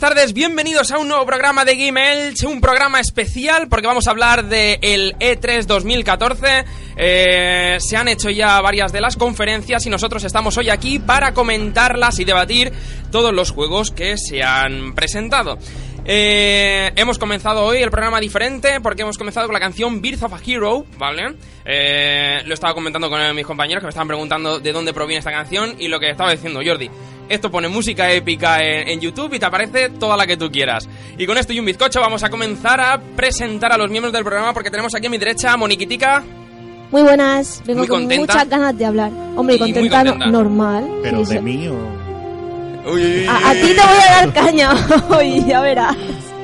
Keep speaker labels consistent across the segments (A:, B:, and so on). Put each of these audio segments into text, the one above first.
A: buenas tardes, bienvenidos a un nuevo programa de Game un programa especial porque vamos a hablar del el E3 2014. Eh, se han hecho ya varias de las conferencias y nosotros estamos hoy aquí para comentarlas y debatir todos los juegos que se han presentado. Eh, hemos comenzado hoy el programa diferente porque hemos comenzado con la canción Birth of a Hero, ¿vale? Eh, lo estaba comentando con mis compañeros que me estaban preguntando de dónde proviene esta canción y lo que estaba diciendo Jordi. Esto pone música épica en, YouTube y te aparece toda la que tú quieras. Y con esto y un bizcocho vamos a comenzar a presentar a los miembros del programa porque tenemos aquí a mi derecha a Moniquitica.
B: Muy buenas, vengo con muchas ganas de hablar. Hombre, contenta, normal.
C: Pero de mí o...
B: A, a, ti te voy a dar caña hoy, ya verás.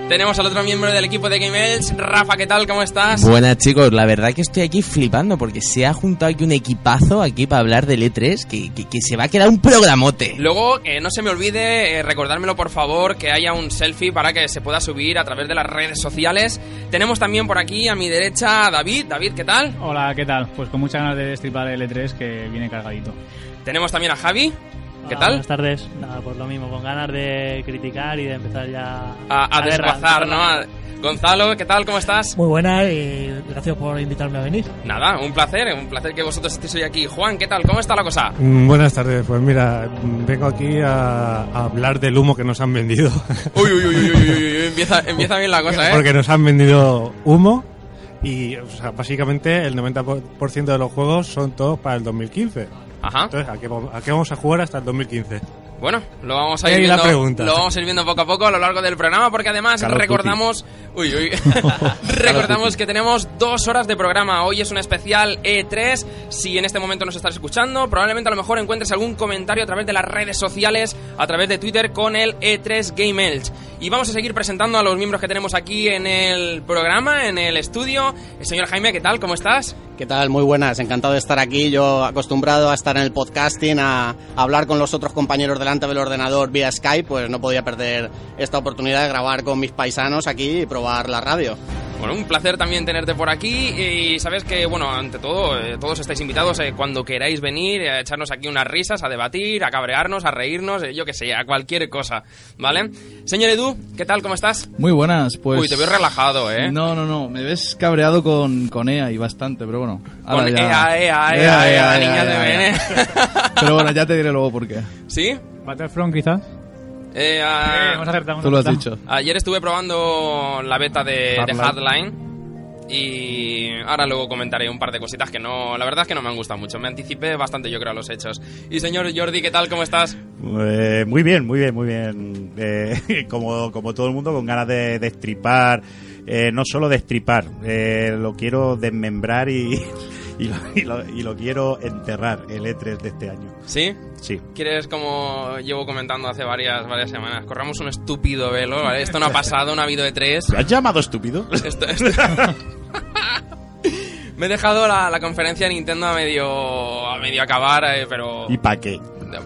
A: Tenemos al otro miembro del equipo de Game Rafa, ¿qué tal? ¿Cómo estás?
D: Buenas chicos, la verdad que estoy aquí flipando porque se ha juntado aquí un equipazo aquí para hablar del E3 que, que, se va a quedar un programote.
A: Luego, eh, no se me olvide, eh, recordármelo por favor, que haya un selfie para que se pueda subir a través de las redes sociales. Tenemos también por aquí a mi derecha a David. David, ¿qué tal?
E: Hola, ¿qué tal? Pues con muchas ganas de destripar el E3 que viene cargadito.
A: Tenemos también a Javi. ¿Qué tal?
F: Buenas tardes. Nada, pues lo mismo, con ganas de criticar y de empezar ya
A: a, a, ¿no? Gonzalo, ¿qué tal? ¿Cómo estás?
G: Muy buena y gracias por invitarme a venir.
A: Nada, un placer, un placer que vosotros estéis hoy aquí. Juan, ¿qué tal? ¿Cómo está la cosa?
H: Mm, buenas tardes, pues mira, vengo aquí a, hablar del humo que nos han vendido.
A: Uy, uy, uy, uy, uy, uy, empieza, empieza bien la cosa, ¿eh?
H: Porque nos han vendido humo y o sea, básicamente el 90% de los juegos son todos para el 2015.
A: Ajá.
H: Entonces, ¿a qué, ¿a qué vamos a jugar hasta el 2015?
A: Bueno, lo vamos a ir viendo, lo vamos a ir viendo poco a poco a lo largo del programa porque además recordamos, uy, uy, recordamos que tenemos dos horas de programa. Hoy es un especial E3. Si en este momento nos estás escuchando, probablemente a lo mejor encuentres algún comentario a través de las redes sociales, a través de Twitter con el E3 Game Elch. Y vamos a seguir presentando a los miembros que tenemos aquí en el programa, en el estudio. El señor Jaime, ¿qué tal? ¿Cómo estás?
I: ¿Qué tal? Muy buenas, encantado de estar aquí. Yo acostumbrado a estar en el podcasting, a hablar con los otros compañeros delante del ordenador vía Skype, pues no podía perder esta oportunidad de grabar con mis paisanos aquí y probar la radio.
A: Bueno, un placer también tenerte por aquí y sabes que, bueno, ante todo, eh, todos estáis invitados eh, cuando queráis venir a echarnos aquí unas risas, a debatir, a cabrearnos, a reírnos, eh, yo que sé, a cualquier cosa, ¿vale? Señor Edu, ¿qué tal? ¿Cómo estás?
J: Muy buenas, pues...
A: Uy, te veo relajado, ¿eh?
J: No, no, no, me ves cabreado con, con EA y bastante, pero bueno.
A: Con EA, EA, EA, EA, niña de
J: Pero bueno, ya te diré luego por qué.
A: ¿Sí?
E: Battlefront quizás.
A: Eh, a...
J: Tú lo has dicho.
A: Ayer estuve probando la beta de Hardline. Y ahora luego comentaré un par de cositas que no, la verdad es que no me han gustado mucho. Me anticipé bastante, yo creo, a los hechos. Y señor Jordi, ¿qué tal? ¿Cómo estás?
C: muy bien, muy bien, muy bien. Eh, como, como todo el mundo, con ganas de destripar eh, no solo destripar, eh, lo quiero desmembrar y, y, lo, y, lo, y, lo, quiero enterrar, el E3 de este año.
A: ¿Sí?
C: Sí.
A: ¿Quieres, como llevo comentando hace varias, varias semanas, corramos un estúpido velo, ¿vale? Esto no ha pasado, no ha habido E3.
C: ¿Me has llamado estúpido?
A: Esto, esto... Me he dejado la, la, conferencia de Nintendo a medio, a medio acabar, eh, pero...
C: ¿Y para qué?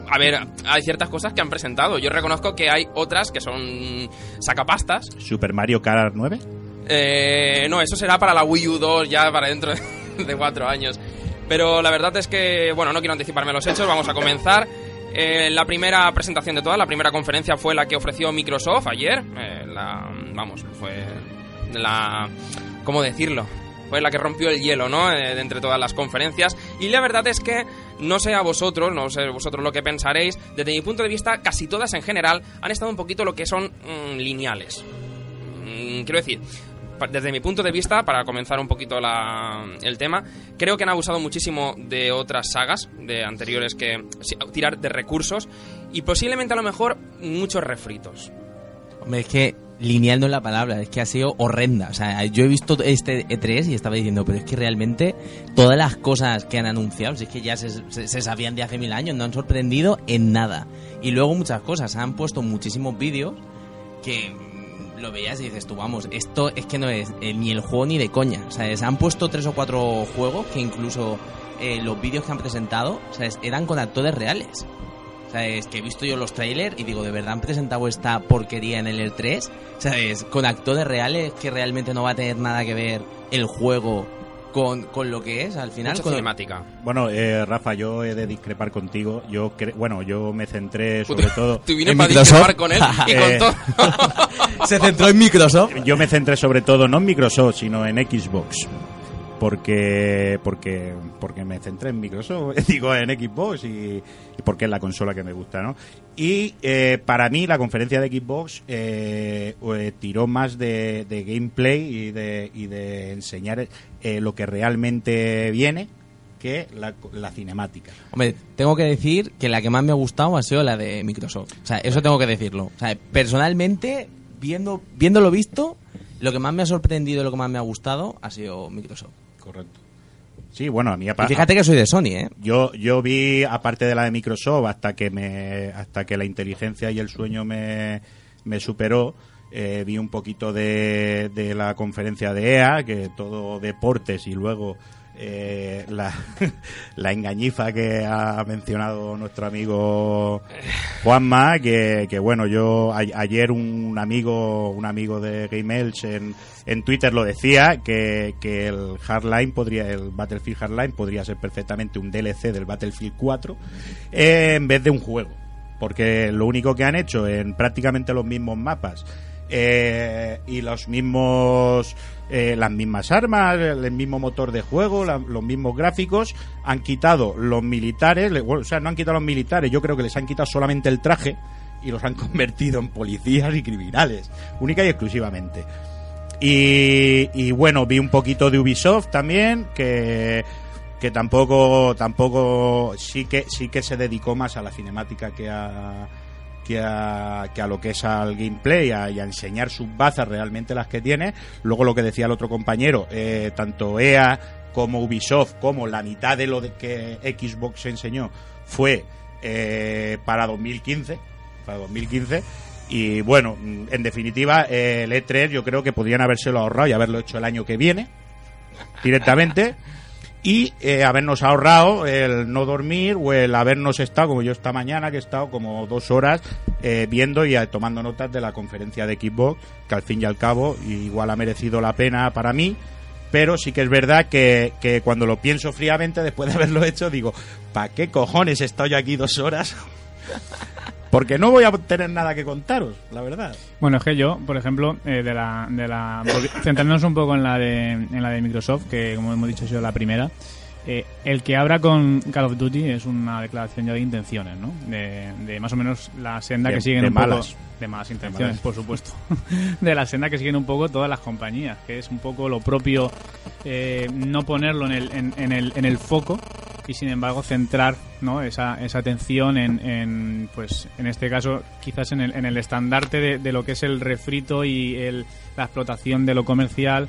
A: A ver, hay ciertas cosas que han presentado. Yo reconozco que hay otras que son sacapastas.
C: ¿Super Mario Kart 9?
A: Eh, no, eso será para la Wii U 2 ya para dentro de cuatro años. Pero la verdad es que, bueno, no quiero anticiparme los hechos, vamos a comenzar. Eh, la primera presentación de todas, la primera conferencia fue la que ofreció Microsoft ayer. Eh, la, vamos, fue la... ¿Cómo decirlo? Fue la que rompió el hielo, ¿no? Eh, de entre todas las conferencias. Y la verdad es que, no sé a vosotros, no sé vosotros lo que pensaréis, desde mi punto de vista, casi todas en general han estado un poquito lo que son mmm, lineales. Mm, quiero decir, desde mi punto de vista, para comenzar un poquito la, el tema, creo que han abusado muchísimo de otras sagas, de anteriores que tirar de recursos y posiblemente a lo mejor muchos refritos.
D: Hombre, es que lineal no es la palabra, es que ha sido horrenda. O sea, yo he visto este E3 y estaba diciendo, pero es que realmente todas las cosas que han anunciado, si es que ya se, se, se sabían de hace mil años, no han sorprendido en nada. Y luego muchas cosas, han puesto muchísimos vídeos que lo veías y dices tú, vamos, esto es que no es eh, ni el juego ni de coña. O sea, se han puesto tres o cuatro juegos que incluso eh, los vídeos que han presentado, ¿sabes? eran con actores reales. O sea, es que he visto yo los trailers y digo, ¿de verdad han presentado esta porquería en el E3? ¿Sabes? Con actores reales que realmente no va a tener nada que ver el juego con, con lo que es al final.
A: Mucha
D: con
A: cinemática.
C: Bueno, eh, Rafa, yo he de discrepar contigo. Yo cre bueno, yo me centré sobre todo.
A: Tú vienes para discrepar con él y con
D: Eh.
A: todo.
D: Se centró en Microsoft.
C: Yo me centré sobre todo no en Microsoft, sino en Xbox. Porque, porque, porque me centré en Microsoft, digo en Xbox y, y porque es la consola que me gusta, ¿no? Y eh, para mí la conferencia de Xbox eh, eh, tiró más de, de gameplay y de, y de enseñar eh, lo que realmente viene que la, la cinemática.
D: Hombre, tengo que decir que la que más me ha gustado ha sido la de Microsoft. O sea, eso tengo que decirlo. O sea, personalmente, viendo, viendo lo visto, lo que más me ha sorprendido y lo que más me ha gustado ha sido Microsoft.
C: Correcto. Sí, bueno, a mí
D: Y fíjate que soy de Sony, ¿eh?
C: Yo, yo vi, aparte de la de Microsoft, hasta que me, hasta que la inteligencia y el sueño me, me superó, eh, vi un poquito de, de la conferencia de EA, que todo deportes y luego eh, la, engañifa que ha mencionado nuestro amigo Juanma, que, bueno, yo ayer un amigo, un amigo de Game Elch en, en Twitter lo decía, que, que el Hardline podría, el Battlefield Hardline podría ser perfectamente un DLC del Battlefield 4 eh, en vez de un juego. Porque lo único que han hecho en prácticamente los mismos mapas eh, y los mismos eh, las mismas armas, el mismo motor de juego, los mismos gráficos, han quitado los militares, bueno, o sea, no han quitado los militares, yo creo que les han quitado solamente el traje y los han convertido en policías y criminales, única y exclusivamente. Y, y bueno, vi un poquito de Ubisoft también, que, que tampoco, tampoco, sí que, sí que se dedicó más a la cinemática que a, que a, lo que es al gameplay y a enseñar sus bazas realmente las que tiene. Luego lo que decía el otro compañero, eh, tanto EA como Ubisoft, como la mitad de lo de que Xbox enseñó fue eh, para 2015, para 2015. Y bueno, mm, en definitiva, eh, el E3 yo creo que podrían habérselo ahorrado y haberlo hecho el año que viene, directamente y eh, habernos ahorrado el no dormir o el habernos estado, como yo esta mañana, que he estado como dos horas eh, viendo y eh, tomando notas de la conferencia de Xbox, que al fin y al cabo igual ha merecido la pena para mí, pero sí que es verdad que, que cuando lo pienso fríamente, después de haberlo hecho, digo, ¿para qué cojones he estado yo aquí dos horas? Porque no voy a tener nada que contaros, la verdad.
E: Bueno, es que yo, por ejemplo, eh, de la, de la, centrándonos un poco en la de, en la de Microsoft, que como hemos dicho sido la primera, eh, el que abra con Call of Duty es una declaración ya de intenciones, ¿no? De, de más o menos la senda
C: De-
E: que siguen
C: de
E: un
C: malas.
E: poco de malas intenciones,
C: malas.
E: por supuesto, de la senda que siguen un poco todas las compañías, que es un poco lo propio, eh, no ponerlo en el, en, en el, en el foco y sin embargo centrar ¿no? esa, esa atención en, en, pues en este caso quizás en el, en el estandarte de, de lo que es el refrito y el, la explotación de lo comercial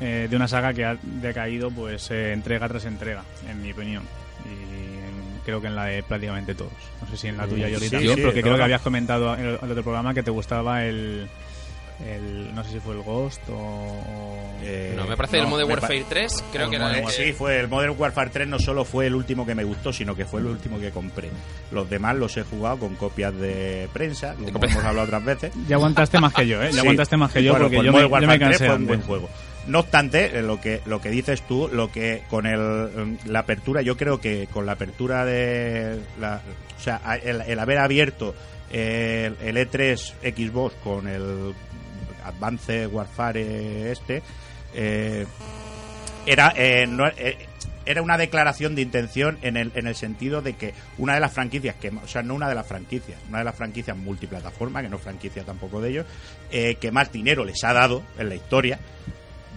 E: eh, de una saga que ha decaído pues eh, entrega tras entrega en mi opinión y creo que en la de prácticamente todos no sé si en la tuya
C: Sí,
E: Yori
C: sí,
E: también
C: sí,
E: porque
C: no,
E: creo que
C: no.
E: habías comentado en el, otro programa que te gustaba el, el no sé si fue el Ghost o, o-
C: Eh,
A: No, me parece el Modern Warfare 3, creo que era
C: Eh,
A: el-
C: Sí, fue el Modern Warfare 3 no solo fue el último que me gustó, sino que fue el último que compré. Los demás los he jugado con copias de prensa, como hemos hablado otras veces.
E: ya aguantaste más que yo ¿eh? ya
C: Sí.
E: aguantaste más que yo
C: Bueno,
E: porque
C: pues
E: yo, me, yo me
C: Warfare 3
E: cansé
C: fue un buen
E: antes.
C: juego. No obstante, eh, lo que lo que dices tú, lo que con el la apertura, yo creo que con la apertura de la, o sea, el, el haber abierto el, el E3 Xbox con el Advance Warfare este eh, era eh, no, eh, era una declaración de intención en el, en el sentido de que una de las franquicias que o sea no una de las franquicias una de las franquicias multiplataforma que no franquicia tampoco de ellos eh, que más dinero les ha dado en la historia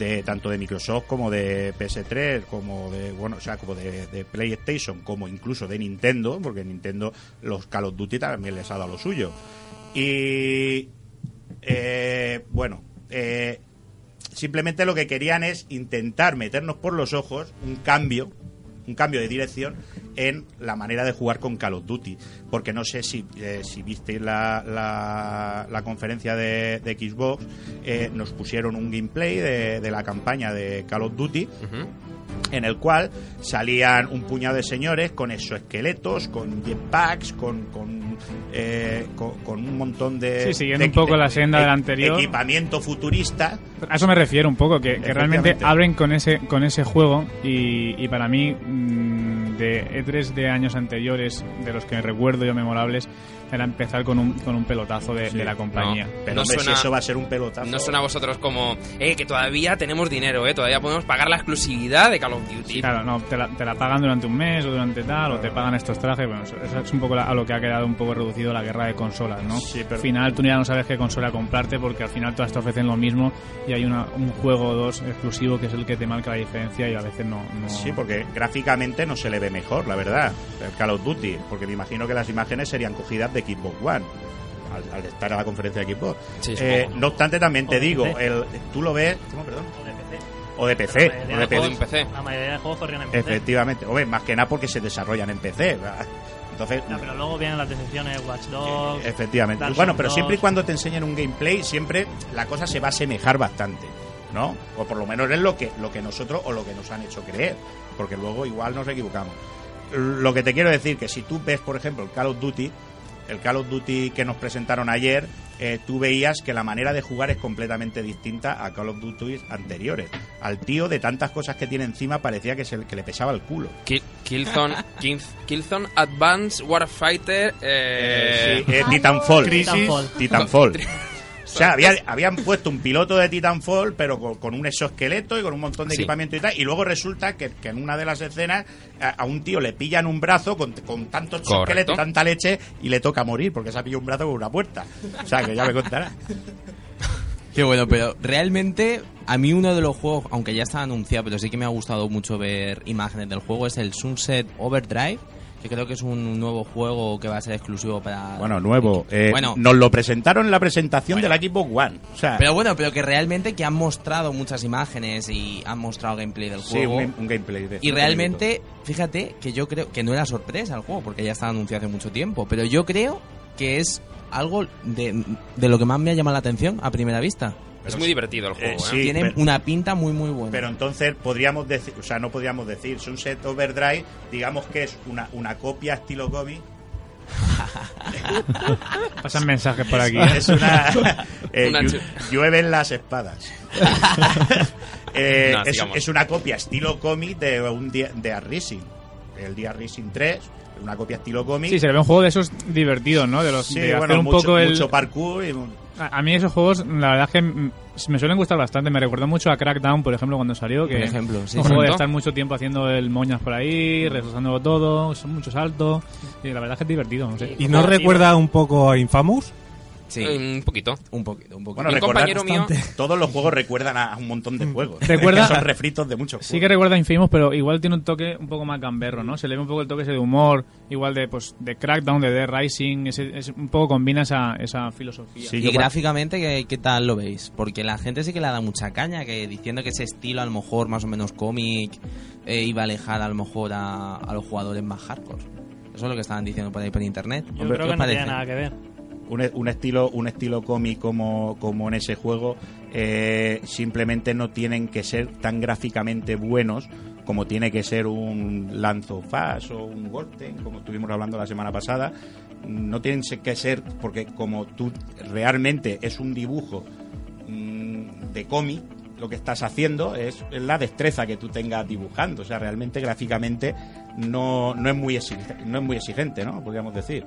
C: de tanto de Microsoft como de PS3 como de bueno o sea como de, de PlayStation como incluso de Nintendo porque Nintendo los Call of Duty también les ha dado lo suyo. Y eh, bueno eh, simplemente lo que querían es intentar meternos por los ojos un cambio un cambio de dirección en la manera de jugar con Call of Duty. Porque no sé si, eh, si visteis la, la, la conferencia de, de Xbox eh, nos pusieron un gameplay de, de la campaña de Call of Duty en el cual salían un puñado de señores con exoesqueletos, con jetpacks, con, con, eh, con, con un montón de...
E: Sí, siguiendo
C: de-
E: un poco
C: de-
E: la senda
C: de-
E: del anterior.
C: Equipamiento futurista.
E: A eso me refiero un poco, que, que realmente abren con ese con ese juego y, y para mí mm, de E3 de años anteriores, de los que recuerdo yo memorables, era empezar con un, con un pelotazo de,
C: Sí,
E: de la compañía.
A: no.
C: Pero
A: No
C: hombre,
A: suena-
C: si eso va a ser un pelotazo...
A: No suena a vosotros como, eh, que todavía tenemos dinero, eh, todavía podemos pagar la exclusividad de Call of Duty.
E: Claro, no, te la, te la pagan durante un mes o durante tal, o te pagan estos trajes. Bueno, eso, eso es un poco la- a lo que ha quedado un poco reducido la guerra de consolas, ¿no?
C: Sí, pero-
E: Al final tú ya no sabes qué consola comprarte porque al final todas te ofrecen lo mismo y hay una, un juego o dos exclusivo que es el que te marca la diferencia y a veces no. no...
C: Sí, porque gráficamente no se le ve mejor, la verdad, el Call of Duty, porque me imagino que las imágenes serían cogidas de Xbox One. Al, al estar a la conferencia de Xbox.
A: Sí,
C: Eh, no obstante, también te
G: de
C: digo, el, tú lo ves. ¿Cómo, perdón?
G: O de PC.
C: O de PC.
G: La mayoría
C: de
G: de
C: PC.
G: La mayoría de juegos corrían en PC.
C: Efectivamente. O más que nada porque se desarrollan en PC. Entonces,
G: No, pero luego vienen las decisiones Watch Dogs.
C: efectivamente.
G: Dark
C: Bueno, pero
G: 2.
C: siempre y cuando te enseñen un gameplay, siempre la cosa se va a asemejar bastante. ¿No? O por lo menos es lo que, lo que nosotros o lo que nos han hecho creer. Porque luego igual nos equivocamos. Lo que te quiero decir que si tú ves, por ejemplo, el Call of Duty, el Call of Duty que nos presentaron ayer, eh, tú veías que la manera de jugar es completamente distinta a Call of Duty anteriores. Al tío de tantas cosas que tiene encima parecía que, se, que le pesaba el culo.
A: Kill- Killzone, Kill- Killzone Advanced Warfighter. Eh,
C: Sí, eh, Titanfall.
G: Titanfall.
C: Titanfall. O sea, había- habían puesto un piloto de Titanfall, pero con, con un exoesqueleto y con un montón de
A: Sí.
C: equipamiento y tal. Y luego resulta que, que en una de las escenas a, a un tío le pillan un brazo con, con tanto exoesqueleto, tanta leche, y le toca morir porque se ha pillado un brazo con una puerta. O sea, que ya me contará.
D: Qué bueno, pero realmente a mí uno de los juegos, aunque ya está anunciado, pero sí que me ha gustado mucho ver imágenes del juego, es el Sunset Overdrive, que creo que es un nuevo juego que va a ser exclusivo para...
C: Bueno, nuevo. eh,
D: Bueno.
C: Nos lo presentaron en la presentación del Xbox One. O sea,
D: Pero bueno, pero que realmente que han mostrado muchas imágenes y han mostrado gameplay del
C: sí,
D: juego.
C: un, un gameplay. De
D: Y realmente, fíjate que yo creo que no era sorpresa el juego, porque ya estaba anunciado hace mucho tiempo, pero yo creo que es algo de, de lo que más me ha llamado la atención a primera vista.
A: Es muy divertido el juego,
C: Eh,
A: eh.
C: sí.
D: Tiene
C: pero-
D: una pinta muy, muy buena.
C: Pero entonces podríamos decir, o sea, no podríamos decir Sunset Overdrive, digamos que es una, una copia estilo cómic.
E: Pasan mensajes por aquí.
C: Es una. eh,
A: Una chu-
C: llueven las espadas. Eh,
A: No,
C: es, una copia estilo cómic de un día de Racing. El día Racing 3, una copia estilo cómic.
E: Sí, se le ve un juego de esos divertidos, ¿no? De los
C: Sí,
E: de hacer
C: bueno,
E: un
C: mucho,
E: poco el.
C: mucho parkour y un-
E: A mí esos juegos, la verdad es que mm, me suelen gustar bastante. Me recuerda mucho a Crackdown, por ejemplo, cuando salió. Que
D: Por ejemplo, sí.
E: Un juego de estar mucho tiempo haciendo el moñas por ahí, resusándolo todo, son muchos saltos. Y la verdad es que es divertido, no sé.
H: ¿Y no recuerda un poco a Infamous?
D: Sí.
A: Un poquito.
D: Un poquito, un poquito.
C: Bueno,
A: Un compañero mío-.
C: Todos los juegos recuerdan a un montón de juegos.
E: Recuerda-
C: Son refritos de muchos
E: Sí que
C: juegos.
E: recuerda a Infamous, pero igual tiene un toque un poco más gamberro, ¿no? Se le ve un poco el toque ese de humor, igual de pues de Crackdown, de Dead Rising, ese, ese- un poco combina esa, esa filosofía.
C: Sí,
D: y gráficamente, ¿qué, qué tal lo veis? Porque la gente sí que le da mucha caña, que diciendo que ese estilo a lo mejor más o menos cómic eh, iba a alejar a lo mejor a, a los jugadores más hardcore. Eso es lo que estaban diciendo por ahí por internet.
G: Yo
C: Hombre,
G: creo
D: ¿qué
G: que no tiene
D: parece?
G: nada que ver.
C: Un, un estilo un estilo cómic como, como en ese juego eh, simplemente no tienen que ser tan gráficamente buenos como tiene que ser un Lance of Us o un Golden como estuvimos hablando la semana pasada. No tienen que ser porque como tú realmente es un dibujo mm, de cómic lo que estás haciendo es, es la destreza que tú tengas dibujando. O sea realmente gráficamente no, no es muy exigente, no es muy exigente no podríamos decir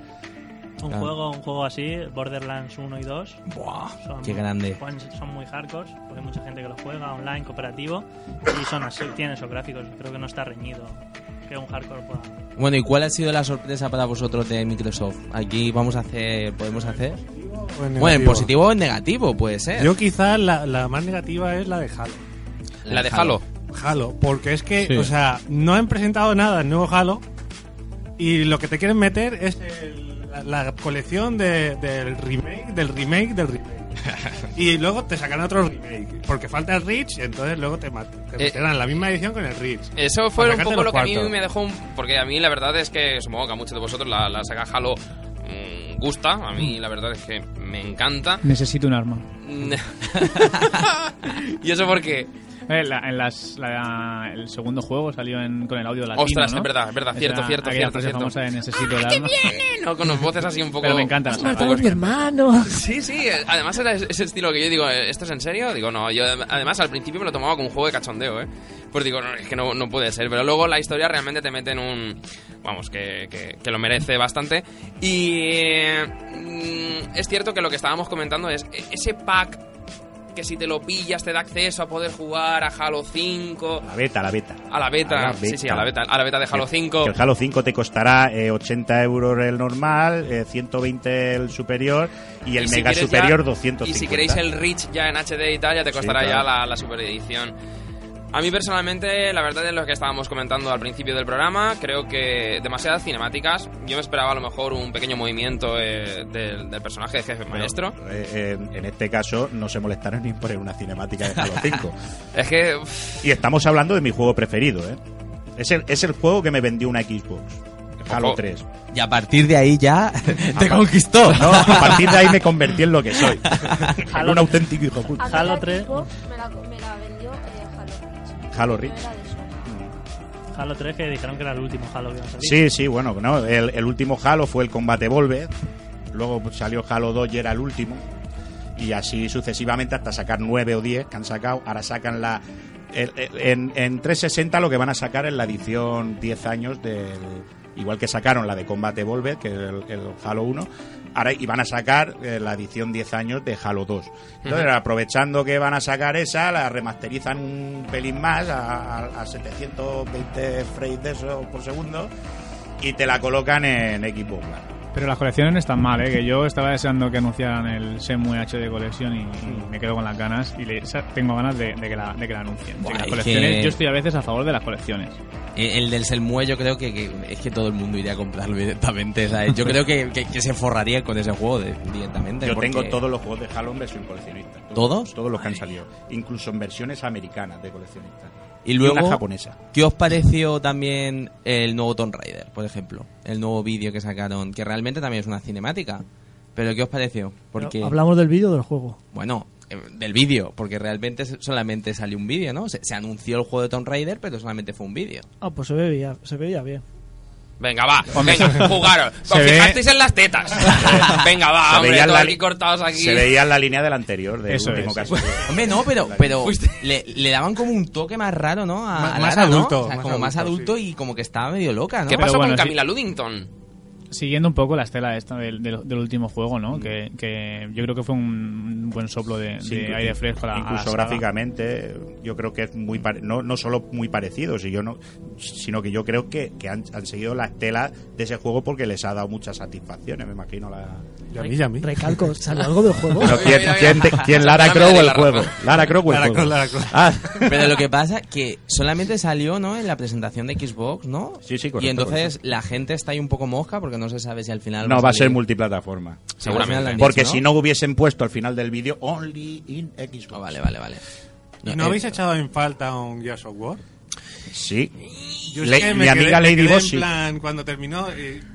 G: Un
D: Claro.
G: juego un juego así, Borderlands 1 y 2.
D: Buah,
G: son,
D: qué grande.
G: Son, son muy hardcore, porque hay mucha gente que lo juega online, cooperativo, y son así, tiene esos gráficos. Creo que no está reñido que un hardcore pueda.
D: Bueno, ¿y cuál ha sido la sorpresa para vosotros de Microsoft? Aquí vamos a hacer, podemos hacer...
H: O en
D: Bueno, en
H: negativo.
D: positivo o en negativo, puede ser.
H: Yo quizás la, la más negativa es la de Halo.
A: La de Halo.
H: Halo, porque es que,
E: Sí.
H: o sea, no han presentado nada del nuevo Halo y lo que te quieren meter es el- la, la colección de- del remake, del remake, del remake. y luego te sacan otro remake, porque falta el Reach y entonces luego te, mat- te
A: Eh,
H: meterán la misma edición con el Reach.
A: Eso fue un poco lo que a mí me dejó un... Porque a mí la verdad es que, supongo que a muchos de vosotros la, la saga Halo mm, gusta. A mí la verdad es que me encanta.
E: Necesito un arma.
A: ¿Y eso por qué?
E: Eh, la- en las, la- el segundo juego salió en- con el audio latino,
A: Ostras,
E: ¿no?
A: es verdad, es verdad, cierto, cierto, cierto, cierto.
E: famosa de.
A: No, con los voces así un poco...
E: Pero me encanta la saga.
B: mi hermano.
A: Sí, sí, además era ese estilo que yo digo, ¿esto es en serio? Digo, no, yo además al principio me lo tomaba como un juego de cachondeo, ¿eh? Pues digo, no, es que no, no puede ser, pero luego la historia realmente te mete en un... Vamos, que, que, que lo merece bastante. Y eh, mm, es cierto que lo que estábamos comentando es e- ese pack que si te lo pillas te da acceso a poder jugar a Halo 5,
C: la beta la beta
A: a la beta,
C: A la
A: sí, sí,
C: beta.
A: a la beta, a la beta de Halo
C: Que-
A: 5.
C: Que el Halo 5 te costará eh, 80 euros el normal, eh, 120 el superior y el
A: Y si
C: mega
A: quieres
C: superior
A: ya-
C: 250.
A: Y si queréis el Reach ya en HD y tal, ya te
C: Sí,
A: costará
C: claro.
A: ya la, la super edición. A mí personalmente, la verdad es lo que estábamos comentando al principio del programa, creo que demasiadas cinemáticas. Yo me esperaba a lo mejor un pequeño movimiento eh, del, del personaje de jefe maestro.
C: Eh, eh, en este caso no se molestaron ni por una cinemática de Halo 5.
A: Es que uf,
C: y estamos hablando de mi juego preferido, ¿eh? Es el, es el juego que me vendió una Xbox. Halo
A: Ojo.
C: 3.
D: Y a partir de ahí ya te conquistó.
C: No, a partir de ahí me convertí en lo que soy. en
G: Halo-
C: un auténtico hijo puta.
G: Halo
B: la
G: 3.
B: Xbox Me la, Halo Reach. Sony.
G: Halo 3 que dijeron que era el último Halo que iba a salir.
C: Sí, sí, bueno, no, el, el último Halo fue el Combate Volver, luego salió Halo 2 y era el último, y así sucesivamente hasta sacar 9 o 10 que han sacado, ahora sacan la... el- el- en, en 360 lo que van a sacar es la edición 10 años del... Igual que sacaron la de Combate Volver, que es el, el Halo 1, ahora y van a sacar eh, la edición 10 años de Halo 2. Entonces, aprovechando que van a sacar esa, la remasterizan un pelín más a, a- a 720 frames de eso por segundo y te la colocan en Xbox One.
E: Pero las colecciones no están mal, ¿eh? Que yo estaba deseando que anunciaran el Shenmue HD colección y, y me quedo con las ganas. Y le- tengo ganas de, de que la, de que la anuncien.
D: Buah,
E: las
D: es
E: colecciones,
D: que-
E: Yo estoy a veces a favor de las colecciones.
D: El del Selmue yo creo que, que es que todo el mundo iría a comprarlo directamente. ¿sabes? Yo creo que, que- que se forraría con ese juego de- directamente.
C: Yo
D: porque-
C: tengo todos los juegos de Halo en versión coleccionista.
D: ¿Todos?
C: Todos los que han salido. Incluso en versiones americanas de coleccionista.
D: Y luego,
C: una japonesa.
D: ¿qué os pareció también el nuevo Tomb Raider, por ejemplo? El nuevo vídeo que sacaron, que realmente también es una cinemática. ¿Pero qué os pareció? Porque,
K: ¿Hablamos del vídeo o del juego?
D: bueno, eh, del vídeo, porque realmente solamente salió un vídeo, ¿no? Se, se anunció el juego de Tomb Raider, pero solamente fue un vídeo.
K: Ah, pues se veía, se veía bien.
A: Venga, va, venga, jugaros.
E: se
A: Os
E: ve-
A: fijasteis en las tetas. venga, va,
C: Se
A: hombre,
C: la
A: aquí
C: li-
A: cortados aquí.
C: Se veía en la línea del anterior, del
E: Eso
C: último
E: es.
C: caso.
D: Hombre, no, pero, pero le, le daban como un toque más raro, ¿no? A,
H: Más-
D: a
H: más
D: Lara, ¿no?
H: adulto,
D: O sea,
H: más
D: como más
H: adulto,
D: y como que estaba medio loca, ¿no?
A: ¿Qué pasó
E: bueno,
A: con
E: sí.
A: Camila Ludington?
E: Siguiendo un poco la estela esta del, del, del último juego,
C: Mm.
E: ¿no? Que, que yo creo que fue un buen soplo de,
C: Sí,
E: de
C: inclu-
E: aire fresco a
C: incluso gráficamente yo creo que es muy pare- no, no solo muy parecido si yo no sino que yo creo que, que han, han seguido la estela de ese juego porque les ha dado muchas satisfacciones me imagino la
H: Y a mí, y a mí.
K: Recalco, ¿sale algo del juego?
C: Pero ¿quién, quién,
A: mira.
C: quién Lara Crow o el juego? Lara Crow o el
H: Lara
C: juego.
H: Croft, Lara Croft.
C: Ah,
D: Pero lo que pasa que solamente salió, ¿no? En la presentación de Xbox, ¿no?
C: Sí, sí, correcto,
D: Y entonces la gente está ahí un poco mosca porque no se sabe si al final
C: no va a ser
D: salir-
C: multiplataforma
A: Seguramente.
D: Al final lo han
C: porque
D: dicho,
C: si no hubiesen puesto al final del vídeo only in Xbox
D: Oh, vale, vale, vale.
H: ¿Y no
D: eh,
H: habéis echado en falta un Gears of War?
C: sí
H: Yo es
C: Le-
H: que
C: mi
H: me
C: amiga Lady Boss sí.
H: plan, cuando terminó... eh, ¿y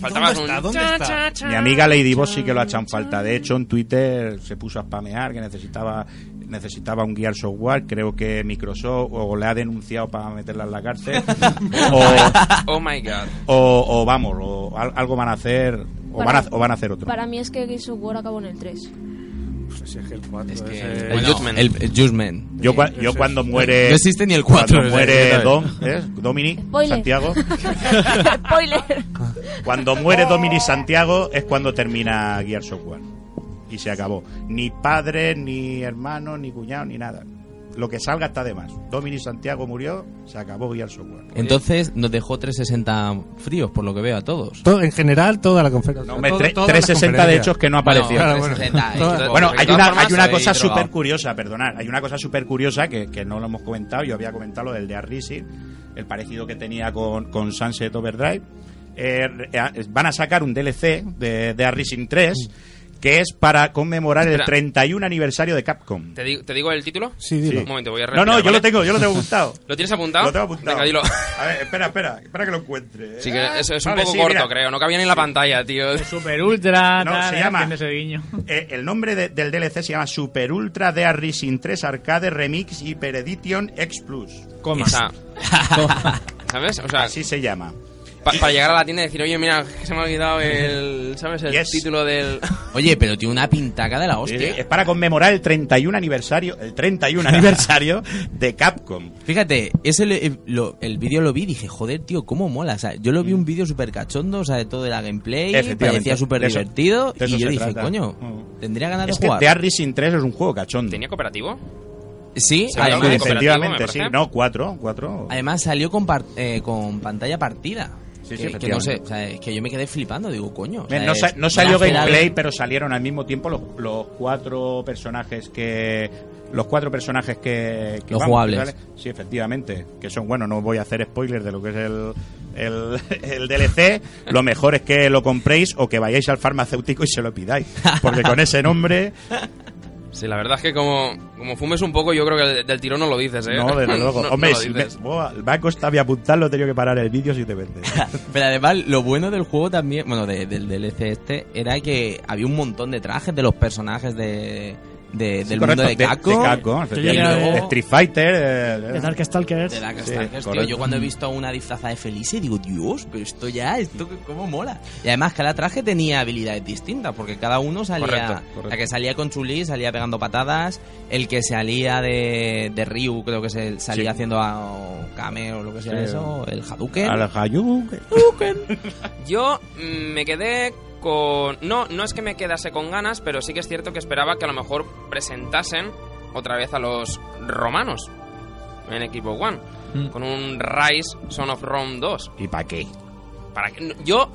A: Faltaba
H: ¿Dónde
A: un
H: está? ¿Dónde
A: cha,
H: está?
A: cha, cha.
C: Mi amiga Lady Boss sí que lo ha echado en falta. De hecho, en Twitter se puso a spamear que necesitaba necesitaba un Gear Software. Creo que Microsoft o le ha denunciado para meterla en la cárcel. o,
A: Oh my god.
C: o, o vamos, o al- algo van a hacer o
B: Para-
C: van a, o van a hacer otro.
B: Para mí es que Gears of War acabó en el 3.
H: Pues es el 4.
D: Es que
H: ese-
A: El.
C: Yo, cua- yo cuando muere.
D: No existe ni el cuatro,
C: Cuando
D: o sea,
C: muere. Dom, ¿eh? Dominic
B: Spoiler.
C: Santiago.
B: Spoiler.
C: Cuando muere Dominic Santiago es cuando termina Gear Software. Y se acabó. Ni padre, ni hermano, ni cuñado, ni nada. Lo que salga está de más. Dominic Santiago murió, se acabó Gear Software.
D: Entonces nos dejó 360 fríos, por lo que veo a todos.
H: Todo- en general, toda la conferencia.
C: No, hombre,
H: Todo-
C: tre-
H: todas las
C: 360 de
H: conferencias.
C: hecho es que no
D: Bueno,
C: apareció.
H: Claro, bueno.
D: 360,
H: Todas-
D: y-
C: Bueno,
A: Porque
C: hay una, hay una cosa súper curiosa, perdonad. Hay una cosa súper curiosa que, que no lo hemos comentado. Yo había comentado lo del de Racing, el parecido que tenía con, con Sunset Overdrive. Eh, eh, van a sacar un DLC de, de Racing 3 que es para conmemorar el
A: Espera.
C: 31 aniversario de Capcom.
A: ¿Te digo, ¿Te digo el título?
H: Sí, dilo.
A: Un momento, voy a
C: No, no, yo
A: ¿vale?
C: lo tengo, yo lo tengo apuntado.
A: ¿Lo tienes apuntado?
C: Lo tengo apuntado.
A: Venga, dilo.
C: A ver, espera, espera, espera que lo encuentre.
A: Sí, que es, es un
C: Vale,
A: poco
C: sí,
A: corto,
C: mira.
A: creo. No cabía ni en la pantalla, tío.
E: Super ultra,
C: No,
E: tal,
C: se
E: eh,
C: llama-
E: haciendo ese guiño.
C: Eh, el nombre de- del DLC se llama Super Ultra Dear Racing 3 Arcade Remix Hyper Edition X Plus.
E: Coma.
A: O sea, ¿Sabes? O sea,
C: Así se llama.
A: Pa- para llegar a la tienda y decir, oye, mira, que se me ha olvidado el. ¿Sabes? El
C: Yes.
A: título del.
D: Oye, pero tiene una pintaca de la hostia.
C: Es para conmemorar el 31 aniversario, el 31 aniversario de Capcom.
D: Fíjate, ese le- el, lo- el vídeo lo vi y dije, joder, tío, cómo mola. O sea, yo lo vi un vídeo súper cachondo, o sea, de todo de la gameplay, parecía súper divertido. Y yo dije,
C: trata.
D: coño,
C: Mm.
D: tendría ganas de
C: Es que
D: jugar.
C: Dear Racing 3 es un juego cachondo.
A: ¿Tenía cooperativo?
D: Sí, además,
C: efectivamente,
A: me
C: sí. No, cuatro, cuatro.
D: además salió con, par- eh, con pantalla partida.
C: Sí, sí,
D: que, no sé,
C: efectivamente.
D: o sea, es que yo me quedé flipando, digo, coño. o sea,
C: no, salió gameplay, pero salieron al mismo tiempo los, los cuatro personajes que los cuatro personajes que, que
D: Los
C: vamos,
D: jugables.
C: Sí, efectivamente, que son bueno, no voy a hacer spoilers de lo que es el el, el DLC, lo mejor es que lo compréis o que vayáis al farmacéutico y se lo pidáis, porque con ese nombre
A: Sí, la verdad es que como, como fumes un poco, yo creo que del, del tirón no lo dices, ¿eh?
C: no, desde luego.
A: No- no
C: Hombre,
A: lo
C: si me, me ha costado a apuntarlo, he tenido que parar el vídeo si te vende.
D: Pero además, lo bueno del juego también, bueno, de- del DLC este, era que había un montón de trajes de los personajes de, de-
C: Sí,
D: del
C: correcto,
D: mundo de
K: ver-
C: Street Fighter, eh,
K: De Darkstalkers.
D: De Dark
C: Sí,
D: tío. Yo cuando he visto una disfrazada de Felice digo, Dios, pero esto ya, esto que- cómo mola. Y además cada traje tenía habilidades distintas, porque cada uno salía...
A: Correcto, correcto.
D: La que salía con Chuli salía pegando patadas, el que salía de, de Ryu creo que se salía
C: Sí.
D: haciendo a Kame o lo que sea
C: Sí.
D: eso, el Hadouken.
C: al.
A: Yo mm, me quedé con... No, no es que me quedase con ganas, pero sí que es cierto que esperaba que a lo mejor presentasen otra vez a los romanos en equipo One.
E: Mm.
A: Con un Rise Son of Rome 2.
C: ¿Y para qué?
A: Para que, yo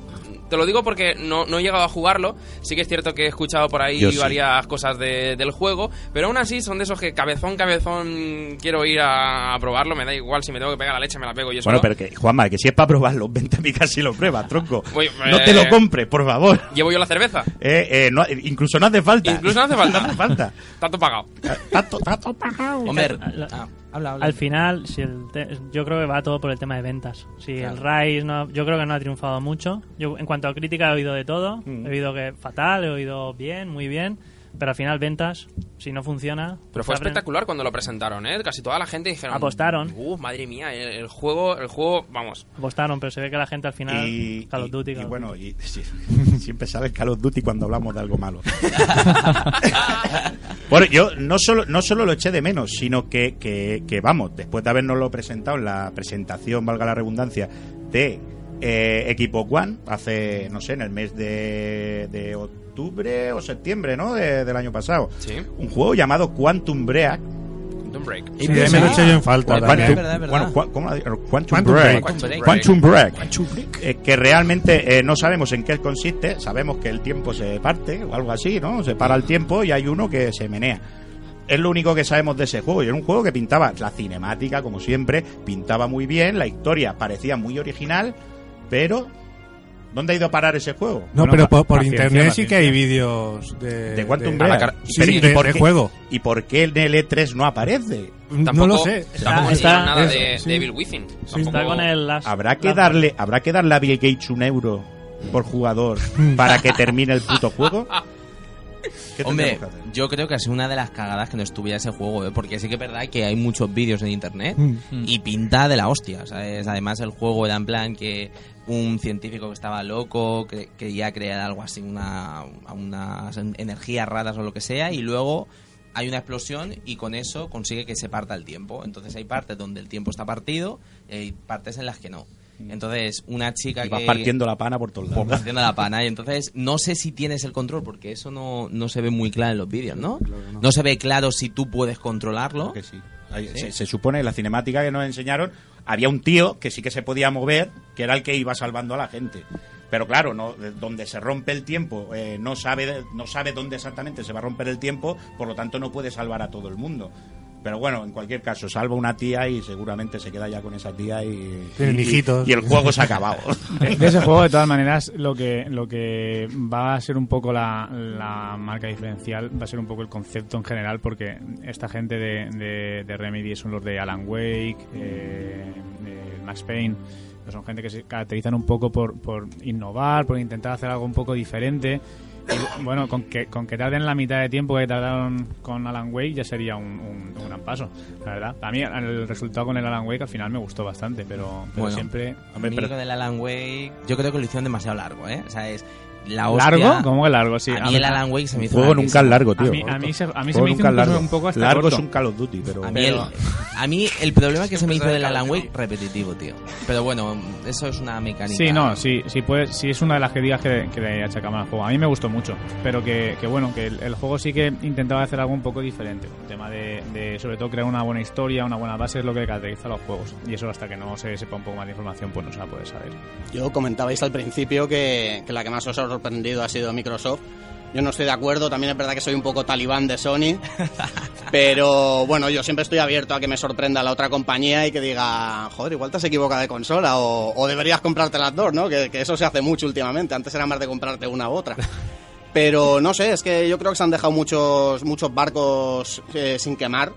A: te lo digo porque no, no he llegado a jugarlo. Sí que es cierto que he escuchado por ahí
C: Yo sí.
A: varias cosas de- del juego. Pero aún así son de esos que cabezón, cabezón quiero ir a, a probarlo. Me da igual si me tengo que pegar la leche, me la pego yo
C: Bueno, pero que, Juanma, que si es para probarlo, vente a mi casa y lo pruebas, tronco.
A: Voy,
C: No te
A: eh,
C: lo compres, por favor.
A: Llevo yo la cerveza.
C: Eh, eh, no, incluso no hace falta.
A: Incluso no hace falta.
C: no hace falta.
A: Tanto pagado.
C: Tato, tato, pagao.
D: Hombre, ah, habla, habla.
G: Al final, si el te- yo creo que va todo por el tema de ventas. Si
D: Claro.
G: el Rise, no, yo creo que no ha triunfado mucho. Yo, en cuanto a crítica, he oído de todo.
C: Mm.
G: He oído que fatal, he oído bien, muy bien. Pero al final, ventas, si no funciona.
A: Pero
G: pues
A: fue
G: abren-
A: espectacular cuando lo presentaron, ¿eh? Casi toda la gente dijeron...
G: Apostaron.
A: Uh, madre mía, el, el juego, el juego, vamos.
G: Apostaron, pero se ve que la gente al final.
C: Y,
G: Call of Duty.
C: y
G: Call of
C: bueno,
G: Duty.
C: y, sí, siempre sale el Call of Duty cuando hablamos de algo malo. bueno, yo no solo, no solo lo eché de menos, sino que, que, que, vamos, después de habernoslo presentado en la presentación, valga la redundancia, de eh, equipo One hace, no sé, en el mes de, de octubre o septiembre, ¿no? De- del año pasado.
A: Sí.
C: Un juego llamado Quantum Break.
A: Quantum Break.
H: Sí, me lo he hecho yo en falta.
C: Quantum-
D: verdad, verdad.
C: bueno, cua- ¿cómo la- Quantum,
H: Quantum
C: Break.
H: Break.
A: Quantum Break.
C: Quantum Break. Eh, que realmente eh, no sabemos en qué consiste. Sabemos que el tiempo se parte o algo así, ¿no? Se para el tiempo y hay uno que se menea. Es lo único que sabemos de ese juego. Y era un juego que pintaba la cinemática, como siempre, pintaba muy bien, la historia parecía muy original, pero ¿dónde ha ido a parar ese juego?
H: No,
E: Bueno,
H: pero por, internet sí que hay vídeos de...
C: De Quantum
H: de-
C: Break.
A: car-
H: Sí,
C: Pero, ¿y
H: de,
C: por
H: de
C: qué-
H: juego.
C: ¿Y por qué el E3 no aparece?
H: no lo sé.
A: Tampoco
G: Está-
A: enseñaron nada
H: eso,
A: de,
H: sí.
A: de Within.
G: Está
A: Tampoco-
G: con el las-
C: ¿Habrá que
G: las-
C: darle, habrá que darle a Bill Gates un euro por jugador para que termine el puto juego? ¿Qué
D: Hombre, yo creo que ha sido una de las cagadas que no estuviera ese juego, ¿eh? porque sí que es verdad que hay muchos vídeos en internet
H: Mm.
D: y pinta de la hostia. ¿sabes? Además, el juego era en plan que un científico que estaba loco que quería crear algo así, una, unas energías raras o lo que sea, y luego hay una explosión y con eso consigue que se parta el tiempo. Entonces hay partes donde el tiempo está partido y hay partes en las que no. Entonces, una chica
C: Y vas
D: que...
C: partiendo la pana por todos lados.
D: partiendo la pana. Y entonces, no sé si tienes el control, porque eso no, no se ve muy claro en los vídeos, ¿no? No se ve claro si tú puedes controlarlo.
C: Que sí.
D: Sí.
C: Se, se supone en la cinemática que nos enseñaron había un tío que sí que se podía mover, que era el que iba salvando a la gente. Pero claro, no, de- donde se rompe el tiempo, eh, no sabe no sabe dónde exactamente se va a romper el tiempo, por lo tanto no puede salvar a todo el mundo. Pero bueno, en cualquier caso, salva una tía y seguramente se queda ya con esa tía y,
H: Tienen
C: y-
H: hijitos.
C: y el juego se ha acabado.
E: De, ese juego, de todas maneras, lo que, lo que va a ser un poco la, la marca diferencial va a ser un poco el concepto en general, porque esta gente de, de, de Remedy son los de Alan Wake, eh, de Max Payne, son gente que se caracterizan un poco por, por innovar, por intentar hacer algo un poco diferente. Y bueno, con que, con que tarden la mitad de tiempo que tardaron con Alan Wake ya sería un, un- un gran paso, la verdad. A mí el resultado con el Alan Wake al final me gustó bastante, pero, pero
D: Bueno,
E: siempre...
D: A mí del Alan Wake, yo creo que lo hicieron demasiado largo, ¿eh? O sea, es la hostia.
E: ¿Largo? ¿Cómo que largo? Sí.
D: A mí el Alan Wake se me hizo
C: juego nunca es largo, tío.
E: A mí, a mí se, a mí se
C: Juego
E: me hizo
C: es
E: incluso
C: largo.
E: un poco hasta
C: Largo
E: corto.
C: es un Call of Duty, pero...
D: A mí, el,
A: Pero-
D: a mí el problema que se me hizo del
A: de
D: Alan Wake repetitivo, tío. Pero bueno, eso es una mecánica.
E: Sí, no, sí, sí, puede, sí es una de las críticas que, que le achacamos al juego. A mí me gustó mucho, pero que, que bueno, que el, el juego sí que intentaba hacer algo un poco diferente. El tema de, de, sobre todo, crear una buena historia, una buena base es lo que caracteriza a los juegos. Y eso hasta que no se sepa un poco más de información, pues no se va a poder saber.
I: Yo comentabais al principio que, que la que más os ha sorprendido ha sido Microsoft. Yo no estoy de acuerdo, también es verdad que soy un poco talibán de Sony, pero bueno, yo siempre estoy abierto a que me sorprenda la otra compañía y que diga, joder, igual te has equivocado de consola o, o deberías comprarte las dos, ¿no? Que, que eso se hace mucho últimamente, antes era más de comprarte una u otra. Pero no sé, es que yo creo que se han dejado muchos, muchos barcos eh, sin quemar.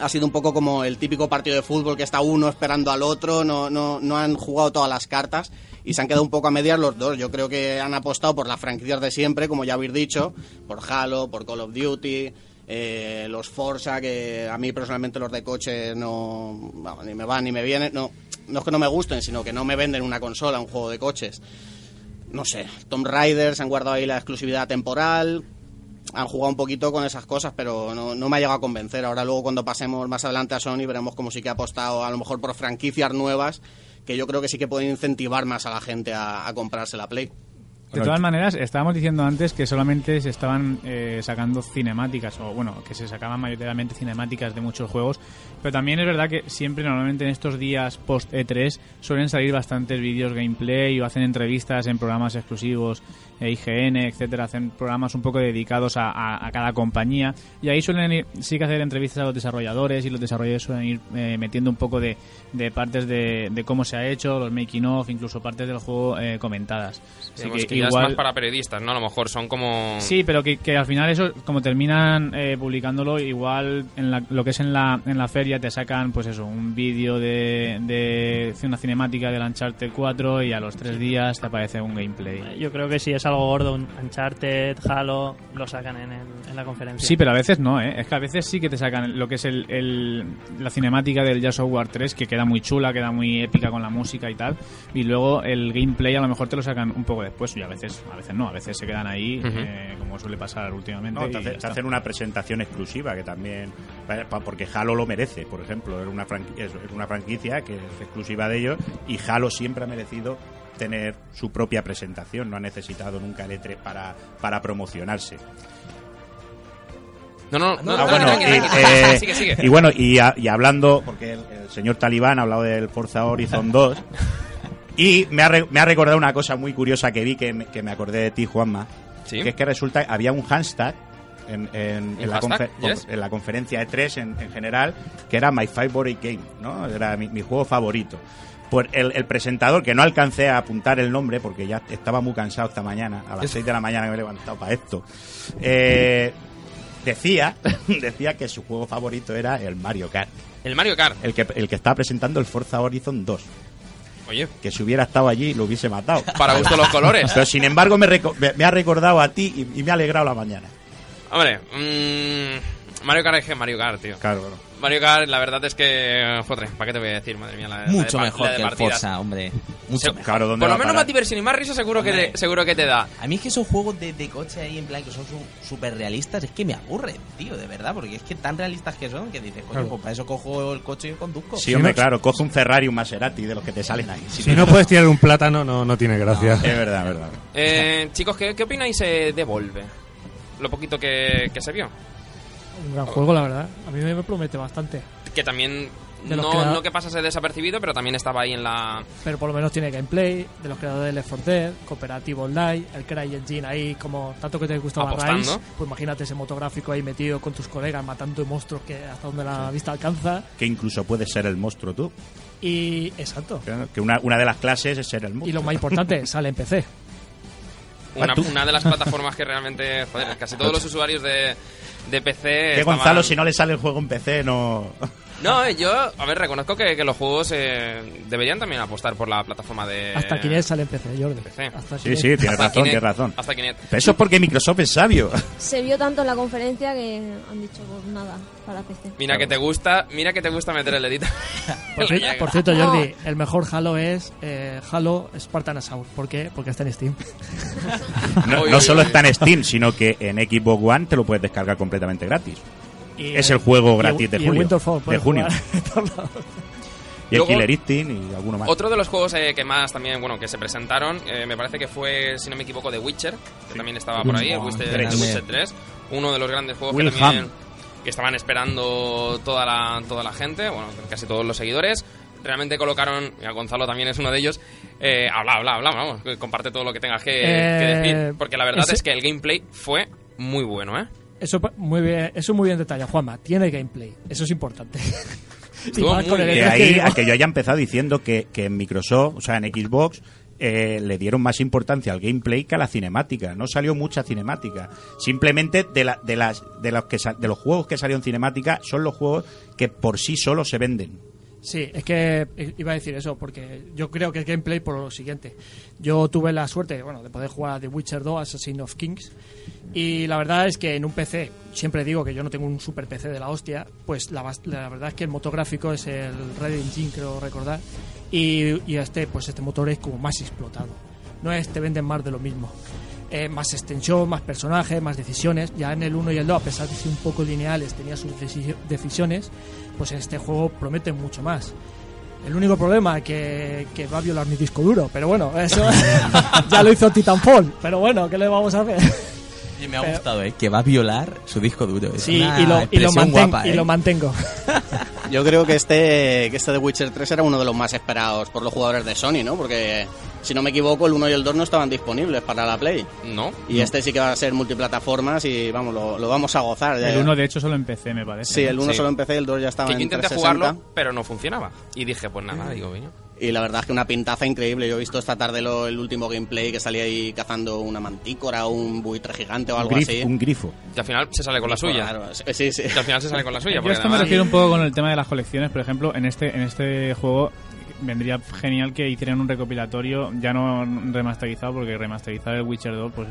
I: Ha sido un poco como el típico partido de fútbol que está uno esperando al otro, no, no, no han jugado todas las cartas y se han quedado un poco a medias los dos. Yo creo que han apostado por las franquicias de siempre, como ya habéis dicho, por Halo, por Call of Duty, eh, los Forza, que a mí personalmente los de coche no, vamos, ni me van ni me vienen. No, no es que no me gusten, sino que no me venden una consola, un juego de coches. No sé, Tomb Raider se han guardado ahí la exclusividad temporal, han jugado un poquito con esas cosas, pero no, no me ha llegado a convencer. Ahora luego cuando pasemos más adelante a Sony veremos cómo sí que ha apostado a lo mejor por franquicias nuevas que yo creo que sí que pueden incentivar más a la gente a, a comprarse la Play.
E: De todas maneras, estábamos diciendo antes que solamente se estaban eh, sacando cinemáticas, o bueno, que se sacaban mayoritariamente cinemáticas de muchos juegos, pero también es verdad que siempre, normalmente en estos días post E3, suelen salir bastantes vídeos gameplay o hacen entrevistas en programas exclusivos, IGN, etcétera, hacen programas un poco dedicados a, a- a cada compañía, y ahí suelen ir- sí que hacer entrevistas a los desarrolladores, y los desarrolladores suelen ir eh, metiendo un poco de, de partes de, de cómo se ha hecho, los making of, incluso partes del juego eh, comentadas. Así que
A: que ya es
E: igual-
A: más para periodistas, ¿no? A lo mejor son como...
E: Sí, pero que, que al final eso, como terminan eh, publicándolo, igual en la- lo que es en la, en la feria te sacan, pues eso, un vídeo de, de una cinemática del Uncharted 4 y a los tres días te aparece un gameplay.
G: Yo creo que si es algo gordo, un Uncharted, Halo, lo sacan en, el- en la conferencia.
E: Sí, pero a veces no, ¿eh? Es que a veces sí que te sacan lo que es el, el- la cinemática del Jazz of War 3, que queda muy chula, queda muy épica con la música y tal, y luego el gameplay a lo mejor te lo sacan un poco después, ya veces, a veces no, a veces se quedan ahí,
A: Ujú.
E: eh, como suele pasar últimamente.
C: No,
E: y
C: te, hace- te hacen una presentación exclusiva que también porque Halo lo merece por ejemplo es una franqui- es es una franquicia que es exclusiva de ellos y Halo siempre ha merecido tener su propia presentación no ha necesitado nunca el E3 para para promocionarse
A: No, no, no,
C: Ah,
A: no,
C: bueno, y, eh,
A: sigue, sigue.
C: y bueno, y, a- y hablando, porque el, el señor Talibán ha hablado del Forza Horizon 2, y me ha, re- me ha recordado una cosa muy curiosa que vi, que me, que me acordé de ti, Juanma,
A: Sí.
C: que es que resulta que había un hashtag en, en-
A: ¿Un
C: en la,
A: Yes.
C: en la conferencia de 3 en, en general, que era My Favorite Game, ¿no? Era mi, mi juego favorito. Pues el, el presentador, que no alcancé a apuntar el nombre porque ya estaba muy cansado esta mañana, a las 6 de la mañana me he levantado para esto, eh, decía, decía que su juego favorito era el Mario Kart.
A: El Mario Kart.
C: El que, el que estaba presentando el Forza Horizon 2.
A: Oye,
C: Que si hubiera estado allí lo hubiese matado.
A: Para gusto los colores.
C: Pero sin embargo me, me- me ha recordado a ti y, y me ha alegrado la mañana.
A: hombre, mm, Mario Kart es que Mario Kart, tío.
C: Claro, claro.
A: Mario Kart, la verdad es que, joder, ¿para qué te voy a decir? Madre mía, la, la de
D: Mucho mejor
A: la de
D: que el. Forza, hombre. Mucho mejor.
C: Claro, ¿dónde
A: Por lo menos más diversión y más risa seguro que, te, seguro que te da.
D: A mí es que esos juegos de, de coche ahí en plan que son súper realistas, es que me aburren, tío, de verdad, porque es que tan realistas que son que dices, coño,
H: Claro.
D: pues para eso cojo el coche y conduzco.
C: Sí, hombre, claro, coge un Ferrari, un Maserati de los que te salen ahí.
H: Si no puedes tirar un plátano, no, no tiene gracia.
C: Es verdad, es verdad.
A: Eh, chicos, ¿qué, qué opináis eh, de Volve? Lo poquito que, que se vio.
K: Un gran juego, la verdad. A mí me promete bastante.
A: Que también,
K: De
A: no, no que pasase desapercibido, pero también estaba ahí en la...
K: Pero por lo menos tiene gameplay de los creadores de Left 4 Dead, cooperativo online, el CryEngine ahí, como tanto que te gustaba. Rise, pues imagínate ese motográfico ahí metido con tus colegas matando monstruos que hasta donde la vista alcanza.
C: Que incluso puedes ser el monstruo tú.
K: Y exacto.
C: Que una, una de las clases es ser el monstruo.
K: Y lo más importante, sale en PC.
A: Una, una de las plataformas que realmente, joder, casi todos los usuarios de, de PC...
C: Que
A: estaban-
C: Gonzalo, si no le sale el juego en PC, no.
A: No, eh, yo, a ver, reconozco que, que los juegos eh, deberían también apostar por la plataforma de...
K: Hasta Kinect sale en PC, Jordi.
A: PC.
K: Hasta
C: Sí, sí, tienes
A: Hasta
C: razón,
A: Kinect.
C: tienes razón.
A: Hasta Kinect.
C: Pero eso es porque Microsoft es sabio.
B: Se vio tanto en la conferencia que han dicho pues nada para PC.
A: Mira que te gusta, mira que te gusta meter el dedito.
K: Por, cierto,
B: No.
K: Jordi, el mejor Halo es eh, Halo Spartan Assault. ¿Por qué? Porque está en Steam.
C: No, solo está en Steam, sino que en Xbox One te lo puedes descargar completamente gratis.
K: Y,
C: Es el juego gratis de julio. De junio. Y el Killer Instinct y alguno más.
A: Otro de los juegos eh, que más también, bueno, que se presentaron, eh, me parece que fue, si no me equivoco, The Witcher, que también estaba por ahí, el Witcher. The Witcher 3, uno de los grandes juegos
C: Will
A: que también que estaban esperando toda la, toda la gente, bueno, casi todos los seguidores. Realmente colocaron, y a Gonzalo también es uno de ellos, eh, habla, habla, habla, vamos, que comparte todo lo que tengas que, que
K: Eh,
A: decir, porque la verdad
K: ese-
A: es que el gameplay fue muy bueno, ¿eh?
K: Eso muy bien, eso muy bien detallado, Juanma. Tiene gameplay. Eso es importante. Y más con el
A: bien.
C: De
K: E3 que
C: ahí
K: digo.
C: a que yo haya empezado diciendo que, que en Microsoft, o sea, en Xbox, eh, le dieron más importancia al gameplay que a la cinemática. No salió mucha cinemática. Simplemente de, la, de, las, de, los que, sa- de los juegos que salieron cinemática son los juegos que por sí solos se venden.
K: Sí, es que iba a decir eso, porque yo creo que el gameplay por lo siguiente. Yo tuve la suerte, bueno, de poder jugar a The Witcher 2, Assassin of Kings, y la verdad es que en un PC, siempre digo que yo no tengo un super PC de la hostia, pues la, la verdad es que el motor gráfico es el Red Engine, creo recordar, y, este, pues este motor es como más explotado. No es, te venden más de lo mismo. Eh, más extensión, más personajes, más decisiones. Ya en el 1 y el 2, a pesar de ser un poco lineales, tenía sus deci- decisiones, pues este juego promete mucho más. El único problema es que, que va a violar mi disco duro, pero bueno, eso ya lo hizo Titanfall, pero bueno, ¿qué le vamos a hacer?
D: Y me ha
K: Pero-
D: gustado, ¿eh? Que va a violar su disco duro. Es
K: Sí,
D: una
K: y lo, y, lo
D: expresión
K: manten-
D: guapa,
K: y
D: ¿eh?
K: lo mantengo.
I: Yo creo que este, que este The Witcher 3 era uno de los más esperados por los jugadores de Sony, ¿no? Porque, si no me equivoco, el 1 y el 2 no estaban disponibles para la Play.
A: ¿No?
I: Y este sí que va a ser multiplataformas y, vamos, lo, lo vamos a gozar.
E: El uno, de hecho, solo en PC, me parece.
I: Sí, el 1
A: Sí.
I: solo empecé, el 2 ya estaba
A: Que yo
I: en
A: intenté
I: 360.
A: jugarlo, pero no funcionaba. Y dije, pues nada, digo, coño.
I: Y la verdad es que una pintaza increíble. Yo he visto esta tarde lo- el último gameplay que salía ahí cazando una mantícora o un buitre gigante o
C: Un,
I: algo
C: grif-
I: así.
C: un grifo.
A: Que al final se sale con la suya.
I: Claro, sí, sí.
A: Que al final se sale con la suya.
E: Yo esto me refiero un poco con el tema de las colecciones, por ejemplo, en este en este juego vendría genial que hicieran un recopilatorio, ya no remasterizado, porque remasterizar el Witcher 2, pues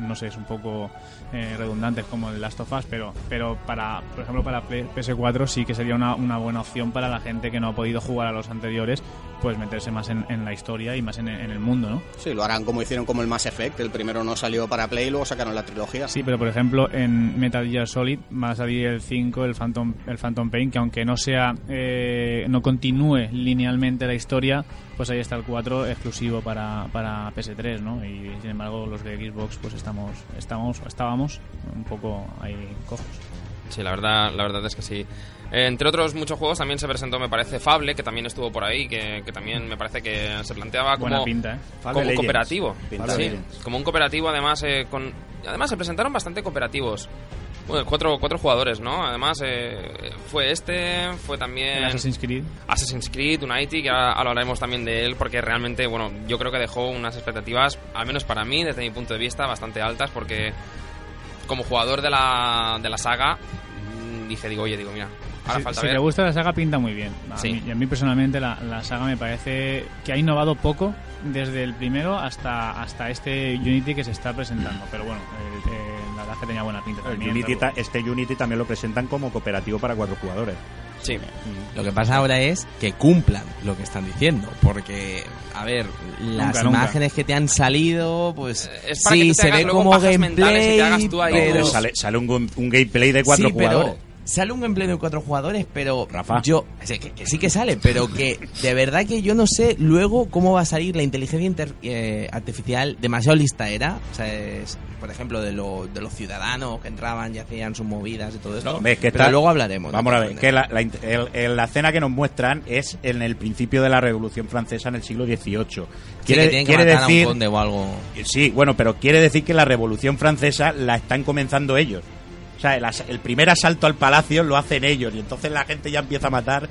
E: no sé, es un poco eh, redundante como el Last of Us, pero, pero para, por ejemplo, para PS4 sí que sería una, una buena opción para la gente que no ha podido jugar a los anteriores, pues meterse más en, la historia y más en, el mundo, ¿no?
I: Sí, lo harán como hicieron como el Mass Effect, el primero no salió para Play y luego sacaron la trilogía.
E: Sí, pero por ejemplo en Metal Gear Solid va a salir el 5, el Phantom, el Phantom Pain, que aunque no sea, eh, no continúe linealmente la historia, pues ahí está el 4 exclusivo para, para PS3, ¿no? Y sin embargo los de Xbox pues estamos, estamos, estábamos un poco ahí cojos.
A: Sí, la verdad, la verdad es que sí. entre otros muchos juegos también se presentó, me parece, Fable, que también estuvo por ahí, que, también me parece que se planteaba como,
E: pinta, ¿eh?
A: como un cooperativo. sí, como un cooperativo, además, eh, con, además se presentaron bastante cooperativos. Bueno, cuatro, cuatro jugadores, ¿no? Además, eh, fue este, fue también...
E: Assassin's Creed.
A: Assassin's Creed, Unity, que ahora, hablaremos también de él, porque realmente, bueno, yo creo que dejó unas expectativas, al menos para mí, desde mi punto de vista, bastante altas, porque como jugador de la, de la saga, mm, dije, digo, oye, digo, mira, ahora
E: si,
A: falta
E: si te gusta la saga, pinta muy bien. A y a mí personalmente la, la, saga me parece que ha innovado poco desde el primero hasta, hasta este Unity que se está presentando. Pero bueno, la verdad que tenía buena pinta también.
C: Unity este Unity también lo presentan como cooperativo para cuatro jugadores.
A: Sí.
D: Lo que pasa ahora es que cumplan lo que están diciendo, porque, a ver, las imágenes que te han salido, pues
A: eh, sí, se ve como gameplay,
C: pero sale, sale un, gameplay de cuatro jugadores.
D: Sale un gameplay de cuatro jugadores, pero yo que, sí que sale, pero que de verdad que yo no sé luego cómo va a salir la inteligencia eh, artificial demasiado lista era, o sea, es, por ejemplo de, lo, de los ciudadanos que entraban y hacían sus movidas y todo eso. pero luego hablaremos.
C: Vamos a ver, que la, la, escena que nos muestran es en el principio de la Revolución Francesa en el siglo XVIII.
D: Quiere, quiere decir, o algo.
C: Sí, bueno, pero quiere decir que la Revolución Francesa la están comenzando ellos. Sea, el, primer asalto al palacio lo hacen ellos y entonces la gente ya empieza a matar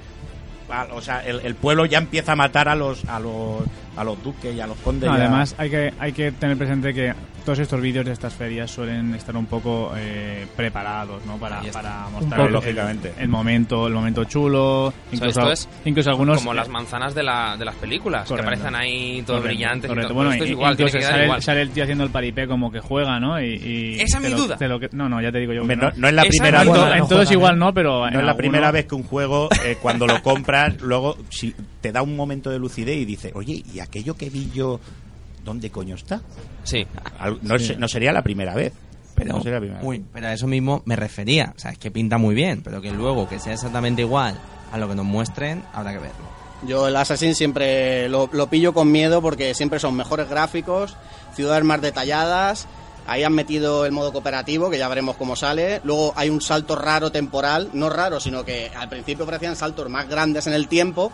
C: o sea, el, pueblo ya empieza a matar a los a los a los duques y a los condes.
E: además, hay que hay que tener presente que todos estos vídeos de estas ferias suelen estar un poco eh, preparados, ¿no? Para, para mostrar el,
C: lógicamente.
E: El, momento, el momento chulo, incluso,
A: esto es
E: incluso algunos
A: como las manzanas de, la, de las películas que aparecen ahí todo brillantes.
E: Bueno, esto es igual, sale, el tío haciendo el paripé como que juega, ¿no? Y,
A: Esa es mi duda.
E: no, no, ya te digo yo.
C: no, es la primera
E: vez. En todo es igual, no, pero
C: no es la primera vez que un juego eh, cuando lo compras luego si te da un momento de lucidez y dices, oye, ¿y aquello que vi yo dónde coño está?
A: Sí.
C: No, sería la primera vez.
D: Pero,
C: no
D: pero a eso mismo me refería. O sea, es que pinta muy bien, pero que luego que sea exactamente igual a lo que nos muestren, habrá que verlo.
I: Yo el Assassin siempre lo, lo pillo con miedo porque siempre son mejores gráficos, ciudades más detalladas, Ahí han metido el modo cooperativo, que ya veremos cómo sale. Luego hay un salto raro temporal, no raro, sino que al principio parecían saltos más grandes en el tiempo,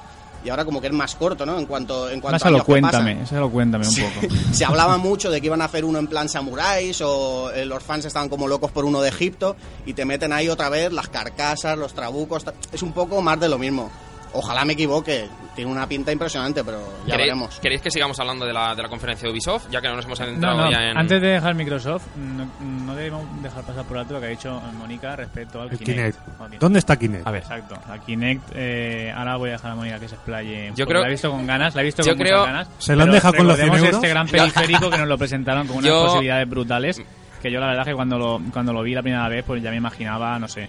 I: y ahora como que es más corto, ¿no? En cuanto, en cuanto
E: a lo cuéntame, eso lo cuéntame un poco.
I: Se hablaba mucho de que iban a hacer uno en plan samuráis o eh, los fans estaban como locos por uno de Egipto y te meten ahí otra vez las carcasas, los trabucos, es un poco más de lo mismo. Ojalá me equivoque, tiene una pinta impresionante, pero ya veremos.
A: ¿Queréis que sigamos hablando de la, de la conferencia de Ubisoft, ya que no nos hemos adentrado ya en...
E: Antes de dejar Microsoft, no, debemos dejar pasar por alto lo que ha dicho Mónica respecto al
H: Kinect. ¿Dónde está Kinect?
E: A ver, exacto. A Kinect, eh, ahora voy a dejar a Mónica que se explaye.
A: Yo creo...
E: La he visto con ganas, la he visto con muchas ganas.
H: ¿Se lo han dejado con los 100
E: este gran periférico que nos lo presentaron con unas posibilidades brutales que yo la verdad que cuando lo, cuando lo vi la primera vez pues ya me imaginaba, no sé,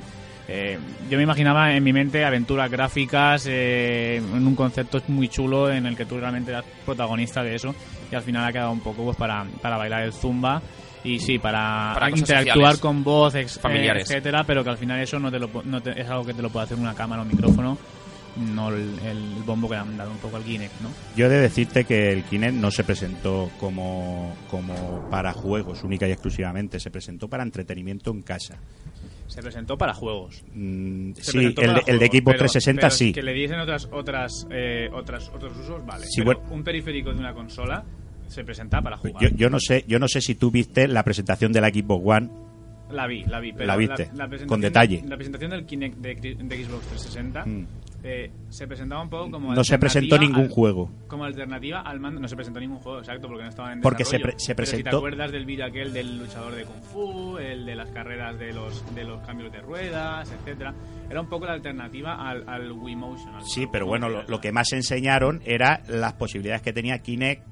E: eh, yo me imaginaba en mi mente aventuras gráficas eh, en un concepto muy chulo en el que tú realmente eras protagonista de eso y al final ha quedado un poco pues para, para bailar el zumba y sí, para, interactuar con voz, familiares, etcétera, pero que al final eso no, te lo, no es algo que te lo puede hacer una cámara o un micrófono no el, bombo que le han dado un poco al Kinect, ¿no?
C: Yo he de decirte que el Kinect no se presentó como, como para juegos única y exclusivamente, se presentó para entretenimiento en casa.
E: Se presentó para juegos.
C: Mm, sí, el, de equipo 360 sí.
E: Que le diesen otras otras eh, otras otros usos, vale. un periférico de una consola se presenta para jugar.
C: Yo, yo, no sé, yo no sé si tú viste la presentación del equipo One.
E: La vi, la vi,
C: la viste con detalle.
E: La presentación del Kinect de, Xbox 360 eh, se presentaba un poco como
C: no se presentó ningún
E: al-
C: juego.
E: como alternativa al mando no se presentó ningún juego exacto porque no estaban en
C: Porque se pre- se
E: Pero si te
C: presentó-
E: acuerdas del vídeo aquel del luchador de kung fu el de las carreras de los de los cambios de ruedas etcétera era un poco la alternativa al, al Wii Motion al-
C: Sí, pero bueno, lo, lo que más enseñaron era las posibilidades que tenía Kinect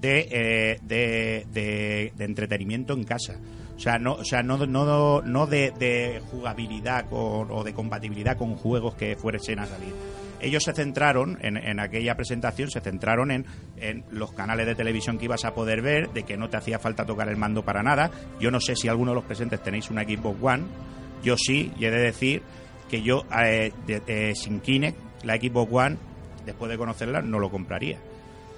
C: de, eh, de, de- de entretenimiento en casa. O sea, no, o sea, no, no, no de, jugabilidad con- o de compatibilidad con juegos que fuesen a salir. Ellos se centraron, en, en aquella presentación, se centraron en, en los canales de televisión que ibas a poder ver, de que no te hacía falta tocar el mando para nada. Yo no sé si alguno de los presentes tenéis una Xbox One. Yo sí, y he de decir que yo, eh, eh, sin Kinect, la Xbox One, después de conocerla, no lo compraría.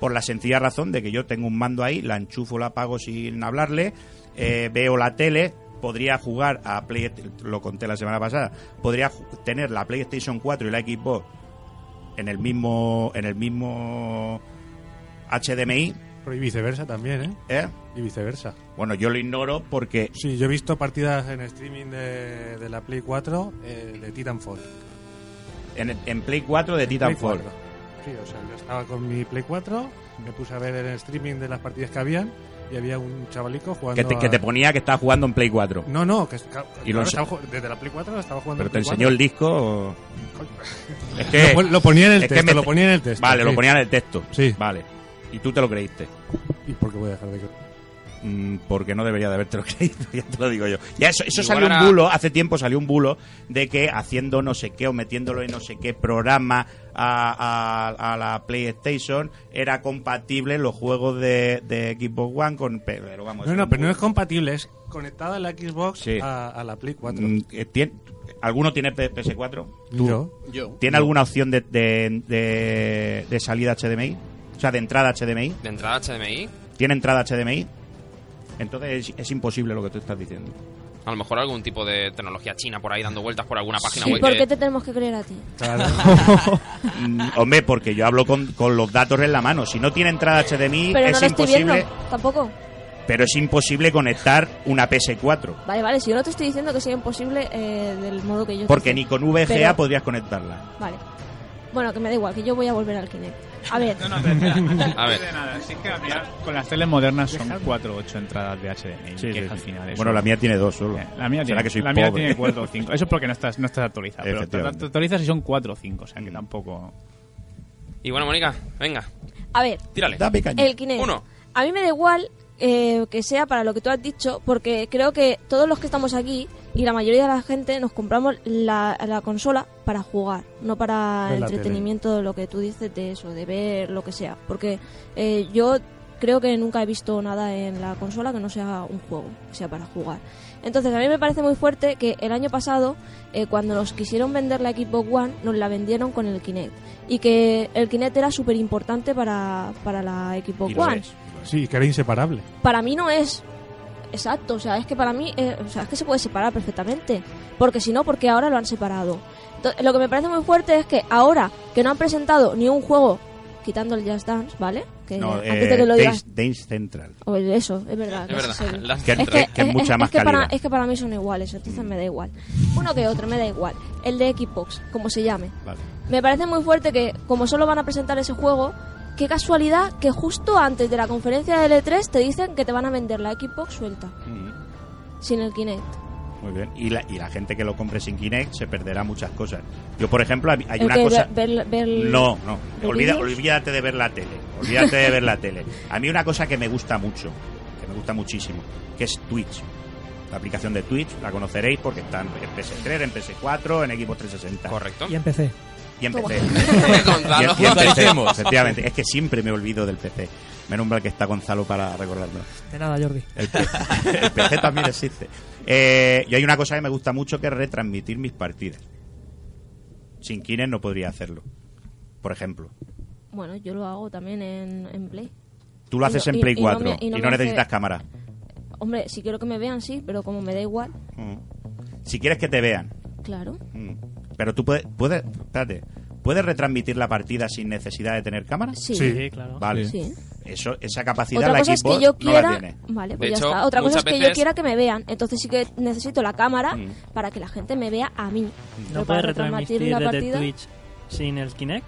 C: Por la sencilla razón de que yo tengo un mando ahí, la enchufo, la apago sin hablarle, eh, veo la tele, podría jugar a Play, lo conté la semana pasada, podría tener la PlayStation 4 y la Xbox en el mismo en el mismo HDMI,
H: Pero y viceversa también, ¿eh?
C: ¿eh?
H: Y viceversa.
C: Bueno, yo lo ignoro porque
H: Sí, yo he visto partidas en streaming de, de la Play 4 eh, de Titanfall.
C: en, en Play 4 de Titanfall.
H: 4. Sí, o sea, yo estaba con mi Play 4, me puse a ver el streaming de las partidas que habían y había un chavalico jugando.
C: Que te, que te ponía que estaba jugando en Play 4.
H: No, no, que
C: Y
H: claro, estaba desde la Play 4 estaba jugando
C: Pero
H: en
C: te
H: Play
C: enseñó
H: 4.
C: el disco. o- Es que
H: lo ponía en el texto,
C: me-
H: lo ponía en el texto,
C: Vale, lo ponía en el texto.
H: Sí.
C: Vale. Y tú te lo creíste.
H: ¿Y por qué voy a dejar de creer?
C: Mm, porque no debería de habértelo creído, ya te lo digo yo. Ya eso, eso salió un bulo, hace tiempo salió un bulo de que haciendo no sé qué o metiéndolo en no sé qué programa a, a- a la PlayStation era compatible los juegos de, de Xbox One con... Pero vamos,
H: No, no, pero no es compatible, es conectada la Xbox
C: Sí.
H: a, a la Play 4.
C: Mm, eh, tien- ¿Alguno tiene P- PS4?
H: Yo.
I: Yo.
C: ¿Tiene alguna opción de, de, de- de salida HDMI? O sea, de entrada HDMI.
A: De entrada HDMI,
C: ¿Tiene entrada HDMI? Entonces es, es imposible lo que tú estás diciendo.
A: a lo mejor algún tipo de tecnología china por ahí dando vueltas por alguna página
B: ¿Y
A: web.
B: por
A: que-
B: qué te tenemos que creer a ti?
C: Mm, Hombre, porque yo hablo con, con los datos en la mano. Si no tiene entrada HDMI,
B: Pero no
C: es imposible.
B: viendo, tampoco.
C: Pero es imposible conectar una PS4.
B: Vale, vale, si yo no te estoy diciendo que sea imposible eh, del modo que yo
C: Porque ni con VGA
B: Pero-
C: podrías conectarla.
B: Vale. Bueno, que me da igual, que yo voy a volver al Kinect. A ver.
E: No, no, pero espera.
A: A ver.
E: De nada, que con las teles modernas son 4 o 8 entradas de HDMI.
C: Sí,
E: que
C: sí,
E: es al
C: sí.
E: final eso.
C: Bueno, la mía tiene dos solo.
E: Eh, La mía,
C: Será
E: tiene,
C: que soy
E: la mía
C: pobre.
E: tiene 4 o 5. Eso es porque no estás, no estás actualizado. Pero te,
C: Efectivamente.
E: te actualizas si son 4 o 5. O sea que tampoco.
A: Y bueno, Mónica, venga,
B: A ver,
A: tírale.
C: Dame caña.
B: el Kinect.
A: Uno.
B: A mí me da igual eh, que sea para lo que tú has dicho, porque creo que todos los que estamos aquí y la mayoría de la gente nos compramos la, la consola para jugar, no para entretenimiento, de lo que tú dices de eso, de ver lo que sea. Porque eh, yo creo que nunca he visto nada en la consola que no sea un juego, que sea para jugar. Entonces a mí me parece muy fuerte que el año pasado, eh, cuando nos quisieron vender la Xbox One, nos la vendieron con el Kinect. Y que el Kinect era súper importante para, para la Xbox
C: Y lo
B: One
C: es.
H: Sí, que era inseparable.
B: para mí no es exacto, o sea, es que para mí, eh, o sea, es que se puede separar perfectamente, porque si no, porque ahora lo han separado. Entonces, lo que me parece muy fuerte es que ahora que no han presentado ni un juego, quitando el Just Dance, ¿vale? Que
C: No,
B: antes
C: eh,
B: de que lo digas,
C: Dance, Dance Central.
B: o eso, es verdad.
A: Es
B: que
A: verdad,
B: es
C: Que,
B: es que,
C: que es mucha más
B: que para, es que para mí son iguales, entonces me da igual. Uno que otro, me da igual. El de Xbox, como se llame.
C: Vale.
B: Me parece muy fuerte que, como solo van a presentar ese juego, qué casualidad que justo antes de la conferencia de L3 te dicen que te van a vender la Xbox suelta,
C: Mm,
B: sin el Kinect.
C: Muy bien. Y la, y la gente que lo compre sin Kinect se perderá muchas cosas. Yo, por ejemplo, hay una cosa...
B: ver- ver- ver-
C: No, no.
B: ¿Los
C: Olvida, olvídate de ver la tele. Olvídate de ver la tele. A mí una cosa que me gusta mucho, que me gusta muchísimo, que es Twitch. La aplicación de Twitch, la conoceréis porque está en PS3, en PS4, en Xbox 360.
A: Correcto.
K: Y empecé.
C: Y en. PC.
A: Gonzalo.
C: Y en- y en PC,
D: Actualicemos.
C: efectivamente. Es que siempre me olvido del PC. Menos mal que está Gonzalo para recordármelo.
K: De nada, Jordi.
C: El PC, el PC también existe. Eh, y hay una cosa que me gusta mucho que es retransmitir mis partidas. Sin Kinect no podría hacerlo. Por ejemplo.
B: Bueno, yo lo hago también en, en Play.
C: Tú lo
B: Y
C: haces
B: no-
C: en
B: y-
C: Play
B: y no
C: 4
B: me- y
C: y
B: no
C: no,
B: me hace-
C: necesitas cámara.
B: Hombre, si quiero que me vean, sí, pero como me da igual,
C: Mm. Si quieres que te vean.
B: claro.
C: Mm. Pero tú puedes, puedes, espérate, ¿puedes retransmitir la partida sin necesidad de tener cámara?
B: Sí.
G: Sí, claro.
C: Vale.
B: Sí.
C: Eso, esa capacidad
B: Otra
C: la
B: cosa es que yo
C: no la
B: quiera.
C: tiene.
B: vale,
A: De
B: pues ya
A: hecho,
B: está. Otra cosa es que yo quiera que me vean. Entonces sí que necesito la cámara
C: Mm.
B: para que la gente me vea a mí.
G: No puedes retransmitir
B: la
G: desde
B: partida.
G: Twitch. sin el Kinect.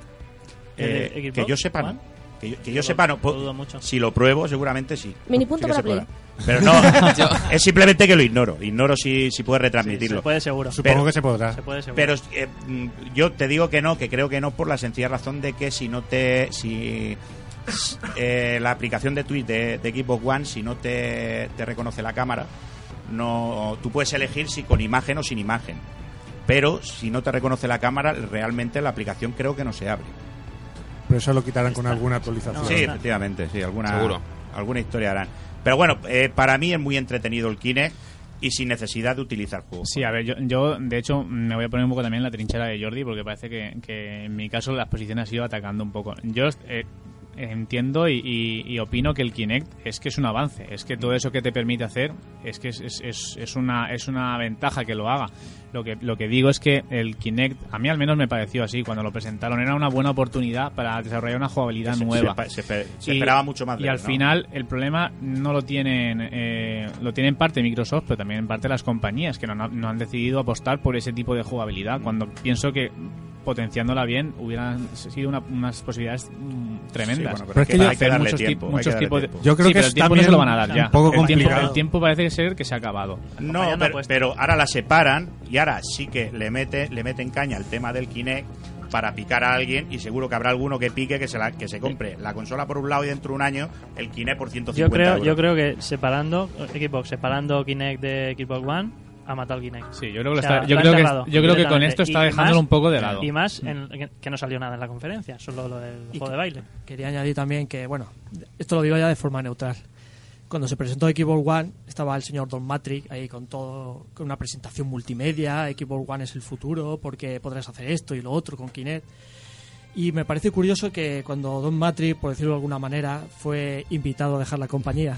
G: ¿El
C: Eh, que yo sepa? Que yo, que yo
G: Lo-
C: sepa, no.
G: lo
C: Po-
G: dudo mucho.
C: Si lo pruebo, seguramente sí.
B: Mini punto
C: Sí
B: para Play.
C: Pero no, es simplemente que lo ignoro. Ignoro si, si puede retransmitirlo.
G: Se puede seguro.
H: Supongo que se podrá.
G: Se puede seguro.
C: Pero eh, mm, yo te digo que no, que creo que no por la sencilla razón de que si no te... si eh, La aplicación de Twitch de, de Xbox One, si no te, te reconoce la cámara, no tú puedes elegir si con imagen o sin imagen. Pero si no te reconoce la cámara, realmente la aplicación creo que no se abre.
H: Pero eso lo quitarán con alguna actualización.
C: Sí, efectivamente, sí, alguna, alguna historia harán. Pero bueno, eh, para mí es muy entretenido el Kinect y sin necesidad de utilizar juegos.
E: Sí, a ver, yo, yo de hecho me voy a poner un poco también en la trinchera de Jordi porque parece que, que en mi caso la exposición ha sido atacando un poco. Yo eh, entiendo y, y- y opino que el Kinect es que es un avance, es que todo eso que te permite hacer es que es, es, es- una, es una ventaja que lo haga. Lo que, lo que digo es que el Kinect, a mí al menos me pareció así cuando lo presentaron, era una buena oportunidad para desarrollar una jugabilidad
C: Se-
E: nueva.
C: se- se- se
E: Y-
C: esperaba mucho más de
E: Y
C: él,
E: al
C: ¿no?
E: final el problema no lo tienen, eh, lo tienen en parte Microsoft, pero también en parte las compañías que no, no han decidido apostar por ese tipo de jugabilidad. Cuando pienso que potenciándola bien hubieran sido una- unas posibilidades mm, tremendas.
C: Sí, bueno, pero es que hay que
E: Hacer
C: darle
E: muchos,
C: tiempo, hay que
E: muchos
C: darle
E: tipos de-
C: tiempo.
H: Yo creo
E: Sí,
H: que
E: pero el tiempo no se lo van a dar ya.
H: un poco
E: el, tiempo, el tiempo parece ser que se ha acabado.
C: No, pero,
G: puesto.
C: pero ahora la separan y ahora sí que le mete le meten caña al tema del Kinect para picar a alguien y seguro que habrá alguno que pique que se la que se compre la consola por un lado y dentro de un año el Kinect por 150
G: Yo creo,
C: euros.
G: yo creo que separando Xbox, separando Kinect de Xbox One, ha matado el Kinect.
E: Sí, yo creo que,
G: O sea,
E: está- yo
G: lo ha
E: creo que,
G: enterrado
E: yo creo que con esto está
G: Y
E: dejándolo
G: más-
E: un poco de lado.
G: Y más en- que- no salió nada en la conferencia, solo lo del
K: Y
G: juego de baile.
K: Quería añadir también que, bueno, esto lo digo ya de forma neutral. Cuando se presentó Xbox One, estaba el señor Don Matrix ahí con todo, con una presentación multimedia. Xbox One es el futuro porque podrás hacer esto y lo otro con Kinect. Y me parece curioso que cuando Don Matrix, por decirlo de alguna manera, fue invitado a dejar la compañía,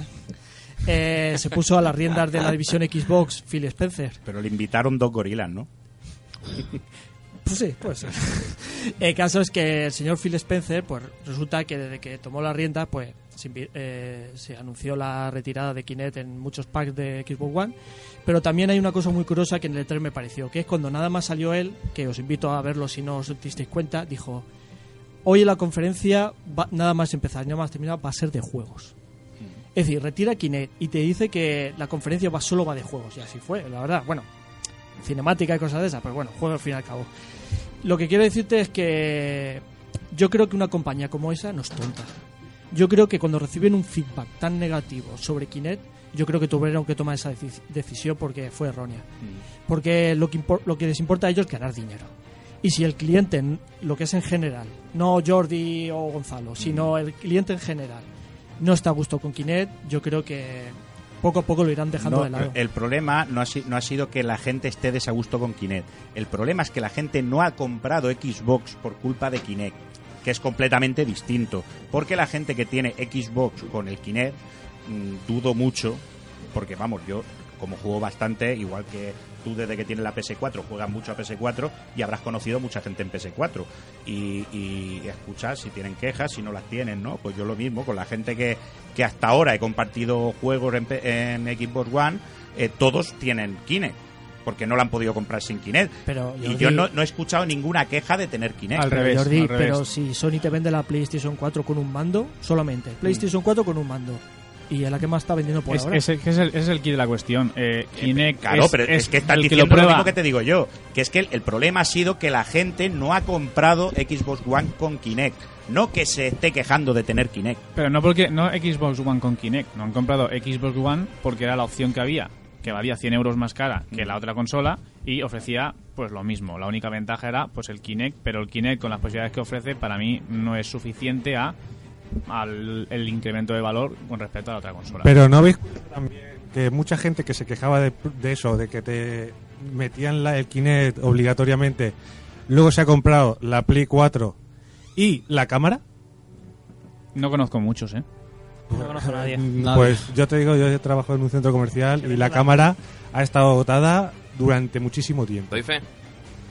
K: eh, se puso a las riendas de la división Xbox Phil Spencer.
C: pero le invitaron dos gorilas no
K: Pues sí, puede ser. El caso es que el señor Phil Spencer, pues resulta que desde que tomó la rienda, pues se, eh, se anunció la retirada de Kinect en muchos packs de Xbox One. Pero también hay una cosa muy curiosa que en el E3 me pareció, que es cuando nada más salió él, que os invito a verlo si no os disteis cuenta, dijo, hoy en la conferencia, va- nada más empezar, nada más terminar, va a ser de juegos. Es decir, retira Kinect y te dice que la conferencia va solo va de juegos. Y así fue, la verdad. Bueno, cinemática y cosas de esas, pero bueno, juego al fin y al cabo. Lo que quiero decirte es que yo creo que una compañía como esa no es tonta. Yo creo que cuando reciben un feedback tan negativo sobre Kinect, yo creo que tuvieron que tomar esa deci- decisión porque fue errónea. Porque lo que, lo que les importa a ellos es ganar dinero. Y si el cliente, lo que es en general, no Jordi o Gonzalo, sino el cliente en general, no está a gusto con Kinect, yo creo que poco a poco lo irán dejando
C: No,
K: de lado.
C: El problema no ha, si- no ha sido que la gente esté desagusto con Kinect. El problema es que la gente no ha comprado Xbox por culpa de Kinect, que es completamente distinto. Porque la gente que tiene Xbox con el Kinect, mm, dudo mucho, porque vamos, yo como juego bastante, igual que tú desde que tienes la PS4 juegas mucho a PS4 y habrás conocido mucha gente en PS4 y, y escuchas si tienen quejas, si no las tienen, ¿no? Pues yo lo mismo, con la gente que, que hasta ahora he compartido juegos en, P- en Xbox One, eh, todos tienen Kinect. Porque no la han podido comprar sin Kinect.
K: Pero,
C: y
K: Jordi-
C: yo no, no he escuchado ninguna queja de tener Kinect.
K: Pero, Jordi, pero si Sony te vende la PlayStation 4 con un mando, solamente. PlayStation 4 con un mando. Y es la que más está vendiendo por
E: Es,
K: ahora.
E: es el, es el- es el kit de la cuestión. Eh, Kinect
C: Claro,
E: es,
C: pero es, que estás
E: el
C: diciendo
E: lo
C: lo,
E: prueba.
C: mismo que te digo yo. Que es que el, el problema ha sido que la gente no ha comprado Xbox One con Kinect. No que se esté quejando de tener Kinect.
E: Pero no porque no Xbox One con Kinect. No han comprado Xbox One porque era la opción que había, que valía 100 euros más cara que la otra consola y ofrecía pues lo mismo. La única ventaja era pues el Kinect, pero el Kinect con las posibilidades que ofrece para mí no es suficiente a al el incremento de valor con respecto a la otra consola.
H: Pero no veis también que mucha gente que se quejaba de, de eso, de que te metían la, el Kinect obligatoriamente, luego se ha comprado la Play 4 y la cámara.
E: No conozco muchos, ¿eh?
G: No conozco a nadie.
H: Pues yo te digo, yo he trabajado en un centro comercial y la cámara ha estado agotada durante muchísimo tiempo.
A: Doy fe.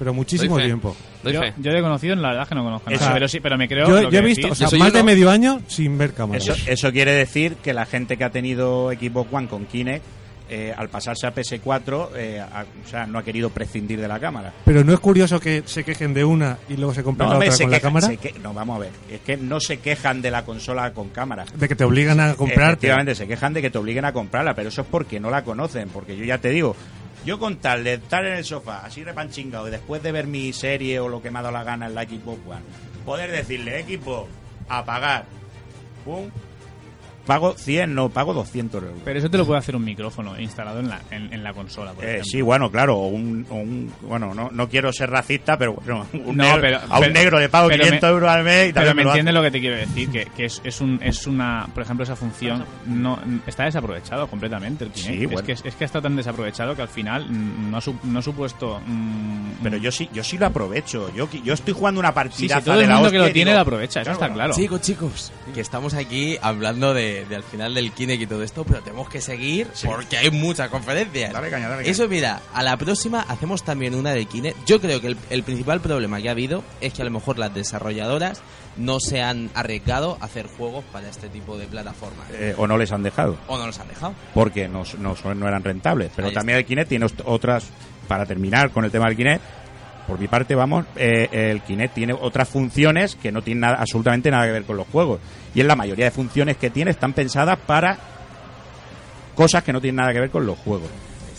H: Pero muchísimo
A: Doy fe.
H: tiempo.
A: Doy
E: Yo,
A: fe.
E: yo he conocido, la verdad es que no conozco
C: Eso-
E: pero sí, pero me creo
H: Yo,
E: lo
H: yo
E: que
H: he visto,
E: decís.
H: o sea,
A: Eso
H: más
A: yo
H: de
A: no-
H: medio año sin ver cámaras.
C: Eso, eso quiere decir que la gente que ha tenido Xbox One con Kinect eh, al pasarse a PS4, eh, ha- o sea, no ha querido prescindir de la cámara.
H: Pero no es curioso que se quejen de una y luego se compren la
C: hombre,
H: otra
C: se
H: con la
C: quejan-
H: cámara.
C: se que- no, vamos a ver. Es que no se quejan de la consola con cámara.
H: De que te obligan a comprarte.
C: Efectivamente, se quejan de que te obliguen a comprarla, pero eso es porque no la conocen. Porque yo ya te digo, yo con tal de estar en el sofá, así repanchingado, y después de ver mi serie o lo que me ha dado la gana en la Xbox One, poder decirle, equipo, apagar, pum, pago 100, no, pago 200 euros.
E: Pero eso te lo puede hacer un micrófono instalado en la, en, en la consola, por
C: Eh, sí, bueno, claro, o un, o un- bueno, no, no quiero ser racista, pero bueno, un
E: No,
C: negro-
E: pero-
C: a un
E: pero-
C: negro le pago
E: pero
C: 500
E: me-
C: euros al mes y
E: Pero
C: también
E: me
C: lo hace.
E: entiendes lo que te quiero decir, que, que es, es, un, es una, por ejemplo, esa función no está desaprovechado completamente el Kinect.
C: Sí,
E: es, que, es que está tan desaprovechado que al final mm, no ha, su- no ha supuesto... mm,
C: Pero yo sí, yo sí lo aprovecho. Yo, yo estoy jugando una
E: Sí,
C: partida
E: sí, todo el mundo que lo tiene lo aprovecha, eso está claro.
D: Chicos, chicos, que estamos aquí hablando de, de al final del Kinect y todo esto, pero tenemos que seguir porque hay muchas conferencias.
C: Dale caña, dale caña.
D: Eso, mira, a la próxima hacemos también una de Kinect. Yo creo que el, el principal problema que ha habido es que a lo mejor las desarrolladoras no se han arriesgado a hacer juegos para este tipo de plataformas.
C: Eh, o no les han dejado.
D: O no los han dejado.
C: porque no, no, no eran rentables. Pero
D: Ahí
C: también el Kinect tiene otras, para terminar con el tema del Kinect, por mi parte, vamos, eh, el Kinect tiene otras funciones que no tienen nada, absolutamente nada que ver con los juegos. Y en la mayoría de funciones que tiene están pensadas para cosas que no tienen nada que ver con los juegos.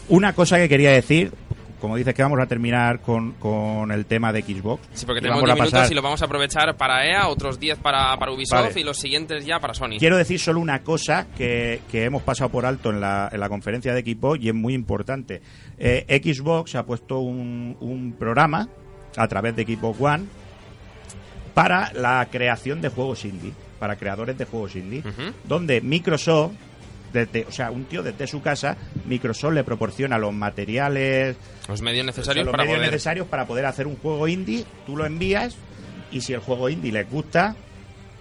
C: Una cosa que quería decir, como dices que vamos a terminar con, con el tema de Xbox.
A: Sí, porque tenemos
C: vamos a
A: 10 minutos y lo vamos a aprovechar para EA, otros 10 para, para Ubisoft
C: Vale.
A: y los siguientes ya para Sony.
C: Quiero decir solo una cosa que, que hemos pasado por alto en la, en la conferencia de Xbox y es muy importante. Eh, Xbox ha puesto un, un programa a través de Xbox One para la creación de juegos indie, para creadores de juegos indie, donde Microsoft, desde, o sea, un tío desde su casa, Microsoft le proporciona los materiales,
A: Los medios
C: o sea,
A: necesarios
C: los
A: para
C: medios
A: poder...
C: necesarios para poder hacer un juego indie, tú lo envías y si el juego indie les gusta,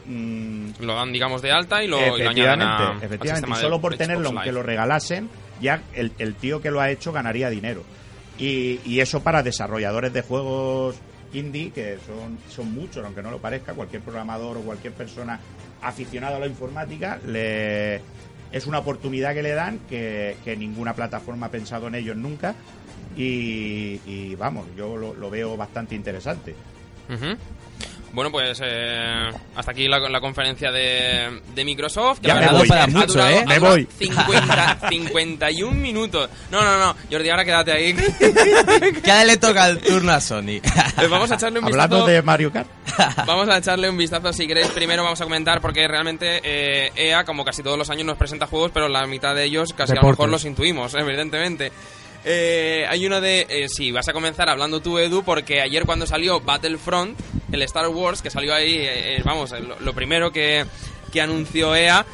C: mm,
A: Lo dan, digamos, de alta y lo, y lo añaden
C: efectivamente,
A: a, al
C: efectivamente.
A: sistema
C: Y solo por
A: Xbox
C: tenerlo,
A: Live.
C: aunque lo regalasen, ya el, el tío que lo ha hecho ganaría dinero. Y, y eso para desarrolladores de juegos indie, que son, son muchos, aunque no lo parezca, cualquier programador o cualquier persona aficionada a la informática, le, es una oportunidad que le dan que, ninguna plataforma ha pensado en ellos nunca. Y, y vamos, yo lo, lo veo bastante interesante.
A: Ujú. Bueno, pues eh, hasta aquí la, la conferencia de, de Microsoft. que
C: Ya me voy. Para
D: mucho,
A: durado-
D: ¿eh?
C: Me voy.
A: 50, 51 minutos. No, no, no. Jordi, ahora quédate ahí.
D: Que ahora le toca el turno a Sony.
A: Eh, Vamos a echarle un
C: Hablando
A: vistazo.
C: de Mario Kart,
A: Vamos a echarle un vistazo si queréis. Primero vamos a comentar porque realmente eh, EA, como casi todos los años, nos presenta juegos, pero la mitad de ellos casi a lo mejor los intuimos, evidentemente. Eh, hay uno de... eh, sí, vas a comenzar hablando tú, Edu, porque ayer cuando salió Battlefront, el Star Wars, que salió ahí, eh, eh, vamos, eh, lo, lo primero que, que anunció EA,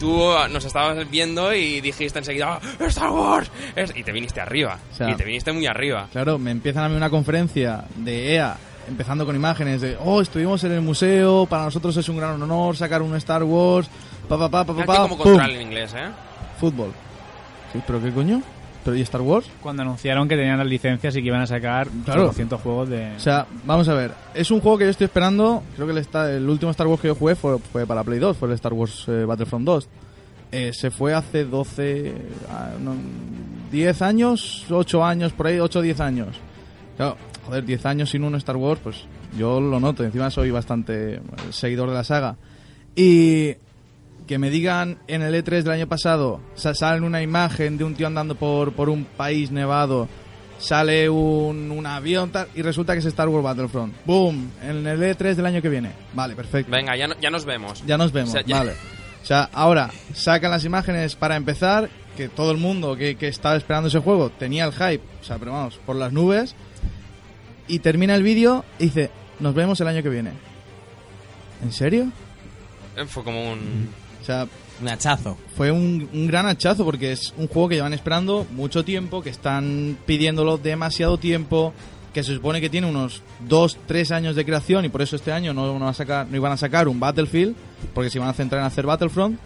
A: tú ah, nos estabas viendo y dijiste enseguida, "Ah, Star Wars, Es-", y te viniste arriba,
J: O sea,
A: y te viniste muy arriba.
J: Claro, me empiezan a mí una conferencia de EA, empezando con imágenes de, oh, estuvimos en el museo, para nosotros es un gran honor sacar un Star Wars, pa, pa, pa, pa, pa, pa,
A: como en inglés, ¿eh?
J: Fútbol. ¿Qué- ¿Pero qué coño? ¿Pero y Star Wars?
E: Cuando anunciaron que tenían las licencias y que iban a sacar
J: Claro.
E: 200 juegos de...
J: O sea, vamos a ver, es un juego que yo estoy esperando, creo que el, esta- el último Star Wars que yo jugué fue, fue para Play 2, fue el Star Wars eh, Battlefront 2. Eh, se fue hace 12, ah, no, 10 años, 8 años, por ahí, 8 o 10 años. Claro, joder, 10 años sin un Star Wars, pues yo lo noto, encima soy bastante eh, seguidor de la saga. Y que me digan en el E3 del año pasado, sa- salen una imagen de un tío andando por, por un país nevado, sale un, un avión tal, y resulta que es Star Wars Battlefront. ¡Boom! En el E3 del año que viene. Vale, perfecto.
A: Venga, ya, no- ya nos vemos.
J: Ya nos vemos,
A: O sea, ya-
J: vale. O sea, ahora sacan las imágenes para empezar, que todo el mundo que, que estaba esperando ese juego tenía el hype, o sea, pero vamos, por las nubes, y termina el vídeo y dice, nos vemos el año que viene. ¿En serio?
A: Eh, Fue como un...
J: O sea,
D: Un hachazo.
J: fue un, un gran hachazo porque es un juego que llevan esperando mucho tiempo, que están pidiéndolo demasiado tiempo, que se supone que tiene unos 2, 3 años de creación y por eso este año no, van a sacar, no iban a sacar un Battlefield, porque se iban a centrar en hacer Battlefront.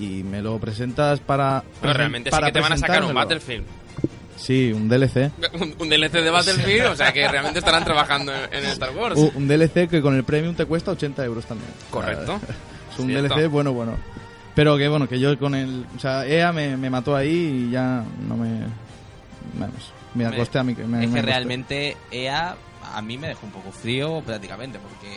J: Y me lo presentas para.
A: Pero realmente sí
J: para
A: que te van a sacar un. Battlefield.
J: Sí, un DLC.
A: Un, un DLC de Battlefield, o sea que realmente estarán trabajando en, en Star Wars.
J: Un un DLC que con el premium te cuesta 80 euros también.
A: Correcto.
J: Un
A: Cierto.
J: DLC bueno, bueno. Pero que bueno, que yo con el. O sea, EA me, me mató ahí y ya no me. Vamos, me acosté a mí. Me,
D: es
J: me
D: que
J: acosté.
D: realmente EA a mí me dejó un poco frío prácticamente, porque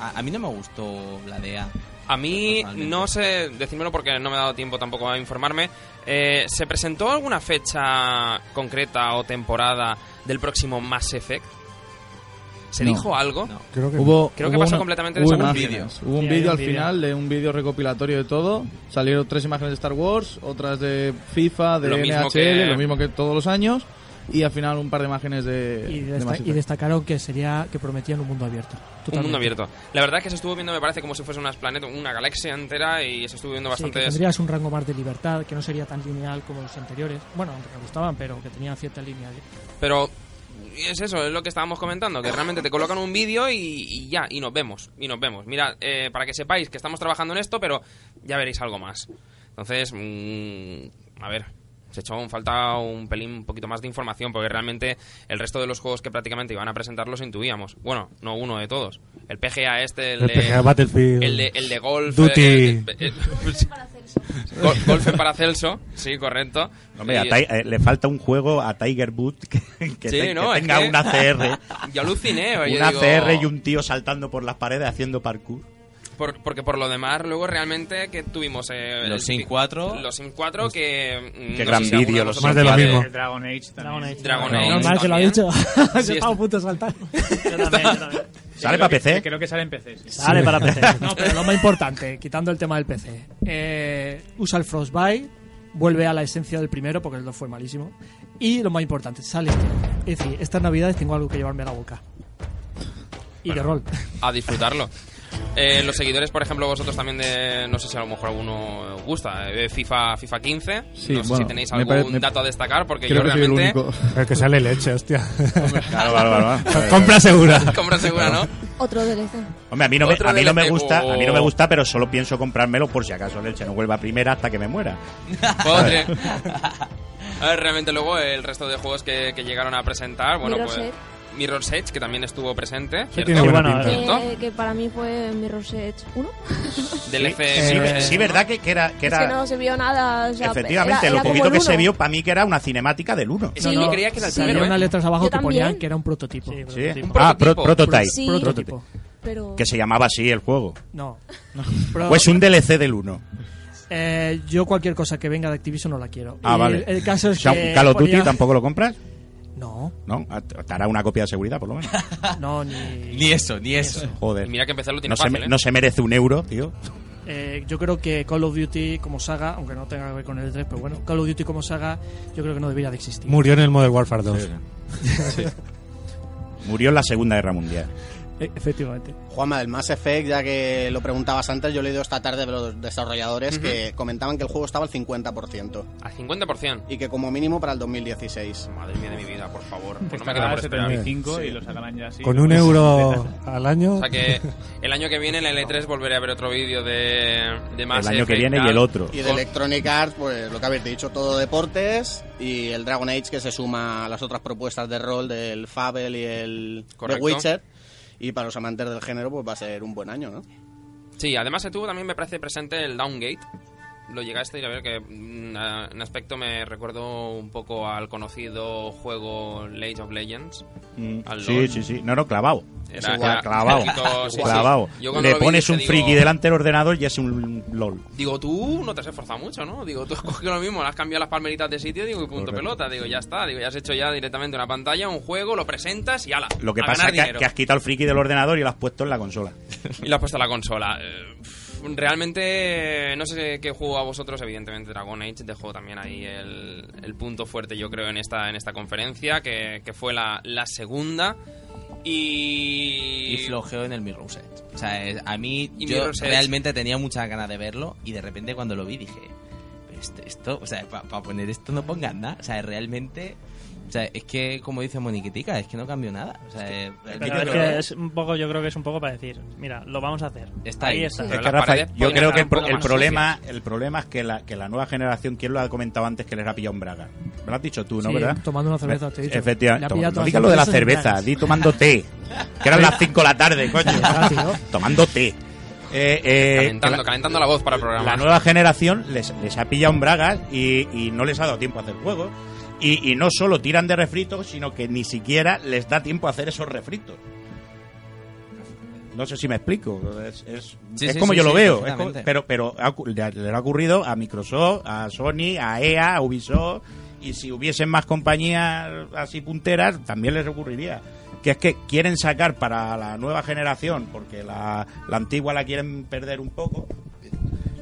D: a, a mí no me gustó la de EA.
A: A mí, no sé decírmelo porque no me ha dado tiempo tampoco a informarme. Eh, ¿Se presentó alguna fecha concreta o temporada del próximo Mass Effect? ¿Se
J: No.
A: dijo algo?
H: Creo que
J: Hubo,
A: Creo que
J: hubo
A: pasó
J: una-
A: completamente
J: hubo imágenes. Hubo un
K: Sí,
J: vídeo al final de un vídeo recopilatorio de todo. Salieron tres imágenes de Star Wars, otras de FIFA, de
A: Lo
J: NHL,
A: que-
J: lo mismo que todos los años. Y al final un par de imágenes de.
K: Y,
J: de
K: desta-
J: Mass
K: y destacaron que sería que prometían un mundo abierto.
A: Un mundo abierto. La verdad es que se estuvo viendo, me parece, como si fuese una planeta, una galaxia entera y se estuvo viendo
K: Sí, que
A: bastantes...
K: tendrías un rango más de libertad, que no sería tan lineal como los anteriores. Bueno, aunque me gustaban, pero que tenían cierta línea.
A: Pero es eso, es lo que estábamos comentando, que realmente te colocan un vídeo y, y ya, y nos vemos, y nos vemos. Mira, eh, para que sepáis que estamos trabajando en esto, pero ya veréis algo más. Entonces, mm, a ver, se echó un, falta un pelín, un poquito más de información, porque realmente el resto de los juegos que prácticamente iban a presentar los intuíamos. Bueno, no uno de todos. El PGA este, el,
H: El
A: de...
H: PGA Battlefield.
A: El de, el de golf.
H: Duty.
A: eh, eh, eh, Gol- golf en Paracelso, sí, correcto.
C: Hombre,
A: Y-
C: a Ti- eh, le falta un juego a Tiger Woods que, que
A: Sí,
C: te-
A: no,
C: que
A: es
C: tenga
A: que-
C: una CR.
A: Yo aluciné, yo
C: una
A: digo-
C: CR y un tío saltando por las paredes haciendo parkour.
A: Por- porque por lo demás, luego realmente que tuvimos eh,
D: Los Sims 4.
A: Los Sims 4 que...
C: Qué
A: no
C: gran
A: si
C: vídeo,
A: de
C: los
H: Más de lo mismo.
E: Dragon Age también.
G: Dragon Age.
A: Dragon Age.
K: Normal que lo ha dicho.
A: Sí,
K: Se
A: está-
K: estaba a punto de saltar.
G: Yo también, yo también.
C: ¿Sale para
E: que-
C: PC?
E: Creo que sale en PC. sí.
G: Sale para PC.
K: No, pero lo más importante, quitando el tema del PC, eh, usa el Frostbite, vuelve a la esencia del primero porque el 2 fue malísimo. Y lo más importante, sale este. Es decir, estas navidades tengo algo que llevarme a la boca. Y de rol.
A: A disfrutarlo. Eh, los seguidores, por ejemplo, vosotros también de... No sé si a lo mejor alguno os gusta. eh, FIFA, FIFA 15.
J: Sí,
A: no sé
J: bueno,
A: si tenéis algún
J: pare- me-
A: dato a destacar porque
J: Creo
A: yo
J: que soy el
A: realmente...
J: único.
H: El que sale leche, hostia.
C: Claro, claro, claro.
H: Compra segura.
A: Compra segura, ¿no?
B: Otro DLC.
C: Hombre, a mí no me, a mí no me gusta, a mí no me
A: oh.
C: gusta, pero solo pienso comprármelo por si acaso Leche no vuelva a primera hasta que me muera.
A: Joder. A ver, realmente luego el resto de juegos que, que llegaron a presentar, bueno, pues... Mirror's Edge, que también estuvo presente.
H: Sí, tiene buena
G: bueno,
H: pinta.
A: ¿Cierto?
B: Que, para mí fue Mirror's Edge 1.
A: DLC.
C: Sí,
A: eh,
C: sí, verdad que, que era, que
B: Es
C: era
B: que no se vio nada. o sea,
C: efectivamente,
B: era-
C: lo
B: era como
C: poquito que se vio para mí que era una cinemática del 1.
A: Eso
B: Sí.
A: yo creía que era el primero, ¿eh?
K: unas letras abajo
B: Yo
K: que ponían que era un prototipo.
G: Sí,
C: Sí.
G: prototipo.
C: Ah, pro-
A: prototipo.
C: Prototype.
B: Sí.
K: Prototipo.
B: Pero
C: Que se llamaba así el juego.
K: No. Pro-
C: Pues un DLC del 1.
K: eh, yo cualquier cosa que venga de Activision no la quiero.
C: Ah,
K: Y
C: vale.
K: El, el caso es
C: O sea,
K: que
C: un Call of Duty
K: ponía-
C: tampoco lo compras,
K: No,
C: ¿no? Ah, Te hará una copia de seguridad, por lo menos.
K: no, ni...
D: Ni eso, ni eso.
C: Joder.
A: mira que empezar lo tiene
C: No
A: fácil, ¿eh?
C: no se merece un euro, tío.
K: Eh, yo creo que Call of Duty como saga, aunque no tenga que ver con el 3, pero bueno, Call of Duty como saga yo creo que no debería de existir.
H: Murió en el Modern Warfare 2.
C: Murió en la Segunda Guerra Mundial.
K: Eh, efectivamente.
I: Juanma, del Mass Effect, ya que lo preguntabas antes, yo he leído esta tarde de los desarrolladores que comentaban que el juego estaba al 50%
A: Al 50%.
I: y que como mínimo para el 2016.
A: Madre mía de mi vida, por favor. Pues no me queda por esperar.
E: 75
H: Sí.
E: y lo sacarán ya así.
H: Con un euro al año.
A: O sea que el año que viene en el E3 volveré a ver otro vídeo de, de Mass
C: El año que
A: Effect,
C: viene y el otro.
I: Y de Electronic Arts, pues lo que habéis dicho, todo deportes y el Dragon Age que se suma a las otras propuestas de rol del Fable y el The
A: Correcto.
I: Witcher. Y para los amantes del género, pues va a ser un buen año, ¿no?
A: Sí, además se tuvo también me parece presente el Downgate. Lo llegaste a ir a ver que mm, en aspecto me recuerdo un poco al conocido juego Age of Legends.
C: Mm,
A: Al
C: Sí,
A: LOL.
C: sí, sí. No, no, clavado.
A: Era-
C: clavado.
A: poquito- sí,
C: clavado. Le
A: vi
C: pones un
A: digo-
C: friki delante del ordenador y es un LOL.
A: Digo, tú no te has esforzado mucho, ¿no? Digo, tú has cogido lo mismo, le has cambiado las palmeritas de sitio, digo, y punto
C: Correcto.
A: pelota. Digo, ya está, digo, ya has hecho ya directamente una pantalla, un juego, lo presentas y ala.
C: Lo que
A: a
C: pasa es que, has quitado el friki del ordenador y lo has puesto en la consola.
A: Y lo has puesto a la consola. Eh, Realmente, no sé qué juego a vosotros, evidentemente Dragon Age dejó también ahí el, el punto fuerte, yo creo, en esta, en esta conferencia, que, que fue la, la segunda. Y...
D: Y flojeo en el Mirror's Edge. O sea, es- a mí
A: Y
D: yo realmente tenía muchas ganas de verlo y de repente cuando lo vi dije, "Pero esto, esto o sea, para poner esto no pongan nada. O sea, realmente, o sea, es que como dice Moniquitica, es que no cambió nada. O sea, eh,
G: Pero es que es un poco, yo creo que es un poco para decir, mira, lo vamos a hacer.
D: Está
G: ahí
D: ahí.
G: está.
C: Es que, Rafa, yo creo que el,
A: un
C: pro- el problema, el problema es que la, que la nueva generación, ¿quién lo ha comentado antes que les ha pillado un braga? Me lo has dicho tú, ¿no?
K: Sí,
C: ¿verdad?
K: tomando una cerveza, te he dicho.
C: Efectivamente. No
K: todas
C: digas lo de la cerveza, di tomando té. Que eran las 5 de la tarde, coño. Tomando té. eh, eh,
A: Calentando,
C: que la-
A: calentando la voz para el programa.
C: la nueva generación les, les ha pillado en bragas y, y no les ha dado tiempo a hacer juegos. Y, y no solo tiran de refritos, sino que ni siquiera les da tiempo a hacer esos refritos. No sé si me explico. Es, es-
D: Sí,
C: es
D: sí,
C: como
D: sí,
C: yo lo veo. como- pero pero le, ha- le ha ocurrido a Microsoft, a Sony, a EA, a Ubisoft. Y si hubiesen más compañías así punteras, también les ocurriría. Que es que quieren sacar para la nueva generación, porque la, la antigua la quieren perder un poco,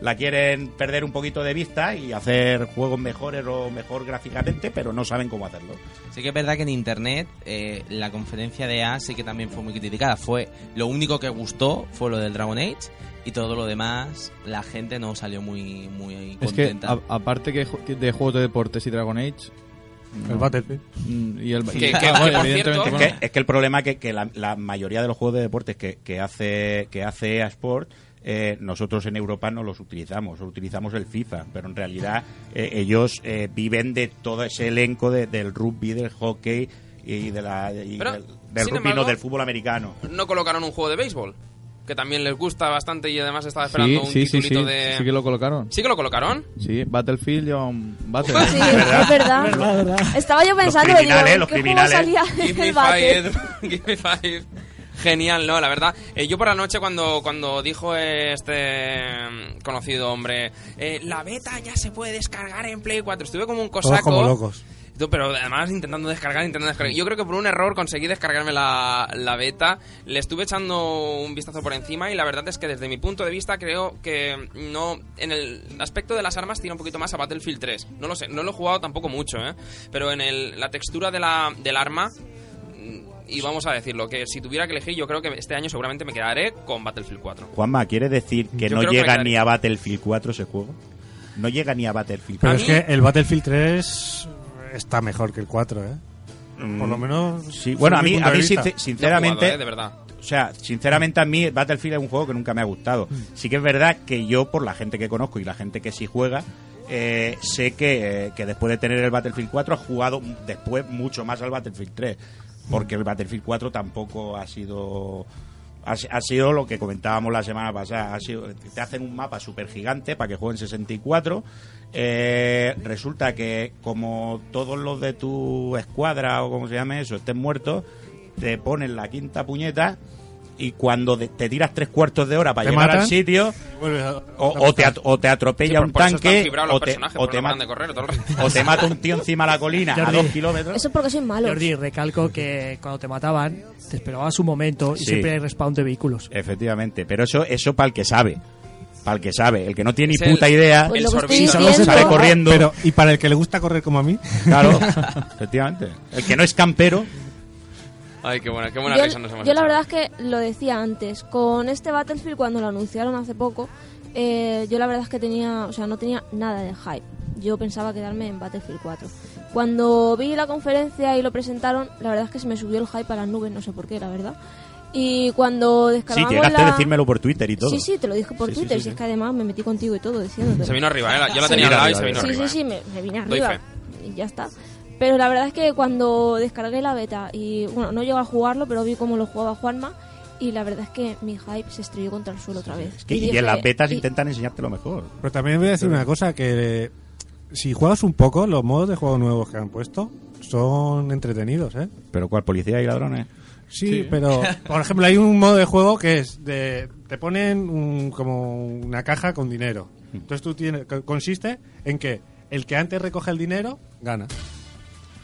C: la quieren perder un poquito de vista y hacer juegos mejores o mejor gráficamente, pero no saben cómo hacerlo.
D: Sí que es verdad que en internet eh, la conferencia de A sí que también fue muy criticada. Fue lo único que gustó fue lo del Dragon Age y todo lo demás la gente no salió muy muy
J: Es que,
D: contenta.
J: a- aparte que de juegos de deportes y Dragon Age...
H: El. Battlefield.
J: Mm, Y el, y-
A: que-
J: ah,
A: que,
J: bueno,
A: por
J: evidentemente,
A: cierto-
C: Es que, es que el problema es que, que la, la mayoría de los juegos de deportes que, que hace que hace EA Sport eh, nosotros en Europa no los utilizamos, utilizamos el FIFA, pero en realidad eh, ellos eh, viven de todo ese elenco de- del rugby, del hockey y, de la, y
A: Pero,
C: del, del rugby, no,
A: embargo-
C: del fútbol americano.
A: No colocaron un juego de béisbol, que también les gusta bastante y además estaba esperando
J: Sí,
A: un
J: sí, sí,
A: de...
J: sí que lo colocaron.
A: ¿Sí que lo colocaron?
J: Sí, Battlefield un Battle.
B: Sí, es verdad. Estaba yo pensando,
C: Los
B: digo,
C: criminales, los
B: ¿qué juego
C: criminales.
B: salía
A: Give me
B: el Battle?
A: five, give me five. Genial, no, la verdad. eh, yo por la noche cuando, cuando dijo este conocido hombre, eh, la beta ya se puede descargar en Play 4, estuve como un
H: Todos
A: cosaco.
H: como locos.
A: Pero además intentando descargar, intentando descargar. Yo creo que por un error conseguí descargarme la, la beta. Le estuve echando un vistazo por encima y la verdad es que desde mi punto de vista creo que no... En el aspecto de las armas tira un poquito más a Battlefield 3. No lo sé, no lo he jugado tampoco mucho, ¿eh? Pero en el, la textura de la, del arma... mm, Y vamos a decirlo, que si tuviera que elegir, yo creo que este año seguramente me quedaré con Battlefield 4.
C: Juanma, ¿quiere decir que
A: Yo
C: no
A: que
C: llega ni a Battlefield 4 ese juego? No llega ni a Battlefield
H: Pero
A: A
H: es
A: mí-
H: que el Battlefield 3 está mejor que el 4, ¿eh?
C: Mm,
H: Por lo menos.
C: Sí, bueno, a mí, a mí sinceramente,
A: jugado, ¿eh? De verdad.
C: o sea, sinceramente a mí Battlefield es un juego que nunca me ha gustado. Sí que es verdad que yo, por la gente que conozco y la gente que sí juega, eh, sé que, eh, que después de tener el Battlefield 4 ha jugado después mucho más al Battlefield 3. Porque el Battlefield 4 tampoco ha sido... Ha, sido lo que comentábamos la semana pasada. Ha sido, te hacen un mapa súper gigante para que jueguen 64. Eh, resulta que como todos los de tu escuadra o como se llame eso estén muertos, te ponen la quinta puñeta y cuando te tiras tres cuartos de hora para llegar
H: matan
C: al sitio o, o te, o te atropella
A: Sí,
C: un tanque o te, o,
A: porque
C: te
A: no correr
C: o te mata un tío encima de la colina a dos kilómetros.
B: Eso es porque soy malo.
K: Jordi, recalco que cuando te mataban, te esperabas un momento y
C: Sí.
K: siempre hay respawn de vehículos.
C: Efectivamente, pero eso eso para el que sabe. Para el que sabe, el que no tiene
A: Es
C: ni puta
A: el-
C: idea,
B: Pues
A: el
B: estoy
A: sorbito.
C: sale corriendo.
H: Pero, y para el que le gusta correr como a mí,
C: Claro, efectivamente. El que no es campero,
A: Ay, qué buena, qué buena
B: yo,
A: risa nos hemos
B: yo la
A: echado.
B: verdad es que lo decía antes, con este Battlefield cuando lo anunciaron hace poco, eh, yo la verdad es que tenía, o sea, no tenía nada de hype. Yo pensaba quedarme en Battlefield 4. Cuando vi la conferencia y lo presentaron, la verdad es que se me subió el hype a las nubes, no sé por qué, la verdad. Y cuando
C: sí,
B: descargamos
C: llegaste
B: la...
C: a decirmelo por Twitter y todo.
B: Sí, sí, te lo dije por
C: Sí, sí,
B: Twitter,
C: sí,
B: si es
C: sí.
B: que además me metí contigo y todo diciéndote.
A: Se vino arriba, ¿eh? Yo la tenía al lado y se vino
B: Sí,
A: arriba.
B: sí, sí, me, me vine arriba y ya está. Pero la verdad es que cuando descargué la beta y, bueno, no llego a jugarlo, pero vi cómo lo jugaba Juanma y la verdad es que mi hype se estrelló contra el suelo otra vez.
C: Es que- y,
B: dije-
C: en las betas
B: y-
C: intentan enseñarte lo mejor.
H: pero también voy a decir una cosa: que si juegas un poco, los modos de juego nuevos que han puesto son entretenidos, ¿eh?
C: Pero ¿cuál? ¿Policía y ladrones?
H: Sí, pero por ejemplo hay un modo de juego que es de te ponen un- como una caja con dinero. Entonces tú tienes co- consiste en que el que antes recoge el dinero gana.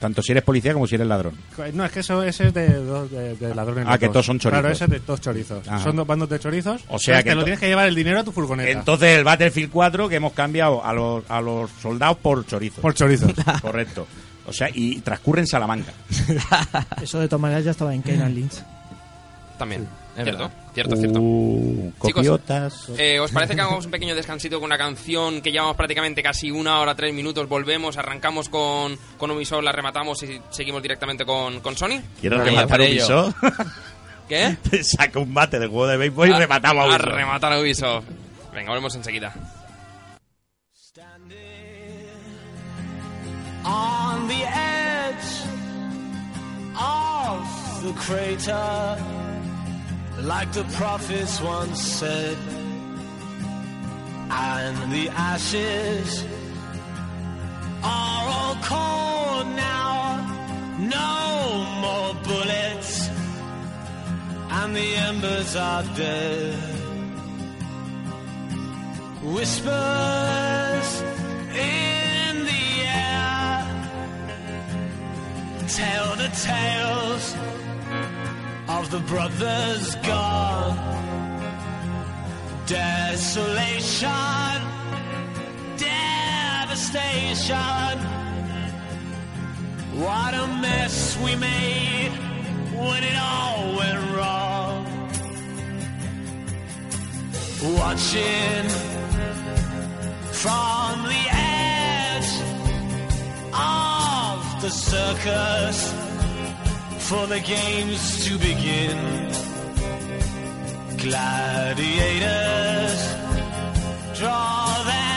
C: Tanto si eres policía como si eres ladrón.
H: No, es que eso ese es de, dos- de, de ladrones.
C: Ah, que
H: dos.
C: todos son chorizos.
H: Claro, ese es de dos chorizos.
C: Ajá.
H: Son dos bandos de chorizos.
C: O sea que
H: te lo
C: ento-
H: tienes que llevar el dinero a tu furgoneta.
C: Entonces el Battlefield 4 que hemos cambiado a los, a los soldados por chorizos.
H: por chorizos.
C: Correcto. O sea, y transcurre en Salamanca.
K: Eso de todas maneras ya estaba en Kane Lynch.
A: También.
D: Es
A: Cierto,
D: verdad.
A: cierto, cierto.
C: Uh,
A: Chicos. Eh, ¿Os parece que hagamos un pequeño descansito con una canción que llevamos prácticamente casi una hora, tres minutos? Volvemos, arrancamos con, con Ubisoft, la rematamos y seguimos directamente con, con Sony.
C: ¿Quieres rematar. Ubisoft?
A: ¿Qué?
C: Te saca un bate del juego de béisbol y
A: A-
C: rematamos a
A: A rematar a Ubisoft. Venga, volvemos enseguida.
L: on the edge of the crater, like the prophets once said. and the ashes are all cold now. No more bullets, and the embers are dead. Whispers in the air tell the tales of the brothers gone. Desolation, devastation. What a mess we made when it all went wrong. Watching from the edge of the circus for the games to begin. Gladiators draw their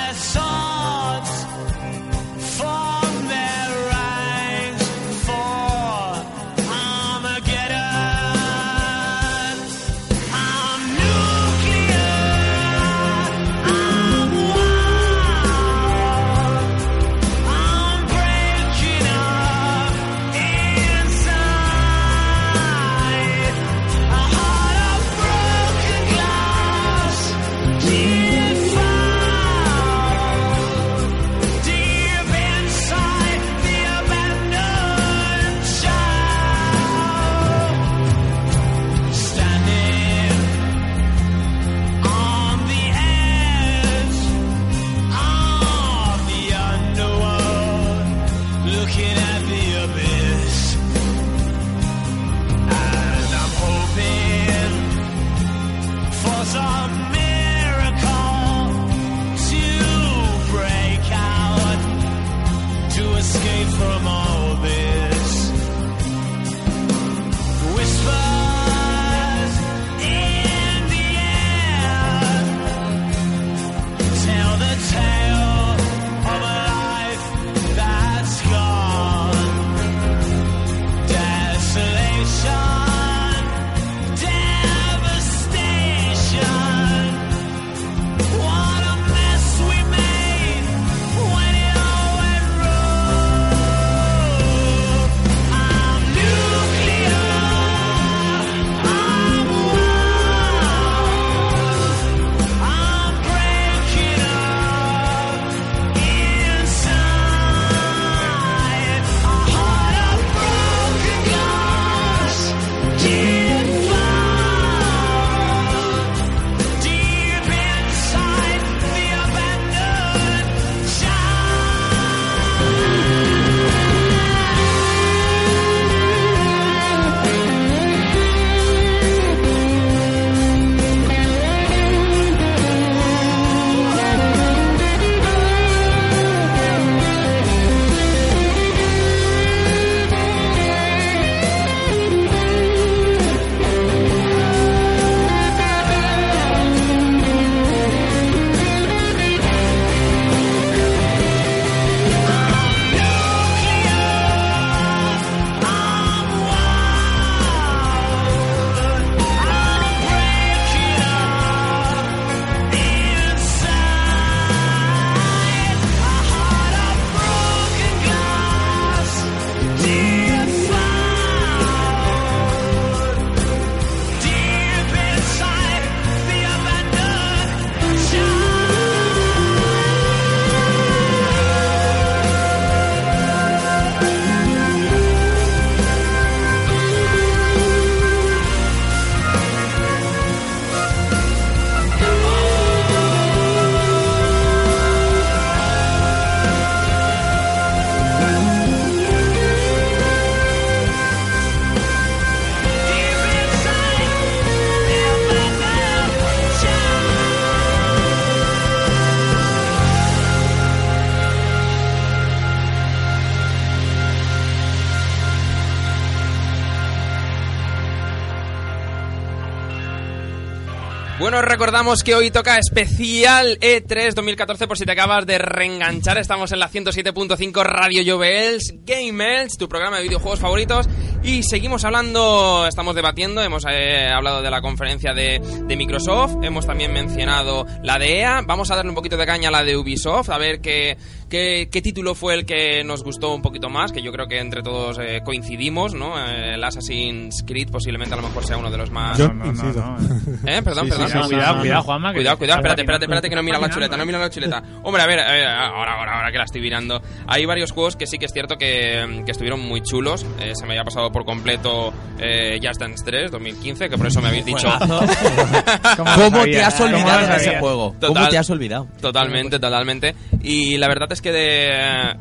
A: recordamos que hoy toca especial E3 2014 por si te acabas de reenganchar. Estamos en la 107.5 Radio Jovels, Gamers, tu programa de videojuegos favoritos. Y seguimos hablando, estamos debatiendo, hemos eh, hablado de la conferencia de, de Microsoft, hemos también mencionado la de EA. Vamos a darle un poquito de caña a la de Ubisoft, a ver qué, qué, qué título fue el que nos gustó un poquito más, que yo creo que entre todos eh, coincidimos, ¿no? Eh, el Assassin's Creed posiblemente a lo mejor sea uno de los más...
H: Yo incido.
A: ¿Eh? Perdón,
E: Sí, sí,
A: perdón.
E: sí, cuidado, cuidado, Juanma, que-
A: Cuidado, cuidado, espérate, espérate, espérate, que no mira la chuleta, no mira la chuleta. Hombre, a ver, eh, ahora, ahora, ahora que la estoy mirando. Hay varios juegos que sí que es cierto que, que estuvieron muy chulos. Eh, se me había pasado por completo eh, Just Dance 3 2015, que por eso me habéis dicho.
D: ¿Cómo te has
A: ¿Cómo lo
D: olvidado de ese juego? ¿Cómo te has olvidado?
A: Totalmente, totalmente. Y la verdad es que de,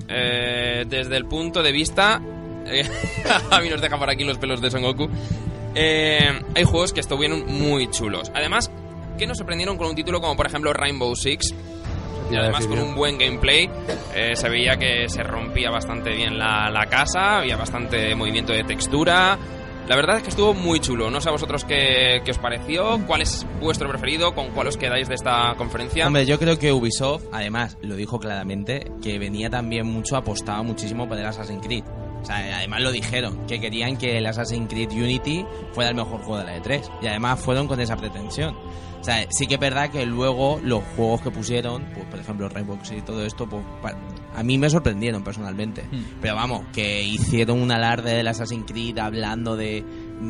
A: eh, desde el punto de vista... eh, a mí nos deja por aquí los pelos de Son Goku. eh, hay juegos que estuvieron muy chulos. Además, que nos sorprendieron con un título como por ejemplo Rainbow Six. Y además con un buen gameplay. eh, se veía que se rompía bastante bien la, la casa, había bastante movimiento de textura. La verdad es que estuvo muy chulo. No sé a vosotros qué, qué os pareció, cuál es vuestro preferido, con cuál os quedáis de esta conferencia.
D: Hombre, yo creo que Ubisoft, además, lo dijo claramente, que venía también mucho, apostaba muchísimo por el Assassin's Creed. O sea, además lo dijeron, que querían que el Assassin's Creed Unity fuera el mejor juego de la E3. Y además fueron con esa pretensión. O sea, sí que es verdad que luego los juegos que pusieron, pues por ejemplo Rainbow Six y todo esto, pues a mí me sorprendieron personalmente.
E: Hmm.
D: Pero vamos, que hicieron un alarde del Assassin's Creed hablando de,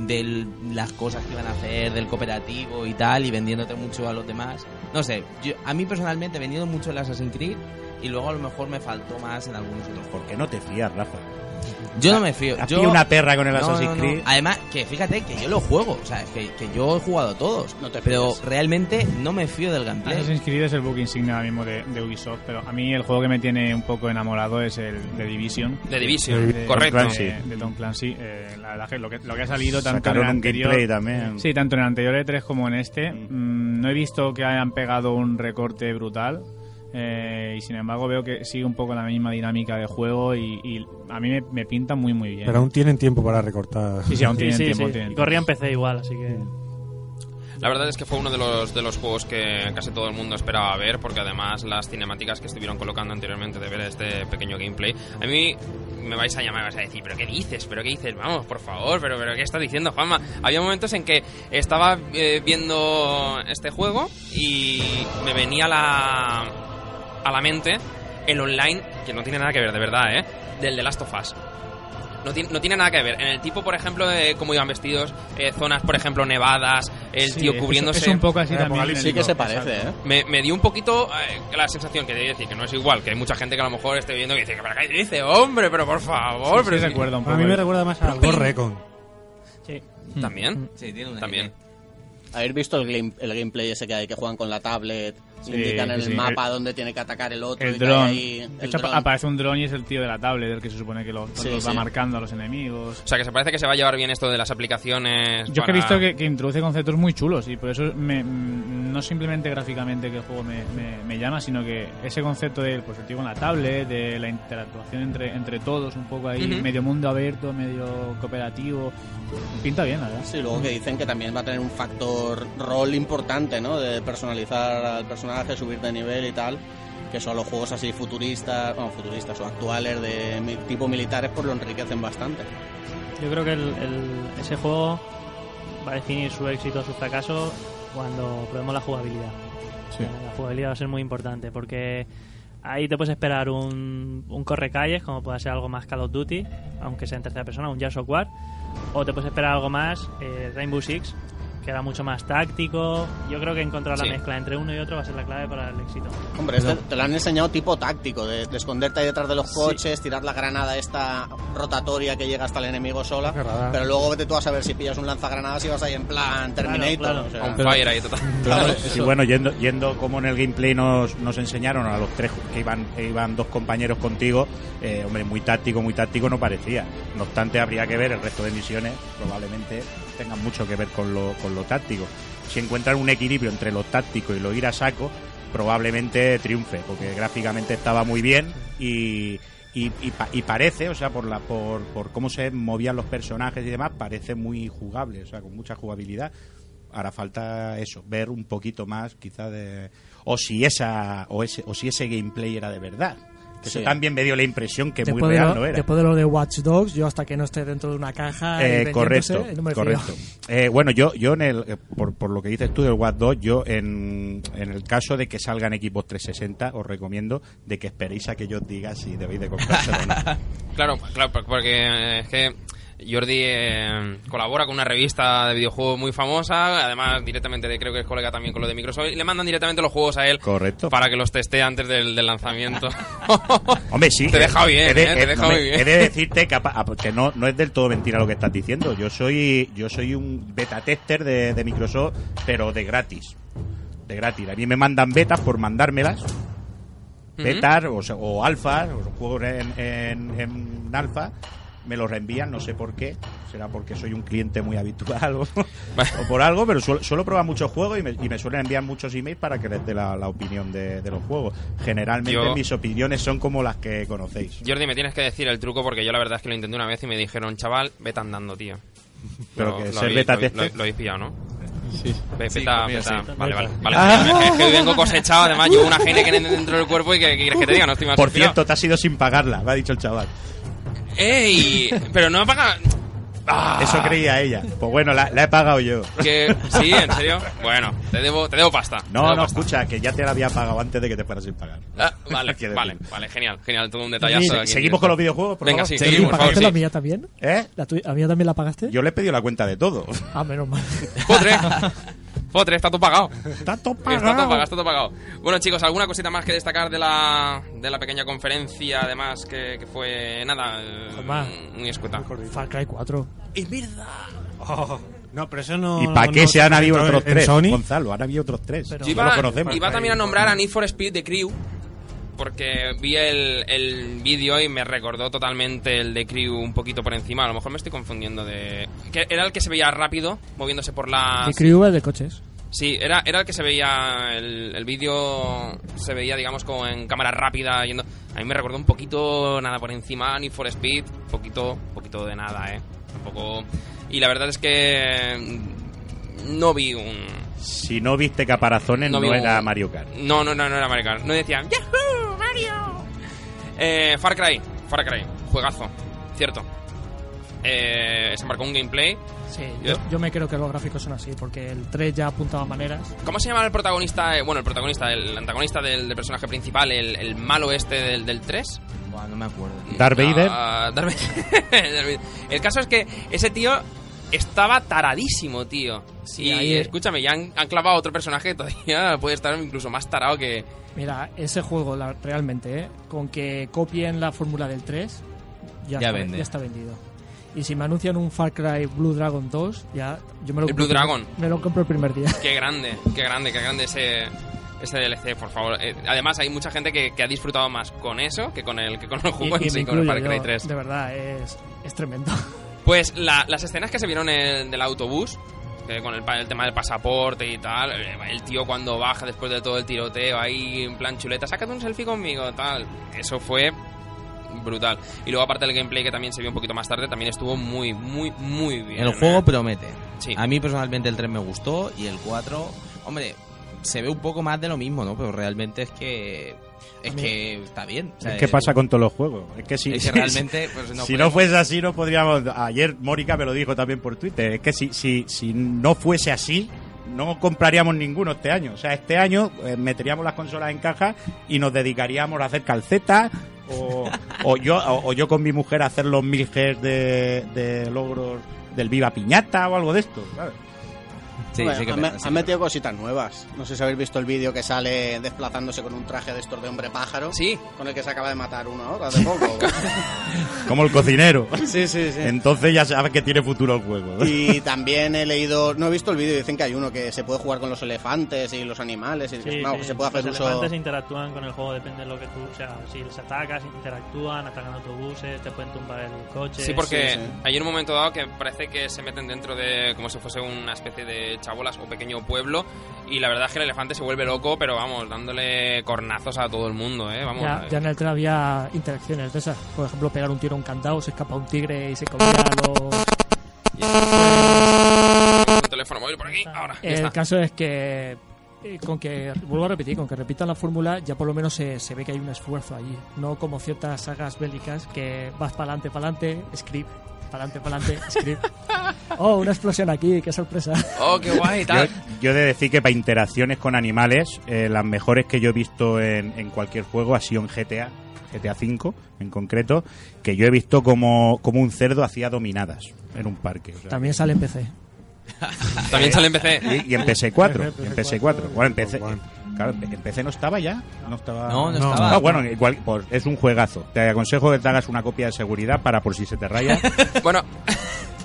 D: de las cosas que iban a hacer, del cooperativo y tal, y vendiéndote mucho a los demás. No sé, yo, a mí personalmente vendiendo mucho el Assassin's Creed y luego a lo mejor me faltó más en algunos otros juegos.
C: Que no te fías, Rafa.
D: Yo no me fío.
C: Has
D: Yo,
C: una perra con el
D: No,
C: Assassin's
D: no, no.
C: Creed.
D: Además, que fíjate que yo lo juego, o sea, que, que yo he jugado todos.
I: No te
D: pero realmente no me fío del gameplay.
E: Assassin's Creed es el book insignia ahora mismo de, de Ubisoft, pero a mí el juego que me tiene un poco enamorado es el de Division.
A: The Division,
E: De-
A: correcto.
E: De,
C: Clancy.
E: de Tom Clancy. Eh, la verdad que lo que, lo que ha salido tanto en
C: Sacaron
E: el
C: un
E: anterior...
C: gameplay también.
E: Sí, tanto en el anterior E3 como en este. Mm, no he visto que hayan pegado un recorte brutal. Eh, y sin embargo veo que sigue un poco la misma dinámica de juego y, y a mí me, me pinta muy muy bien.
H: Pero aún tienen tiempo para recortar.
E: Sí, sí, aún tienen
G: sí,
E: tiempo.
G: sí.
E: tienen
G: Y corría en PC igual, así que...
A: La verdad es que fue uno de los, de los juegos que casi todo el mundo esperaba ver, porque además las cinemáticas que estuvieron colocando anteriormente de ver este pequeño gameplay, a mí me vais a llamar y vais a decir, pero ¿qué dices? ¿Pero qué dices? Vamos, por favor, pero, pero ¿qué estás diciendo, Juanma? Había momentos en que estaba eh, viendo este juego y me venía la, a la mente el online, que no tiene nada que ver, de verdad, ¿eh? Del The Last of Us. No tiene, no tiene nada que ver. En el tipo, por ejemplo, de cómo iban vestidos, eh, zonas, por ejemplo, nevadas, el
E: Sí,
A: tío cubriéndose.
E: Es un poco así también.
I: Sí que se parece, ¿eh?
A: Me, me dio un poquito eh, la sensación que de decir que no es igual, que hay mucha gente que a lo mejor esté viendo y dice, ¿pero qué dice? Hombre, pero por favor,
E: Sí,
A: pero
E: sí
A: si-
E: recuerda un poco.
H: A mí me recuerda más a Ghost Recon.
G: Sí.
A: También,
D: Sí, tiene una
A: también.
I: ¿Habéis visto el, game- el gameplay ese que hay que juegan con la tablet?
E: Sí,
I: indican en
E: sí,
I: el
E: sí.
I: mapa dónde tiene que atacar el otro.
E: El dron.
I: el
E: aparece un dron y es el tío de la tablet, el que se supone que lo-
I: Sí,
E: los va marcando a los enemigos.
A: O sea, que se parece que se va a llevar bien esto de las aplicaciones.
E: Yo que he
A: para-
E: visto que, que introduce conceptos muy chulos y por eso me- mm, no simplemente gráficamente que el juego me, me- me llama, sino que ese concepto del pues, el tío con la tablet, de la interactuación entre, entre todos, un poco ahí,
A: Ujú.
E: medio mundo abierto, medio cooperativo, pinta bien, la verdad.
I: Sí, luego que dicen que también va a tener un factor rol importante, ¿no? De personalizar al personaje, subir de nivel y tal. Que son los juegos así futuristas, bueno, futuristas o actuales de tipo militares, pues lo enriquecen bastante.
G: Yo creo que el, el- ese juego va a definir su éxito o su fracaso cuando probemos la jugabilidad.
J: Sí.
G: La jugabilidad va a ser muy importante porque ahí te puedes esperar un, un correcalles, como pueda ser algo más Call of Duty, aunque sea en tercera persona, un of War, o te puedes esperar algo más eh, Rainbow Six, que era mucho más táctico. Yo creo que encontrar
A: Sí.
G: la mezcla entre uno y otro va a ser la clave para el éxito.
I: Hombre, este te lo han enseñado tipo táctico, de, de esconderte ahí detrás de los
G: Sí.
I: coches, tirar la granada esta rotatoria que llega hasta el enemigo sola. Pero luego vete tú a saber si pillas un lanzagranadas y vas ahí en plan Terminator.
G: claro.
I: o sea.
A: On fire ahí, total.
I: Claro, eso.
C: bueno, yendo, yendo como en el gameplay nos, nos enseñaron a los tres que iban, que iban dos compañeros contigo, eh, hombre, muy táctico, muy táctico no parecía. No obstante, habría que ver el resto de misiones, probablemente tengan mucho que ver con lo, con lo táctico. Si encuentran un equilibrio entre lo táctico y lo ir a saco, probablemente triunfe, porque gráficamente estaba muy bien y, y, y pa- y parece, o sea, por, la, por, por cómo se movían los personajes y demás, parece muy jugable, o sea, con mucha jugabilidad Hará falta eso, ver un poquito más, quizá de o si esa o ese o si ese gameplay era de verdad. Que Eso
I: Sí.
C: también me dio la impresión que muy
K: Después
C: real
K: lo,
C: no era.
K: después de lo de Watch Dogs, yo hasta que no esté dentro de una caja.
C: Eh, correcto,
K: no me
C: correcto. Eh, bueno, yo, yo en el, eh, por, por lo que dices tú del Watch 2, yo en, en el caso de que salgan equipos 360, os recomiendo de que esperéis a que yo os diga si debéis de comprárselo o no.
A: Claro, claro, por- porque eh, es que Jordi eh, colabora con una revista de videojuegos muy famosa, además directamente de- creo que es colega también con lo de Microsoft, y le mandan directamente los juegos a él
C: Correcto.
A: para que los teste antes del, del lanzamiento.
C: Hombre, sí.
A: Te deja bien,
C: he de,
A: eh, te
C: he-
A: deja
C: hombre,
A: muy bien.
C: he de decirte que, apa- que no, no es del todo mentira lo que estás diciendo. Yo soy yo soy un beta tester de, de Microsoft, pero de gratis. De gratis. A mí me mandan betas por mandármelas. Betas o, sea, o alfas, o juegos en, en, en alfa. Me los reenvían, no sé por qué. Será porque soy un cliente muy habitual o, o por algo, pero suelo, suelo probar muchos juegos y me, y me suelen enviar muchos emails para que les dé la, la opinión de, de los juegos. Generalmente
A: Yo-
C: mis opiniones son como las que conocéis.
A: Jordi, me tienes que decir el truco porque yo la verdad es que lo intenté una vez y me dijeron, chaval, vete andando, tío.
C: Pero
A: Lo-
C: que
A: lo
C: ser
A: habéis-
C: beta
A: lo, lo- lo habéis pillado, ¿no?
J: Sí.
A: Ve-
D: Sí,
A: beta, beta.
D: sí.
A: Vale, vale. vale
C: Ah.
A: es, que, que vengo cosechado, además llevo una Heineken dentro del cuerpo y que, que quieres que te diga, no estoy más
C: Por
A: inspirado.
C: cierto, te has ido sin pagarla, me ha dicho el chaval.
A: ¡Ey! Pero no me paga... Ah,
C: Eso creía ella. Pues bueno, la, la he pagado yo.
A: Que, sí, en serio. Bueno, te debo, te debo pasta. te
C: No,
A: debo
C: no,
A: pasta.
C: escucha, que ya te la había pagado antes de que te fueras sin pagar.
A: Ah, vale, vale, vale, genial, genial, todo un detallazo.
K: Sí,
A: aquí
C: ¿Seguimos con los videojuegos, por
A: Venga,
C: favor?
A: sí,
K: ¿Sí?
A: seguimos, por favor,
K: ¿Pagaste
A: sí.
K: la mía también?
C: ¿Eh?
K: ¿La, tuya- ¿La mía también la pagaste?
C: Yo le he pedido la cuenta de todo.
K: Ah, menos mal.
A: Potre, Potre, está todo pagado.
C: Está todo
A: Está todo pagado, está todo pagado. Bueno, chicos, ¿alguna cosita más que destacar de la, de la pequeña conferencia, además, que, que fue, nada, eh,
K: Jamás.
A: muy escueta?
K: Far Cry 4.
A: Es verdad.
H: Oh, no, pero eso no.
C: ¿Y para
H: no-
C: qué
H: no
C: se han habido
H: presentó
C: otros tres?
H: Sony?
C: Gonzalo, han habido otros tres.
K: Pero-
A: Yo
C: no
A: iba,
C: lo conocemos.
A: iba también a nombrar a Need for Speed de Crew, porque vi el, el vídeo y me recordó totalmente el de Crew un poquito por encima. A lo mejor me estoy confundiendo de... que era el que se veía rápido, moviéndose por la...
K: Y Crew es de coches.
A: Sí, era, era el que se veía, el, el vídeo se veía, digamos, como en cámara rápida, yendo... A mí me recordó un poquito, nada, por encima, Need for Speed, poquito, poquito de nada, ¿eh? Tampoco... Y la verdad es que no vi un...
C: Si no viste caparazones, no,
A: vi un-
C: era Mario Kart.
A: No, no, no, no era Mario Kart. No decían, ¡Yahoo, Mario! Eh, Far Cry, Far Cry, juegazo, cierto. Eh, se embarcó un gameplay.
K: Sí,
A: Yo-
K: me creo que los gráficos son así, porque el 3 ya apuntaba maneras.
A: ¿Cómo se llama el protagonista? Eh, bueno, el protagonista, el antagonista del, del personaje principal, el, el malo este del, del 3.
D: Buah, no me acuerdo. tío.
C: Darth Vader.
A: Darth Vader. Darth Vader. el caso es que ese tío estaba taradísimo, tío.
K: Sí,
A: y
K: ahí-
A: escúchame, ya han, han clavado a otro personaje que todavía puede estar incluso más tarado que...
K: Mira, ese juego la- realmente, ¿eh? con que copien la fórmula del 3, ya,
D: Ya
K: está,
D: vende.
K: ya está vendido. Y si me anuncian un Far Cry Blue Dragon 2, ya yo me lo
A: El
K: compro
A: Blue Dragon.
K: Me lo compro el primer día.
A: Qué grande, qué grande, qué grande ese, ese DLC, por favor. Eh, además, hay mucha gente que, que ha disfrutado más con eso que con el, que con el juego
K: Y- y
A: en sí,
K: me
A: con el Far Cry
K: yo,
A: 3.
K: De verdad, es, es tremendo.
A: Pues la- las escenas que se vieron en- del autobús, que con el, tema del pasaporte y tal, eh, el tío cuando baja después de todo el tiroteo ahí en plan chuleta, sácate un selfie conmigo, tal. Eso fue brutal. Y luego aparte del gameplay que también se vio un poquito más tarde, también estuvo muy, muy, muy bien.
D: El juego promete.
A: Sí.
D: A mí personalmente el 3 me gustó y el 4, hombre, se ve un poco más de lo mismo, ¿no? Pero realmente es que es que está bien. O sea,
C: Es que pasa con todos los juegos. Es que si,
D: Es que realmente, pues, no
C: si
D: podemos-
C: no fuese así, no podríamos. Ayer Mónica me lo dijo también por Twitter. Es que si, si, si no fuese así, no compraríamos ninguno este año. O sea, este año eh, meteríamos las consolas en caja y nos dedicaríamos a hacer calcetas. O, o yo o, o yo con mi mujer a hacer los mil Gs de, de logros del Viva Piñata o algo de esto. ¿sabes?
D: Sí,
I: Hombre,
D: sí que
I: han,
D: pasa,
I: me-
D: sí
I: han
D: que
I: metido cositas nuevas. No sé si habéis visto el vídeo que sale desplazándose con un traje de estos de hombre pájaro.
A: Sí.
I: Con el que se acaba de matar uno ahora hace poco.
C: Como el cocinero.
I: sí, sí, sí.
C: Entonces ya sabes que tiene futuro el juego.
I: Y también he leído, no he visto el vídeo, dicen que hay uno que se puede jugar con los elefantes y los animales y
G: Sí,
I: no,
G: sí,
I: se puede hacer
G: los
I: uso.
G: elefantes interactúan con el juego, depende de lo que tú... O sea, si les atacas, interactúan, atacan autobuses, te pueden tumbar el coche...
A: Sí, porque
I: sí, sí.
A: hay un momento dado que parece que se meten dentro de como si fuese una especie de chabolas o pequeño pueblo y la verdad es que el elefante se vuelve loco, pero vamos, dándole cornazos a todo el mundo, ¿eh? Vamos.
K: Ya, ya en el 3 había interacciones de esas. Por ejemplo, pegar un tiro a un candado, se escapa un tigre y se comía los...
A: Y esto fue un teléfono. ir por aquí, ahora. ya
K: El
A: está.
K: caso es que, eh, con que, vuelvo a repetir, con que repitan la fórmula, ya por lo menos se, se ve que hay un esfuerzo allí. No como ciertas sagas bélicas que vas para adelante, para adelante, script, para adelante, para adelante, script. Oh, una explosión aquí, qué sorpresa.
A: Oh, qué guay,
C: Yo,
A: tal.
C: yo he de decir que para interacciones con animales, eh, las mejores que yo he visto en, en cualquier juego ha sido en GTA, GTA V en concreto, que yo he visto como, como un cerdo hacía dominadas en un parque. o sea,
K: También sale en PC.
A: También sale en PC.
C: Y, y en PS4. y en PS4. Bueno, en PC, claro, en PC no estaba ya. No estaba.
D: No, no estaba.
C: Bueno, igual, pues es un juegazo. Te aconsejo que te hagas una copia de seguridad para por si se te raya.
A: Bueno,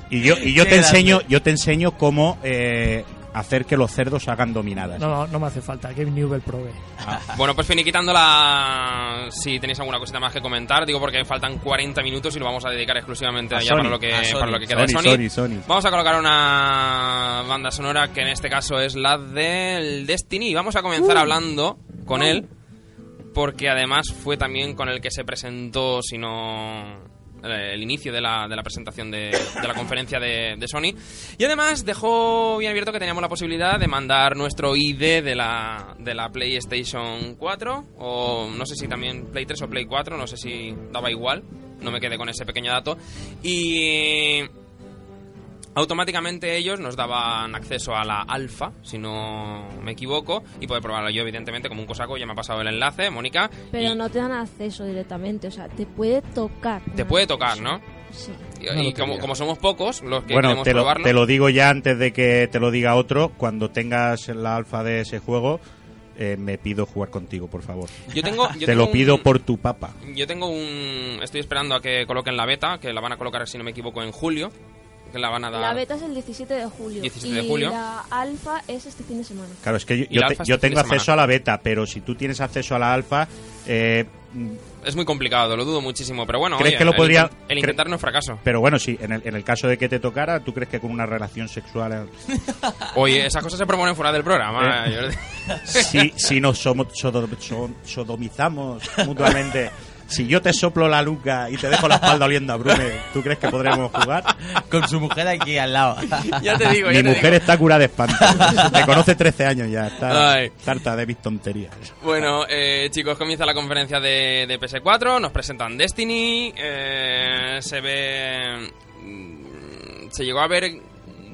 C: Y yo, y yo
D: Qué
C: te
D: grande.
C: enseño, yo te enseño cómo eh, hacer que los cerdos hagan dominadas.
K: No, no me hace falta, Game Newell provee.
A: bueno, pues finiquitando la... Si tenéis alguna cosita más que comentar, digo porque faltan 40 minutos y lo vamos a dedicar exclusivamente
C: A
A: ya
C: Sony,
A: para lo que, para lo que queda de
C: Sony,
A: Sony.
C: Sony, Sony.
A: Vamos a colocar una banda sonora que en este caso es la del Destiny. Y vamos a comenzar
C: Uh.
A: hablando con él, porque además fue también con el que se presentó, si no el inicio de la, de la presentación de, de la conferencia de, de Sony. Y además dejó bien abierto que teníamos la posibilidad de mandar nuestro ID de la, de la PlayStation 4 o no sé si también Play 3 o Play 4 no sé si daba igual no me quedé con ese pequeño dato. Y automáticamente ellos nos daban acceso a la alfa, si no me equivoco, y poder probarlo yo, evidentemente, como un cosaco, ya me ha pasado el enlace, Mónica.
B: Pero
A: y
B: no te dan acceso directamente, o sea, te puede tocar.
A: Te puede tocar, ¿no?
B: Sí.
A: Y,
C: No lo
A: y como, como somos pocos los que
C: bueno,
A: queremos
C: te lo,
A: probarlo,
C: te lo digo ya antes de que te lo diga otro. Cuando tengas la alfa de ese juego, eh, me pido jugar contigo, por favor.
A: yo tengo... yo
C: te
A: tengo
C: lo pido
A: un-
C: por tu papa.
A: Yo tengo un... Estoy esperando a que coloquen la beta, que la van a colocar, si no me equivoco, en julio. Que la van a dar...
B: La beta es el 17 de julio.
A: 17 de
B: y la alfa es este fin de semana.
C: Claro, es que yo, te-
A: este
C: tengo
A: semana.
C: acceso a la beta, pero si tú tienes acceso a la alfa, eh,
A: Es muy complicado, lo dudo muchísimo, pero bueno,
C: ¿Crees
A: oye,
C: que lo
A: el
C: podría-
A: El, intentar no es fracaso.
C: pero bueno, sí, en el, en el caso de que te tocara, ¿tú crees que con una relación sexual...
A: Oye, esas cosas se proponen fuera del programa,
C: Eh. Si, si nos somos, sodo- so- sodomizamos mutuamente, si yo te soplo la nuca y te dejo la espalda oliendo a Brume, ¿tú crees que podremos jugar?
D: Con su mujer aquí al lado.
A: ya te digo, ya
C: Mi
A: te
C: mujer
A: digo.
C: está curada de espanto. Me conoce 13 años ya. Está
A: Ay.
C: harta de mis tonterías.
A: Bueno, eh, chicos, comienza la conferencia de, de PS4, nos presentan Destiny, eh, se ve... mm, Se llegó a ver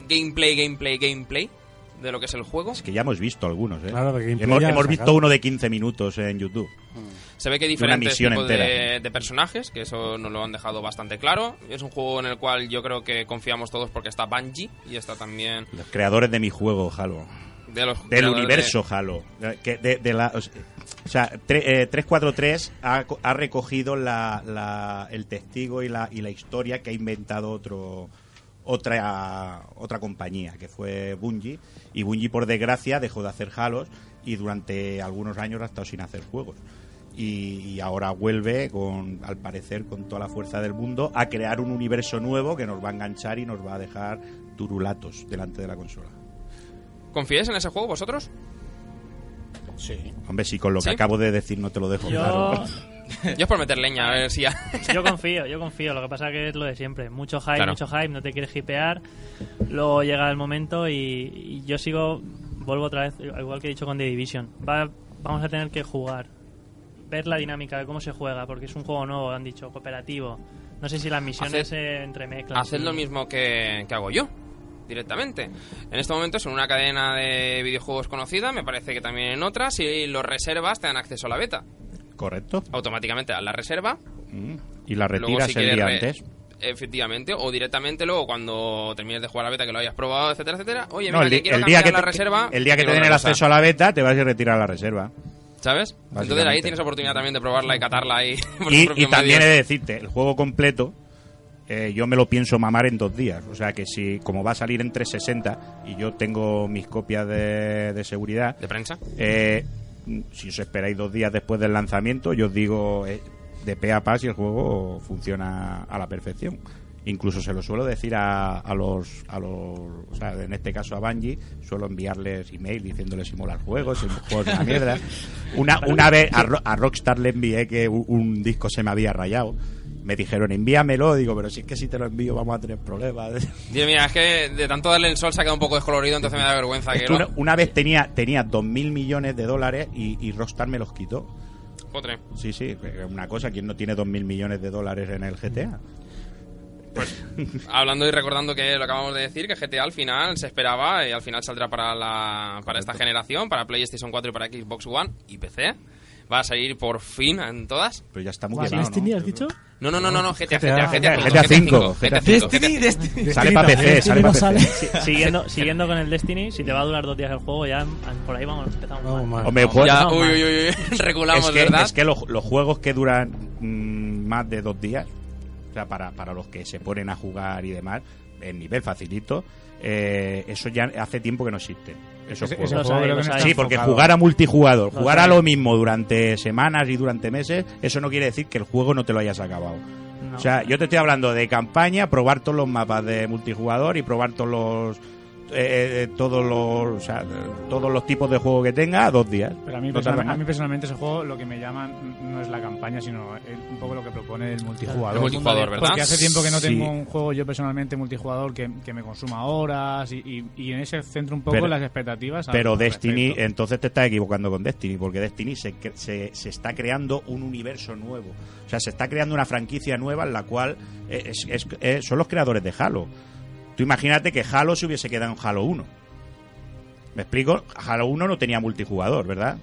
A: gameplay, gameplay, gameplay de lo que es el juego.
C: Es que ya hemos visto algunos, ¿eh?
H: Claro,
C: hemos
H: ya
C: hemos visto uno de 15 minutos en YouTube.
A: Se ve que hay
C: una
A: diferentes tipos de, personajes, que eso nos lo han dejado bastante claro. Es un juego en el cual yo creo que confiamos todos porque está Bungie y está también
C: Los creadores de mi juego, Halo.
A: de los
C: Del universo Halo. Que de, de la, o sea, o sea, tre- eh, 343 ha, co- ha recogido la, la- el testigo y la, y la historia que ha inventado otro otra otra compañía que fue Bungie y Bungie por desgracia dejó de hacer Halos y durante algunos años ha estado sin hacer juegos y, y ahora vuelve con al parecer con toda la fuerza del mundo a crear un universo nuevo que nos va a enganchar y nos va a dejar turulatos delante de la consola
A: ¿Confíais en ese juego vosotros?
I: Sí.
C: Hombre, si con lo que
A: ¿Sí?
C: acabo de decir no te lo dejo
G: Yo,
C: claro.
A: Yo es por meter leña, a ver si ya...
G: yo confío, yo confío. Lo que pasa que es lo de siempre. Mucho hype,
A: Claro.
G: mucho hype, no te quieres hipear. Luego llega el momento y, y yo sigo, vuelvo otra vez, igual que he dicho con The Division. Va, vamos a tener que jugar. Ver la dinámica de cómo se juega, porque es un juego nuevo, han dicho, cooperativo. No sé si las misiones
A: Haced-
G: se entremezclan.
A: Haced lo mismo que, que hago yo, directamente. En este momento es en una cadena de videojuegos conocida, me parece que también en otras, si los reservas te dan acceso a la beta.
C: Correcto.
A: Automáticamente a la reserva,
C: Mm. Y la
A: luego
C: retiras
A: si
C: el día antes.
A: Efectivamente, o directamente luego cuando termines de jugar la beta que lo hayas probado, etcétera, etcétera. Oye,
C: No,
A: mira,
C: el,
A: que quiero
C: el día que
A: la
C: te,
A: reserva.
C: el día que te den el acceso a la beta, te vas y retiras la reserva.
A: ¿Sabes? Entonces ahí tienes oportunidad también de probarla y catarla ahí. por
C: Y, y también he de decirte, el juego completo, eh, yo me lo pienso mamar en dos días. O sea que si, como va a salir en 360 y yo tengo mis copias de, de seguridad,
A: ¿De prensa?
C: eh, si os esperáis dos días después del lanzamiento, yo os digo eh, de pe a pa si el juego funciona a la perfección. Incluso se lo suelo decir a, a los, a los, o sea, en este caso a Bungie, suelo enviarles email diciéndoles si mola el juego, si el juego es una mierda. Una, una vez a, Ro- a Rockstar le envié que un, un disco se me había rayado me dijeron envíamelo, digo, pero si es que si te lo envío vamos a tener problemas.
A: Dios mío, es que de tanto darle el sol se ha quedado un poco descolorido, entonces me da vergüenza
C: Es
A: que
C: una, una vez tenía tenía dos mil millones de dólares y, y Rockstar me los quitó.
A: Joder.
C: Sí, sí, una cosa, ¿quién no tiene dos mil millones de dólares en el GTA?
A: Hablando y recordando que lo acabamos de decir, que GTA al final se esperaba y al final saldrá para, la, para esta generación, para PlayStation 4 y para Xbox One y PC. Va a salir por fin en todas.
C: Pero ya está muy
K: ¿Cuál,
C: quemado, ¿no?
K: Destiny, has dicho?
A: No, no, no, no, no GTA,
H: GTA,
A: GTA, GTA,
C: GTA
A: cinco,
C: cinco,
A: GTA
C: GTA
A: cinco,
D: Destiny,
A: GTA
D: Destiny.
C: Sale para PC,
K: Destiny
C: sale para
K: sale.
C: PC.
G: Si- siguiendo, siguiendo con el Destiny, si te va a durar dos días el juego, ya por ahí vamos, empezamos
H: Vamos
G: mal.
H: mal.
C: Hombre,
A: Ya, uy, uy, uy, regulamos,
C: es que,
A: ¿verdad?
C: es que los, los juegos que duran mm, más de dos días, o sea, para, para los que se ponen a jugar y demás, en nivel facilito, eh, eso ya hace tiempo que no existe. Esos
E: Ese- no está
C: Sí, porque
E: enfocado.
C: jugar a multijugador, jugar a lo mismo durante semanas y durante meses, eso no quiere decir que el juego no te lo hayas acabado.
G: No.
C: O sea, yo te estoy hablando de campaña, probar todos los mapas de multijugador y probar todos los eh, eh, todos los o sea, todos los tipos de juego que tenga dos días.
E: Pero a mí, personalmente, a mí personalmente ese juego lo que me llama no es la campaña, sino el- un poco lo que propone el multijugador.
A: El multijugador, ¿verdad?
E: Porque hace tiempo que no
C: Sí.
E: tengo un juego yo personalmente multijugador que, que me consuma horas y, y- y en ese centro un poco
C: Pero-
E: las expectativas.
C: Pero Destiny,
E: respecto.
C: entonces te estás equivocando con Destiny, porque Destiny se, cre- se, se está creando un universo nuevo. O sea, se está creando una franquicia nueva en la cual eh, es- es- eh, son los creadores de Halo. Tú imagínate que Halo se hubiese quedado en Halo 1. ¿Me explico? Halo 1 no tenía multijugador, ¿verdad?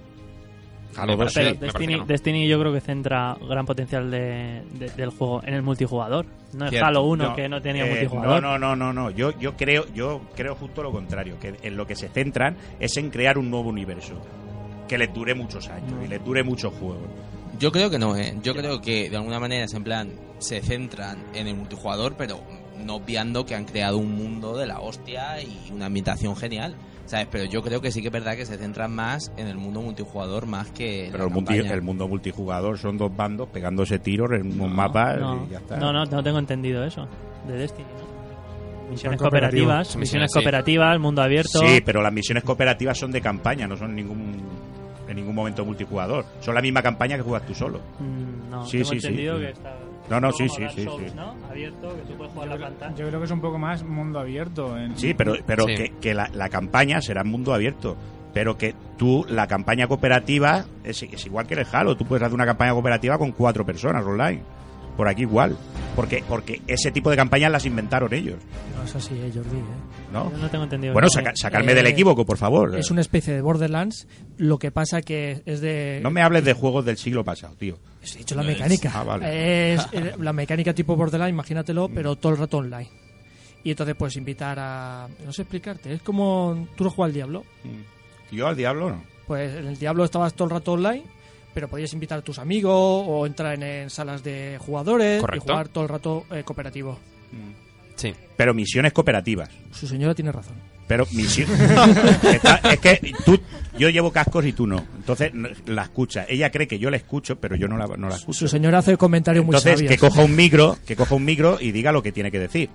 C: Halo
A: Me
C: 2
A: parece-
C: sí.
G: Destiny,
A: no.
G: Destiny yo creo que centra gran potencial de, de- del juego en el multijugador. No es. Halo 1
C: No,
G: que no tenía
C: eh,
G: multijugador.
C: No, no, no, no, no. Yo, yo creo, yo creo justo lo contrario, que en lo que se centran es en crear un nuevo universo que les dure muchos años y les dure muchos juegos.
D: Yo creo que no, ¿eh? Yo creo que de alguna manera, es en plan, se centran en el multijugador, pero no obviando que han creado un mundo de la hostia y una ambientación genial. ¿Sabes? Pero yo creo que sí que es verdad que se centran más en el mundo multijugador más que
C: Pero
D: la
C: el, multi-
D: campaña.
C: el mundo multijugador son dos bandos pegándose tiros en unos mapas
G: No,
C: y ya está.
G: no, no, no tengo entendido eso de Destiny. ¿no? Misiones cooperativas,
A: Misiones, sí.
G: cooperativas, mundo abierto.
C: Sí, pero las misiones cooperativas son de campaña, no son en ningún en ningún momento multijugador. Son la misma campaña que juegas tú solo.
G: Mm, no,
C: Sí,
G: tengo
C: sí, sí,
G: entendido
C: sí.
G: que está.
C: No, no, sí, sí, sí,
G: Souls,
C: sí.
G: ¿no? Abierto, que tú puedes jugar la pantalla.
E: Yo creo que es un poco más mundo abierto. en-
C: Sí, pero, pero
A: Sí.
C: que, que la, la campaña será mundo abierto. Pero que tú, la campaña cooperativa, es, es igual que el Halo. Tú puedes hacer una campaña cooperativa con cuatro personas online. Por aquí igual. Porque, porque ese tipo de campañas las inventaron ellos.
K: No es así, eh, Jordi. eh.
C: ¿no?
G: Yo no tengo entendido.
C: Bueno, saca- sacarme
K: Eh,
C: del equívoco, por favor.
K: Es una especie de Borderlands, lo que pasa que es de...
C: No me hables de juegos del siglo pasado, tío.
K: He dicho la mecánica.
C: Ah, vale.
K: Es eh, la mecánica tipo Borderlands, imagínatelo, pero todo el rato online. Y entonces puedes invitar a... No sé explicarte, es como... Tú no juegas al Diablo.
C: Yo al diablo no.
K: Pues en el Diablo estabas todo el rato online, pero podías invitar a tus amigos o entrar en, en salas de jugadores
A: Correcto.
K: y jugar todo el rato eh, cooperativo.
A: Sí.
C: Pero misiones cooperativas.
K: Su señora tiene razón.
C: Pero misiones. Está- es que tú, yo llevo cascos y tú no. Entonces la escucha. Ella cree que yo la escucho, pero yo no la, no la escucho.
K: Su señora hace comentarios muy
C: Entonces
K: sabios.
C: que coja un micro, que coja un micro y diga lo que tiene que decir.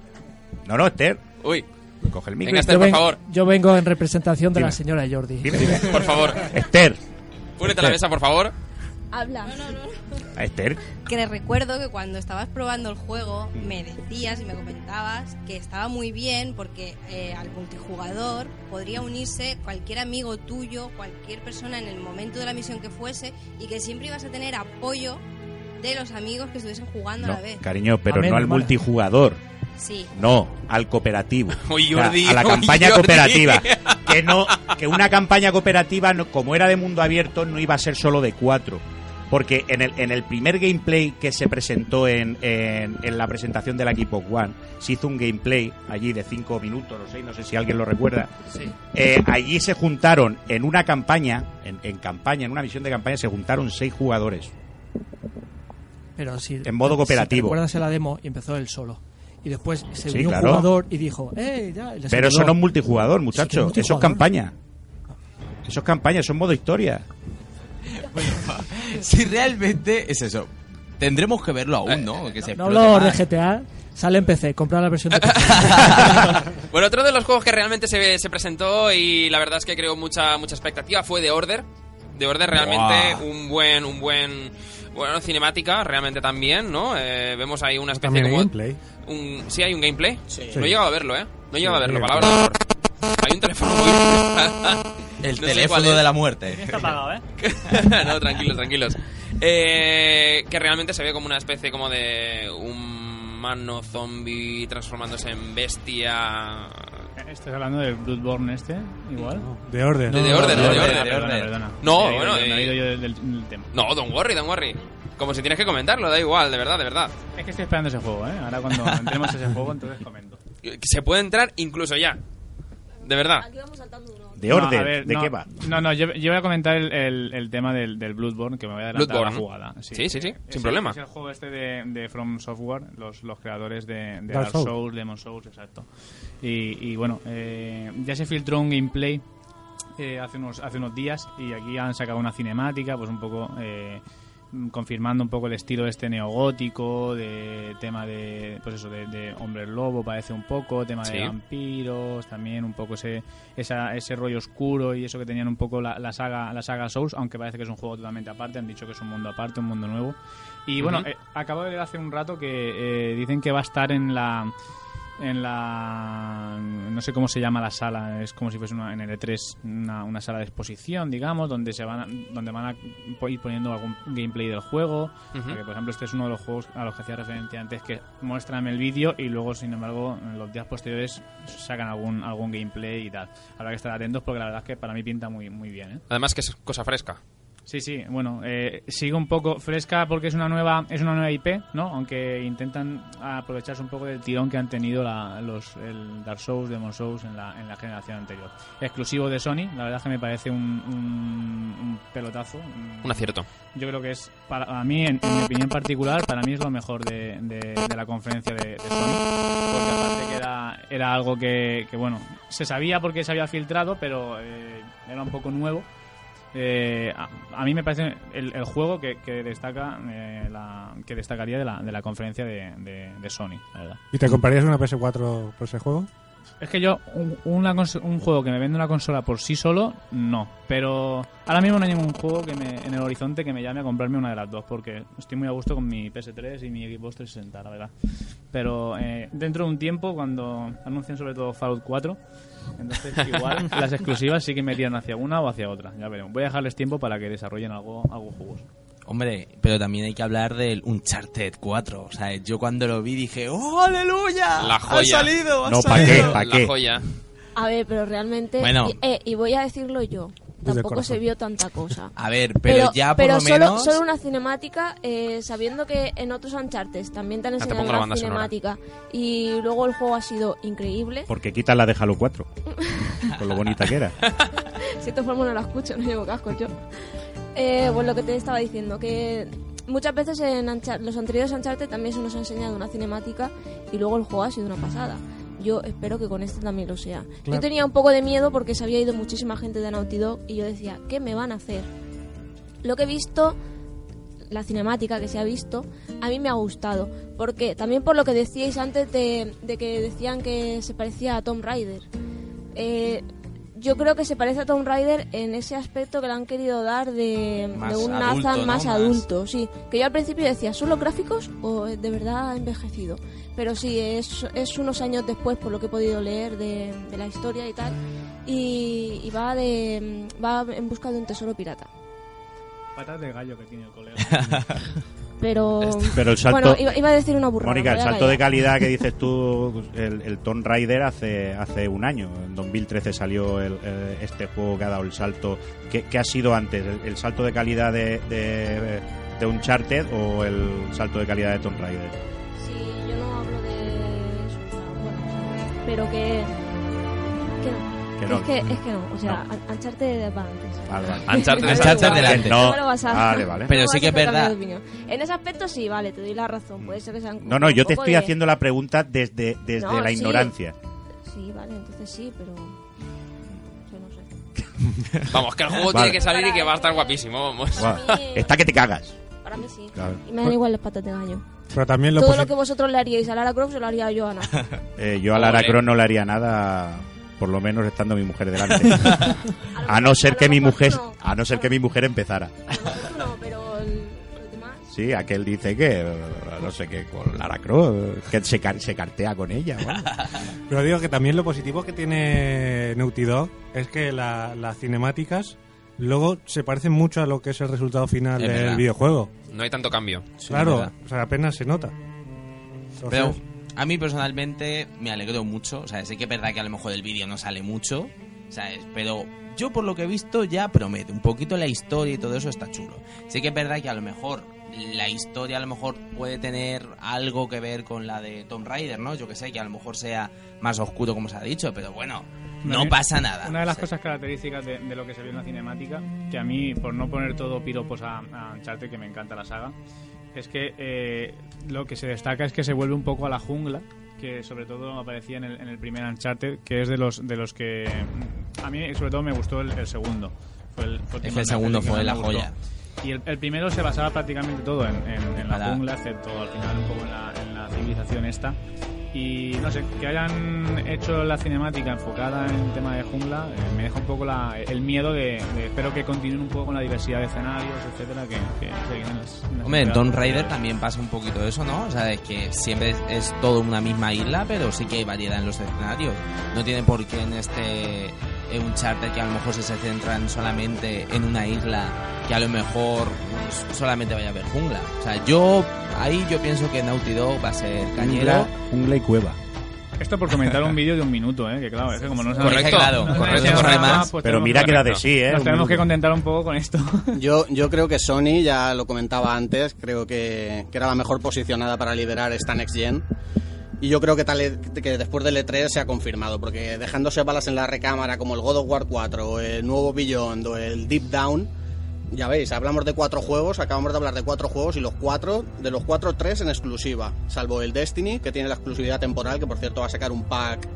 C: No, no, Esther,
A: Uy,
C: coge el micro.
A: Venga,
C: y-
A: Esther,
K: yo,
A: por
K: ven-
A: favor.
K: yo vengo en representación de
C: Dime.
K: la señora Jordi.
C: Dime, dime.
A: por favor,
C: Esther,
A: únete a la mesa, por favor.
B: Habla.
C: a Esther,
M: Que recuerdo que cuando estabas probando el juego me decías y me comentabas que estaba muy bien porque eh, al multijugador podría unirse cualquier amigo tuyo, cualquier persona en el momento de la misión que fuese y que siempre ibas a tener apoyo de los amigos que estuviesen jugando
C: no,
M: a la vez.
C: cariño, pero
K: Amén,
C: no al multijugador.
M: Sí.
C: No, al cooperativo.
A: Uy,
C: O sea,
A: Jordi,
C: a la campaña
A: Jordi.
C: cooperativa. Que no, que una campaña cooperativa, no- como era de mundo abierto, no iba a ser solo de cuatro. Porque en el, en el primer gameplay que se presentó en, en, en la presentación del equipo One, se hizo un gameplay allí de cinco minutos o seis, no sé si alguien lo recuerda. Eh, allí se juntaron en una campaña, en, en campaña, en una misión de campaña, se juntaron seis jugadores.
K: Pero si,
C: En modo
K: Si
C: cooperativo.
K: te acuerdas en la demo y empezó él solo. Y después se
C: Sí,
K: unió
C: claro.
K: un jugador y dijo, ¡eh! Ya, y
C: Pero eso no es multijugador, muchachos.
K: es
C: eso es campaña. Eso es campaña, eso es modo historia.
D: Si realmente es eso. Tendremos que verlo aún, ¿no? Que se
K: No hablamos de. GTA, sale en PC, compra la versión de PC.
A: Bueno, otro de los juegos que realmente se, se presentó y la verdad es que creó mucha, mucha expectativa fue The Order. The Order realmente un buen, un buen, bueno, cinemática realmente también, ¿no? Eh, vemos ahí una especie como
H: gameplay.
A: un, sí hay un gameplay.
I: Sí.
A: No he llegado a verlo, ¿eh? No he llegado a verlo.
H: sí.
A: Hay un teléfono móvil.
D: El
A: No
D: teléfono de la muerte.
G: Está apagado, ¿eh?
A: no, tranquilos, tranquilos. Eh, que realmente se ve como una especie como de humano zombie transformándose en bestia.
E: ¿Estás hablando del Bloodborne este? Igual.
H: De orden.
A: De The Order, de
E: perdona.
A: No, bueno,
E: me he ido yo del- del tema.
A: No, don't worry, don't worry. Como si tienes que comentarlo, da igual, de verdad, de verdad.
E: Es que estoy esperando ese juego, ¿eh? Ahora cuando entremos a ese juego, entonces comento.
A: Se puede entrar incluso ya. De verdad.
B: Aquí vamos saltando uno.
C: De
E: No,
C: orden,
E: ver,
C: ¿de
E: no,
C: qué va?
E: No, no, yo, yo voy a comentar el, el- el tema del, del Bloodborne, que me voy a adelantar a la
A: Bloodborne.
E: jugada.
A: Sí, sí, sí, sin
E: Es el-
A: problema.
E: Es el juego este de, de From Software, los, los creadores de, de
H: Dark Souls.
E: Souls, Demon Souls, exacto. Y, y bueno, eh, ya se filtró un gameplay eh, hace, unos, hace unos días y aquí han sacado una cinemática, pues un poco... eh, confirmando un poco el estilo este neogótico de tema de pues eso de, de hombre lobo parece un poco tema
A: Sí.
E: de vampiros también un poco ese esa- ese rollo oscuro y eso que tenían un poco la, la saga la saga Souls aunque parece que es un juego totalmente aparte han dicho que es un mundo aparte un mundo nuevo y bueno eh, acabo de leer hace un rato que eh, dicen que va a estar en la en la no sé cómo se llama la sala es como si fuese una, en el E3 una, una sala de exposición digamos donde se van a, donde van a ir poniendo algún gameplay del juego
A: Ujú.
E: porque por ejemplo este es uno de los juegos a los que hacía referencia antes que muestran el vídeo y luego sin embargo en los días posteriores sacan algún algún gameplay y tal habrá que estar atentos porque la verdad es que para mí pinta muy muy bien ¿eh?
A: Además que es cosa fresca.
E: Sí, sí, bueno, eh, sigue un poco fresca porque es una nueva es una nueva IP, ¿no? Aunque intentan aprovecharse un poco del tirón que han tenido la- los el Dark Souls, Demon Souls en la, en la generación anterior. Exclusivo de Sony, la verdad es que me parece un, un- un pelotazo. un-
A: acierto.
E: Yo creo que es, para a mí, en, en mi opinión particular, para mí es lo mejor de, de- de la conferencia de, de Sony. Porque aparte que era, era algo que, que, bueno, se sabía porque se había filtrado, pero eh, era un poco nuevo. Eh, a, a mí me parece el, el juego que, que destaca eh, la, que destacaría de la, de la conferencia de, de- de Sony, la verdad.
H: ¿Y te comprarías una PS4 por ese juego?
E: Es que yo, un, una un juego que me vende una consola por sí solo, no. Pero ahora mismo no hay ningún juego que me, en el horizonte que me llame a comprarme una de las dos, porque estoy muy a gusto con mi PS3 y mi Xbox 360, la verdad. Pero eh, dentro de un tiempo, cuando anuncien sobre todo Fallout 4, entonces igual las exclusivas sí que me tiran hacia una o hacia otra. Ya veremos. Voy a dejarles tiempo para que desarrollen algo, algo jugoso.
D: Hombre, pero también hay que hablar del Uncharted 4. O sea, yo cuando lo vi dije, ¡Oh, aleluya!
A: La
D: ¡Ha
A: joya.
D: salido! ¡Ha
C: No, ¿pa'
D: salido!
C: qué? ¿Pa'
A: La
C: qué?
A: joya.
B: A ver, pero realmente.
D: Bueno.
B: Y, eh, y voy a decirlo yo. Tampoco se vio tanta cosa.
D: A ver, pero, ya por
B: pero
D: lo
B: solo,
D: menos...
B: solo una cinemática, eh, sabiendo que en otros Uncharted también te han
A: te
B: enseñado una
A: banda sonora.
B: cinemática y luego el juego ha sido increíble.
C: Porque quitas la de Halo 4. con lo bonita que era.
B: Si esta forma no la escucho, no llevo cascos yo. Eh, pues lo que te estaba diciendo, que muchas veces en los anteriores Uncharted también se nos ha enseñado una cinemática y luego el juego ha sido una pasada. Yo espero que con este también lo sea. Yo tenía un poco de miedo porque se había ido muchísima gente de Naughty Dog y yo decía, ¿qué me van a hacer? Lo que he visto, la cinemática que se ha visto, a mí me ha gustado. Porque también por lo que decíais antes de, de que decían que se parecía a Tomb Raider. Eh, yo creo que se parece a Tomb Raider en ese aspecto que le han querido dar de, de un
D: adulto,
B: Nathan Más- adulto, sí. Que yo al principio decía, ¿son los gráficos o de verdad ha envejecido? Pero sí, es, es unos años después, por lo que he podido leer de, de la historia y tal. Y, y va, de, va en busca de un tesoro pirata.
E: Patas de gallo que tiene el colega.
B: Pero,
C: Pero el salto-
B: bueno, iba, iba a decir una burrada.
C: Mónica, el salto de calidad que dices tú, el, el Tomb Raider hace, hace un año. En 2013 salió el- el- este juego que ha dado el salto. ¿Qué, qué ha sido antes? ¿El, salto de calidad de, de, de Uncharted o el salto de calidad de Tomb Raider?
B: Sí, yo no hablo de eso, bueno, pero que. que no.
C: Que no.
B: Es que, es que no, o sea, an- Uncharted va antes.
C: Vale, vale.
A: Uncharted
D: es Uncharted
B: igual.
D: delante.
C: No,
B: me lo vas a-
C: vale, vale.
D: Pero
B: no
D: sí que es verdad.
B: En ese aspecto sí, vale, te doy la razón. Puede ser que sean.
C: No, no, yo te estoy
B: de-
C: haciendo la pregunta desde, desde
B: No,
C: la
B: sí.
C: ignorancia.
B: Sí, vale, entonces sí, pero. Yo no sé.
A: Vamos, que el juego
C: Vale.
A: tiene que salir y que va a estar guapísimo, vamos.
B: Mí-
C: Está que te cagas.
B: Para mí sí.
C: Claro.
B: Y me dan igual las patas de gallo.
H: Pero también lo
B: Todo lo que vosotros le haríais a Lara Croft se lo haría yo a Ana.
C: Eh, yo a Lara. Croft no le haría nada por lo menos estando mi mujer delante. a no ser que mi mujer, a no ser que mi mujer empezara.
B: No, pero el- los demás.
C: Sí, aquel dice que, no sé qué, con Lara Croft, que se, se cartea con ella. bueno.
H: Pero digo que también lo positivo que tiene Naughty Dog es que la- las cinemáticas luego se parecen mucho a lo que es el resultado final
A: Es
H: del
A: verdad.
H: videojuego.
A: No hay tanto cambio.
H: claro, o sea, apenas se nota. Entonces,
D: Pero a mí personalmente me alegro mucho. O sea, sé que es verdad que a lo mejor el vídeo no sale mucho, ¿sabes? Pero yo por lo que he visto ya promete. Un poquito la historia y todo eso está chulo. Sí que es verdad que a lo mejor la historia a lo mejor puede tener algo que ver con la de Tomb Raider, ¿no? Yo que sé, que a lo mejor sea más oscuro como se ha dicho, pero bueno, no pasa nada.
E: Una de las cosas características de, de lo que se vio en la cinemática, que a mí, por no poner todo piropos a, a Uncharted, que me encanta la saga, es que eh, lo que se destaca es que se vuelve un poco a la jungla, que sobre todo aparecía en el, en el primer Uncharted, que es de los de los que mm, a mí sobre todo me gustó el, el segundo. Fue el, fue
D: Es que el segundo fue la joya.
E: Y el, el primero se basaba prácticamente todo en, en- en la jungla, excepto al final un poco en la, en la civilización esta. Y no sé, que hayan hecho la cinemática enfocada en tema de jungla, eh, me deja un poco la- el miedo de, de- Espero que continúen un poco con la diversidad de escenarios, etcétera, que, que en las- en las
D: Hombre, en. Tomb Raider también pasa un poquito eso, ¿no? O sea, es que siempre es, es todo una misma isla, pero sí que hay variedad en los escenarios. No tiene por qué en este un charter que a lo mejor se centran solamente en una isla que a lo mejor pues, solamente vaya a haber jungla. O sea, yo ahí yo pienso que Naughty Dog va a ser cañero.
C: Jungla, jungla y cueva.
E: Esto por comentar un vídeo de un minuto, ¿eh? Que claro, es que como no se
D: Correcto, claro,
E: no
D: correcto, correcto.
E: pues
C: pero mira que da de sí, ¿eh?
E: Nos tenemos que contentar un poco con esto.
I: Yo, yo creo que Sony, ya lo comentaba antes, creo que, que era la mejor posicionada para liderar esta Next Gen. Y yo creo que, tal, e- que después del E3 se ha confirmado, porque dejándose balas en la recámara como el God of War 4, o el nuevo Beyond o el Deep Down, ya veis, hablamos de cuatro juegos, acabamos de hablar de cuatro juegos y los cuatro, de los cuatro, tres en exclusiva, salvo el Destiny, que tiene la exclusividad temporal, que por cierto va a sacar un pack.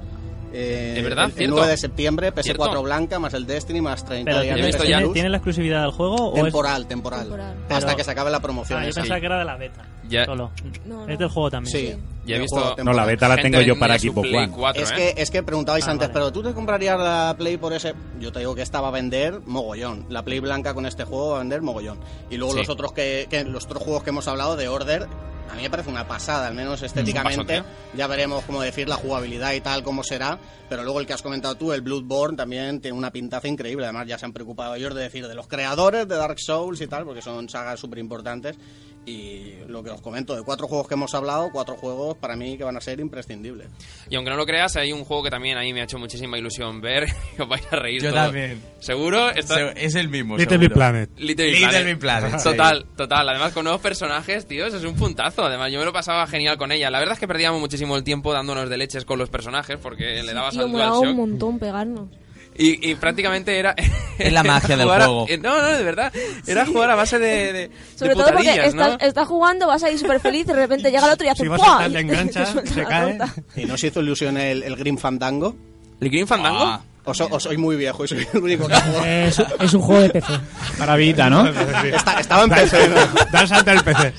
I: eh,
A: ¿De verdad?
I: El, el
A: ¿Cierto?
I: 9 de septiembre, PS4
A: ¿Cierto?
I: blanca, más el Destiny, más 30
G: Pero
I: días
G: ¿tiene,
I: de
G: tiene- tiene la exclusividad del juego o es-
I: Temporal, temporal.
B: Temporal.
I: Hasta
G: Pero-
I: que se acabe la promoción.
G: Ah, yo pensaba que era de la beta.
A: Ya-
G: Solo.
B: No,
G: Es
B: no.
G: del juego también.
I: Sí.
A: Ya he
I: El
A: visto-
I: juego
C: No, la beta la tengo yo para
A: Play
C: One.
A: 4,
I: Es
A: ¿eh?
I: que, es que preguntabais
G: Ah,
I: antes,
G: vale.
I: pero tú te comprarías la Play por ese. Yo te digo que esta va a vender mogollón. La Play blanca con este juego va a vender mogollón. Y luego
A: Sí.
I: los otros que, que- los otros juegos que hemos hablado de Order, a mí me parece una pasada, al menos estéticamente. Ya veremos cómo decir la jugabilidad y tal, cómo será. Pero luego el que has comentado tú, el Bloodborne, también tiene una pintaza increíble. Además, ya se han preocupado ellos de decir de los creadores de Dark Souls y tal, porque son sagas súper importantes. Y lo que os comento, de cuatro juegos que hemos hablado, cuatro juegos para mí que van a ser imprescindibles.
A: Y aunque no lo creas, hay un juego que también a mí me ha hecho muchísima ilusión ver. que os vais a reír
D: Yo
A: todos.
D: también.
A: ¿Seguro? Está-
D: Se- Es el mismo.
H: Little. Big Planet.
A: Little
D: Big Planet. Sí.
A: Total, total. Además, con nuevos personajes, tío, eso es un puntazo. Además, yo me lo pasaba genial con ella. La verdad es que perdíamos muchísimo el tiempo dándonos de leches con los personajes porque le dabas
B: Tío,
A: al
B: molaba un
A: DualShock.
B: montón pegarnos.
A: Y, y prácticamente era.
D: Es la magia del
A: jugar a-
D: juego.
A: eh, no, no, de verdad. Era jugar a base de. de
B: Sobre
A: de
B: todo porque
A: putadillas, ¿no?
B: estás, estás jugando, vas ahí súper feliz y de repente llega el otro y hace
H: Si vas a se cae.
I: ¿Y no se hizo ilusión el, el Green Fandango?
A: ¿El Green Fandango?
D: Ah,
I: O, so- o soy muy viejo y soy el único que juega.
K: Es, es un juego de PC.
E: Para Vita, ¿no?
I: Está- estaba en PC, ¿no?
H: Da el salto al PC.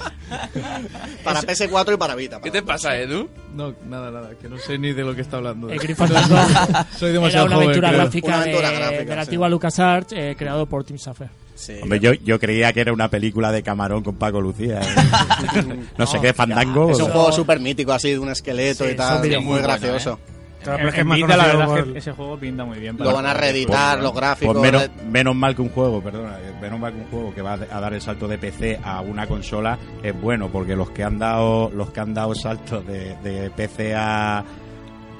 I: Para PS4 y para Vita.
A: ¿Qué te pasa, Edu?
J: No, nada, nada, que no sé ni de lo que está hablando.
K: El
J: Soy
K: era
J: demasiado
K: una
J: joven,
K: aventura
J: creo.
K: gráfica,
I: Una aventura
K: de,
I: gráfica,
K: de la
I: sí.
K: antigua LucasArts eh, creado por Tim Schafer.
I: Sí.
C: Hombre, yo, yo creía que era una película de Camarón con Paco Lucía. ¿eh? no sé qué, Fandango.
I: Es un juego súper mítico así, de un esqueleto
K: Sí,
I: y tal. muy
D: bueno,
I: gracioso.
H: Claro,
E: En-
H: pero es que
E: en
H: es más
E: Vita, la verdad es
H: por-
E: que ese juego pinta muy bien.
I: Lo van a reeditar, los gráficos.
C: Pues menos,
I: de-
C: menos mal que un juego, perdona, eh, menos mal que un juego que va a dar el salto de PC a una consola es bueno, porque los que han dado, los que han dado saltos de, de PC a,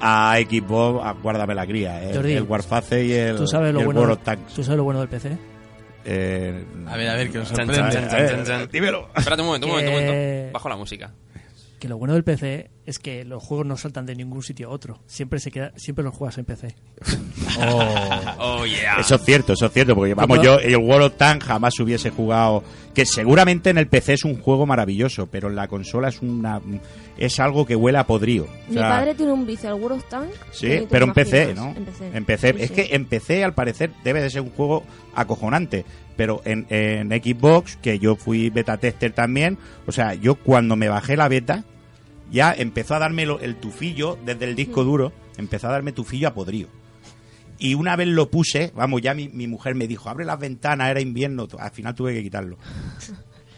C: a Xbox, a- guárdame la cría, eh,
K: Jordi,
C: el Warface y el,
K: ¿Tú sabes,
C: y
K: lo
C: el
K: bueno,
C: World of Tanks.
K: ¿Tú sabes lo bueno del PC?
C: Eh,
D: A ver, a ver, que nos sorprende.
A: chan.
C: dímelo.
A: Espérate un momento, un momento, un momento. Bajo la música.
K: Que lo bueno del PC es que los juegos no saltan de ningún sitio a otro. Siempre se queda, siempre los juegas en PC.
A: Oh, yeah.
C: Eso es cierto, eso es cierto, porque vamos, yo el World of Tanks jamás hubiese jugado, que seguramente en el PC es un juego maravilloso, pero en la consola es una es algo que huele a podrío. O
B: Mi
C: sea,
B: padre tiene un vicio al World of Tank.
C: Sí, pero en PC. ¿no?
B: En PC.
C: En PC.
B: Sí,
C: es
B: sí.
C: que en PC, al parecer, debe de ser un juego acojonante. Pero en, en Xbox, que yo fui beta tester también, o sea, yo cuando me bajé la beta, ya empezó a darme el tufillo desde el disco duro, empezó a darme tufillo a podrío. Y una vez lo puse, vamos, ya mi, mi mujer me dijo, abre las ventanas, era invierno. Al final tuve que quitarlo.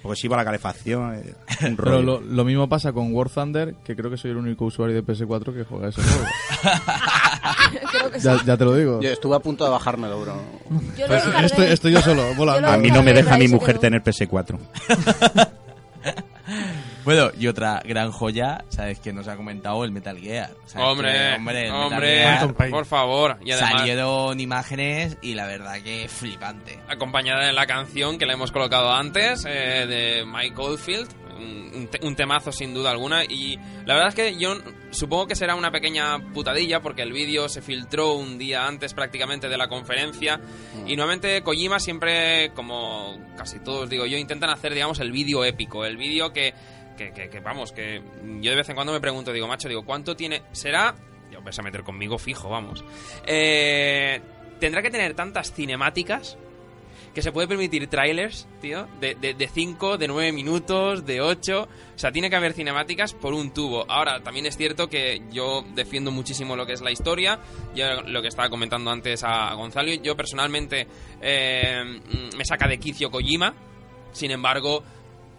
C: Porque si iba la calefacción, eh, un
J: Pero
C: rollo.
J: lo, lo mismo pasa con War Thunder, que creo que soy el único usuario de PS4 que juega ese juego.
B: Creo que
J: ya,
B: sí.
J: ya te lo digo.
I: Yo estuve a punto de bajármelo, bro.
B: Yo lo
J: Pues estoy, estoy yo solo, volando.
C: A mí no me deja mi mujer tener PS4.
D: Bueno, y otra gran joya, ¿sabes? Que nos ha comentado el Metal Gear. ¿sabes?
A: Hombre,
D: Que, hombre,
A: hombre,
D: Gear,
A: por favor. Y además,
D: salieron imágenes y la verdad que flipante.
A: acompañada de la canción que le hemos colocado antes, eh, de Mike Oldfield. Un, un te- un temazo sin duda alguna. Y la verdad es que yo supongo que será una pequeña putadilla porque el vídeo se filtró un día antes prácticamente de la conferencia. Y nuevamente Kojima siempre, como casi todos digo yo, intentan hacer, digamos, el vídeo épico. El vídeo que, que, vamos, que yo de vez en cuando me pregunto, digo, macho, digo, ¿cuánto tiene? ¿Será? Ya os vais a meter conmigo fijo, vamos. Eh, ¿Tendrá que tener tantas cinemáticas? que se puede permitir trailers, tío, de 5, de 9 minutos, de 8. O sea, tiene que haber cinemáticas por un tubo. Ahora, también es cierto que yo defiendo muchísimo lo que es la historia. Yo lo que estaba comentando antes a Gonzalo, yo personalmente eh, me saca de quicio Kojima. Sin embargo,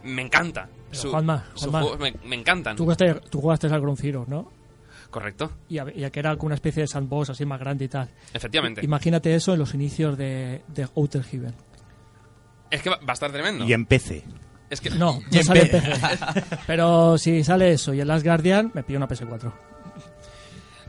A: me encanta.
K: Juanma,
A: sus
K: Juanma,
A: juegos me, me encantan.
K: Tú jugaste, tú jugaste al Ground Zero, ¿no?
A: Correcto.
K: Y, a- y a que era como una especie de sandbox así más grande y tal.
A: Efectivamente.
K: Imagínate eso en los inicios de, de Outer Heaven.
A: Es que va va a estar tremendo.
C: Y en PC.
A: Es que
K: No, no sale PC. Pero si sale eso y el Last Guardian, me pido una PS4.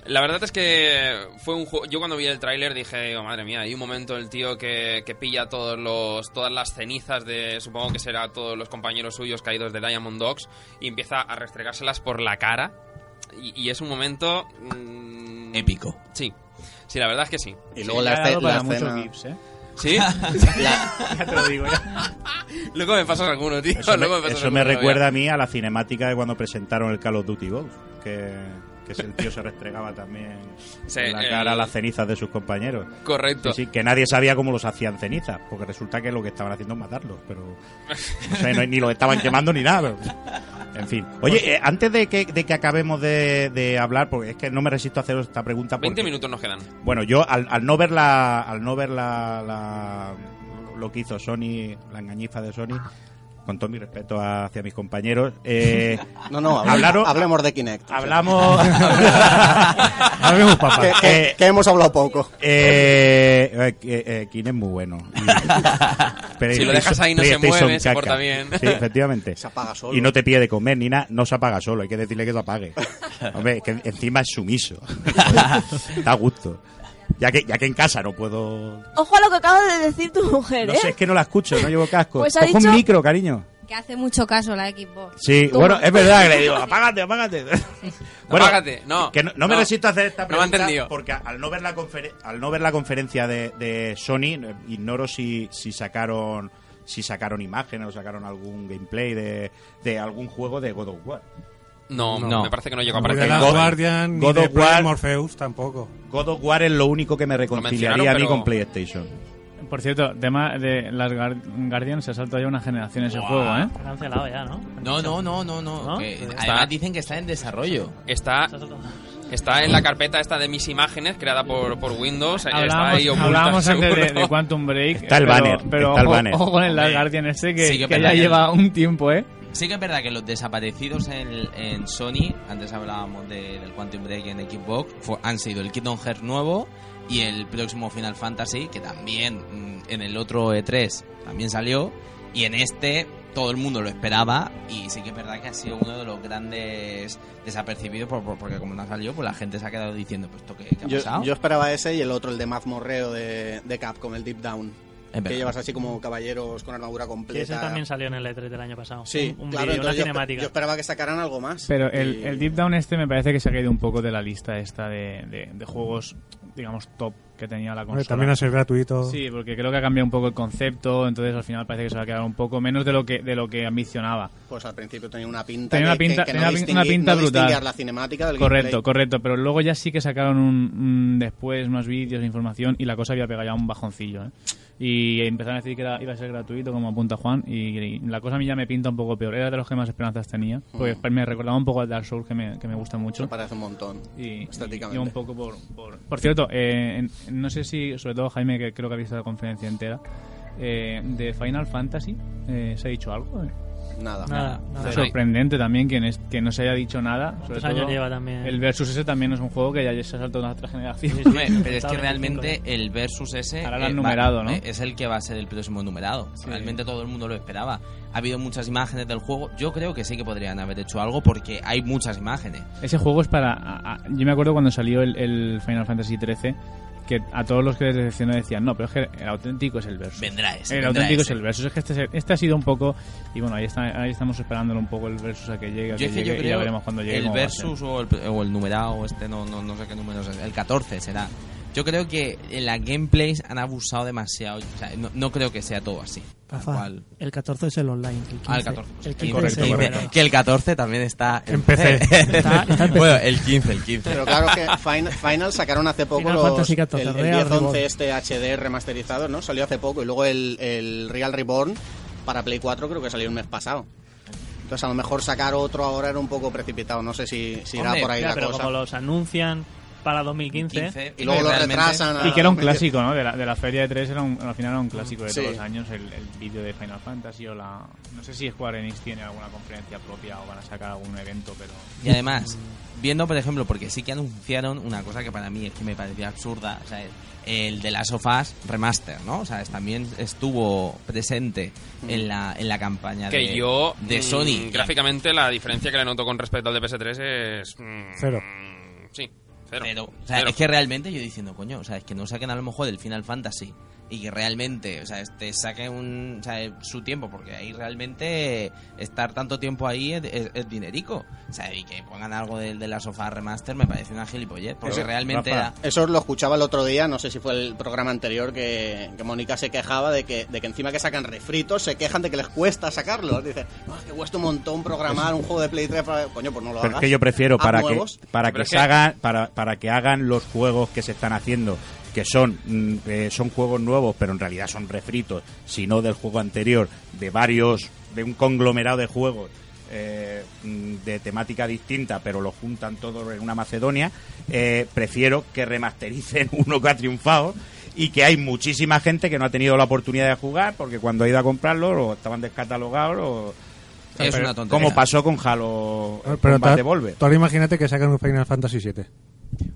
A: La verdad es que fue un juego. Yo cuando vi el tráiler dije, oh, madre mía, hay un momento el tío que, que pilla todos los, todas las cenizas de. Supongo que será todos los compañeros suyos caídos de Diamond Dogs y empieza a restregárselas por la cara. Y, y es un momento. mm,
D: Épico.
A: Sí. Sí, la verdad es que sí.
I: Y
A: Sí.
I: luego la, esce- la escena...
A: ¿Sí?
I: La-
E: Ya te lo digo, ya.
A: Luego me pasas alguno, tío.
C: Eso me,
A: Luego
C: eso me recuerda a mí a la cinemática de cuando presentaron el Call of Duty Ghost. Que, que ese tío se restregaba también
A: Sí,
C: en la
A: el-
C: cara las cenizas de sus compañeros.
A: Correcto.
C: Sí, que nadie sabía cómo los hacían cenizas, porque resulta que lo que estaban haciendo es matarlos, pero no ni los estaban quemando ni nada. pero- en fin. Oye, eh, antes de que, de que acabemos de, de hablar, porque es que no me resisto a haceros esta pregunta.
A: 20
C: porque-
A: minutos nos quedan.
C: Bueno, yo al, al no ver la, al no ver la, la- lo que hizo Sony, la engañifa de Sony, con todo mi respeto hacia mis compañeros, eh,
I: No, no, hablemos de Kinect.
C: hablamos,
H: Hablemos, papá.
I: Que, que- que hemos hablado poco.
C: eh, eh, eh, Kinect es muy bueno.
A: Si lo dejas ahí no se mueve, se porta bien.
C: Sí, efectivamente.
I: Se apaga solo.
C: Y no te pide de comer ni nada, no se apaga solo, hay que decirle que se apague. Hombre, que encima es sumiso. Está a gusto. Ya que, ya que en casa no puedo
B: Ojo a lo que acaba de decir tu mujer,
C: No
B: ¿eh?
C: sé, es que no la escucho, no llevo casco.
B: Pues ha
C: Cojo
B: dicho-
C: un micro, cariño.
M: Que hace mucho caso la Xbox.
C: Sí, bueno, es verdad que le digo, apágate, apágate.
A: Apágate, no,
C: Que no, no me
A: no.
C: resisto a hacer esta
A: No me ha
C: pregunta
A: entendido.
C: porque al no ver la, conferen- al no ver la conferencia de, de Sony, eh, ignoro si, si sacaron si sacaron imágenes o sacaron algún gameplay de, de algún juego de God of War.
A: No,
D: No.
A: me parece que no llegó a
H: Ni de
A: aparecer.
C: God-
H: Guardian, ni
C: God
H: de
C: of War-
H: Morpheus tampoco.
C: God of War es lo único que me reconciliaría a mí
A: pero-
C: con PlayStation.
E: Por cierto, tema de las Guar- Guardian se ha saltado ya una generación ese juego, ¿eh?
G: Ha cancelado ya, ¿no?
D: No, no, no, no, no.
G: ¿No?
D: que
G: Está-
D: además dicen que está en desarrollo.
A: Está, está en la carpeta esta de mis imágenes creada por, por Windows. está
E: Hablábamos,
A: ahí oculta,
E: hablábamos antes de, Quantum Break.
C: Está el
E: pero-
C: banner,
E: Pero
C: está el
E: ojo,
C: banner.
E: ojo con el Guardian este que,
D: sí que
E: que
D: es
E: ya lleva un tiempo, ¿eh?
D: Sí que es verdad que los desaparecidos en, en Sony, antes hablábamos de- del Quantum Break en Xbox, fue- han sido el Kingdom Hearts nuevo y el próximo Final Fantasy, que también mm, en el otro E3 también salió, y en este todo el mundo lo esperaba y sí que es verdad que ha sido uno de los grandes desapercibidos por- por- porque como no salió, pues la gente se ha quedado diciendo, pues esto qué, qué ha
I: Yo,
D: pasado.
I: yo esperaba ese y el otro, el de mazmorreo de, de Capcom, el Deep Down. Que llevas así como caballeros con armadura completa.
G: ese también salió en el E3 del año pasado.
I: Sí,
G: un, un
I: claro,
G: vídeo, una
I: yo,
G: cinemática.
I: yo esperaba que sacaran algo más.
E: Pero el,
I: Y-
E: el Deep Down este me parece que se ha caído un poco de la lista esta de, de- de juegos, digamos, top que tenía la consola.
H: También a ser gratuito.
E: Sí, porque creo que ha cambiado un poco el concepto, entonces al final parece que se va a quedar un poco menos de lo que de lo que ambicionaba.
I: Pues al principio tenía una pinta.
E: Tenía una
I: que- que-
E: pinta-
I: que
E: tenía
I: no
E: una pinta
I: no
E: brutal.
I: la cinemática del
E: Correcto,
I: gameplay.
E: correcto, pero luego ya sí que sacaron un, un después más vídeos e información y la cosa había pegado ya un bajoncillo, ¿eh? Y empezaron a decir que era- iba a ser gratuito, como apunta Juan, y, y la cosa a mí ya me pinta un poco peor. Era de los que más esperanzas tenía, porque me recordaba un poco al Dark Souls, que me, que me gusta mucho.
I: Me parece un montón.
E: Y,
I: estéticamente.
E: y un poco por... Por, por cierto, eh, en- no sé si, sobre todo Jaime, que creo que ha visto la conferencia entera, eh, de Final Fantasy, eh, ¿se ha dicho algo?
I: Nada.
G: Nada, nada.
E: Sorprendente también que, que no se haya dicho nada. Sobre
G: ¿Cuántos años
E: todo
G: lleva también?
E: El Versus ese también es un juego que ya se ha saltado a otra generación.
D: Pero es que realmente el Versus ese
E: Ahora lo han
D: eh,
E: numerado,
D: va-
E: ¿no?
D: eh, es el que va a ser el próximo numerado. Realmente todo el mundo lo esperaba. Ha habido muchas imágenes del juego. Yo creo que sí que podrían haber hecho algo porque hay muchas imágenes.
E: Ese juego es para... a- a- yo me acuerdo cuando salió el, el Final Fantasy XIII que a todos los que les decepcionó decían, no, pero es que el auténtico es el Versus.
D: Vendrá ese,
E: El
D: vendrá
E: auténtico
D: ese.
E: es el Versus. Es que este, este ha sido un poco... Y bueno, ahí, está, ahí estamos esperándolo un poco el Versus a que llegue, a que y ya veremos cuando llegue.
D: el. Versus o el, o el numerado, este no, no, no sé qué número es, el 14 será. Yo creo que en la gameplays han abusado demasiado. O sea, no, no creo que sea todo así.
K: Rafa,
D: cual.
K: el 14 es el online. El 15,
D: Ah, el 14.
K: El 15
D: Correcto,
K: el
D: correcto.
K: numerado.
D: Que el 14 también está
H: En PC.
K: Está- está en PC.
D: bueno, el 15, el 15.
I: Pero claro que Final, Final sacaron hace poco
K: Final
I: los,
K: Fantasy XIV,
I: el, el
K: Real
I: 10-11
K: Reborn.
I: este HD remasterizado, ¿no? Salió hace poco y luego el, el Real Reborn para Play 4 creo que salió el mes pasado. Entonces a lo mejor sacar otro ahora era un poco precipitado, no sé si, si irá
G: Hombre,
I: por ahí
G: ya,
I: la
G: pero
I: cosa.
G: como los anuncian para 2015
D: 15,
I: Y luego lo retrasan. a-
E: Y que era un clásico, ¿no? De la, de la feria de tres era un, al final era un clásico de
I: Sí.
E: todos los años el, el vídeo de Final Fantasy o la... No sé si Square Enix tiene alguna conferencia propia o van a sacar algún evento, pero...
D: Y además, viendo por ejemplo, porque sí que anunciaron una cosa que para mí es que me parecía absurda, o sea, el de Last of Us Remaster, ¿no? O sea, es- también estuvo presente en la, en la campaña
A: Que
D: de,
A: yo,
D: de
A: mm,
D: Sony.
A: gráficamente, la diferencia que le noto con respecto al de PS3 es. mm,
H: Cero.
A: Sí, cero.
D: Pero, o sea,
A: Cero.
D: es que realmente yo diciendo, coño, o sea, es que no saquen a lo mejor el Final Fantasy y que realmente, o sea, este saque un, o sea, su tiempo, porque ahí realmente estar tanto tiempo ahí es, es- es dinerico. O sea, y que pongan algo del de la sofá remaster me parece una gilipollez, porque
I: Eso-
D: realmente
I: Rafa,
D: era...
I: Eso lo escuchaba el otro día, no sé si fue el programa anterior, que, que Mónica se quejaba de que, de que encima que sacan refritos, se quejan de que les cuesta sacarlos. Dice, "Ah, que cuesta un montón programar un juego de Play 3 para... Coño, pues no lo
C: Pero es
I: hagas.
C: que yo prefiero para que para
A: es que-
C: hagan para, para que hagan los juegos que se están haciendo que son mm, eh, son juegos nuevos pero en realidad son refritos sino del juego anterior de varios de un conglomerado de juegos eh, mm, de temática distinta pero los juntan todos en una Macedonia eh, prefiero que remastericen uno que ha triunfado y que hay muchísima gente que no ha tenido la oportunidad de jugar porque cuando ha ido a comprarlo o estaban descatalogados o
D: Es
C: pero
D: una tontería.
C: como pasó con Halo
H: Pero
C: Combat Devolver.
H: tú ahora imagínate que sacan un Final Fantasy 7.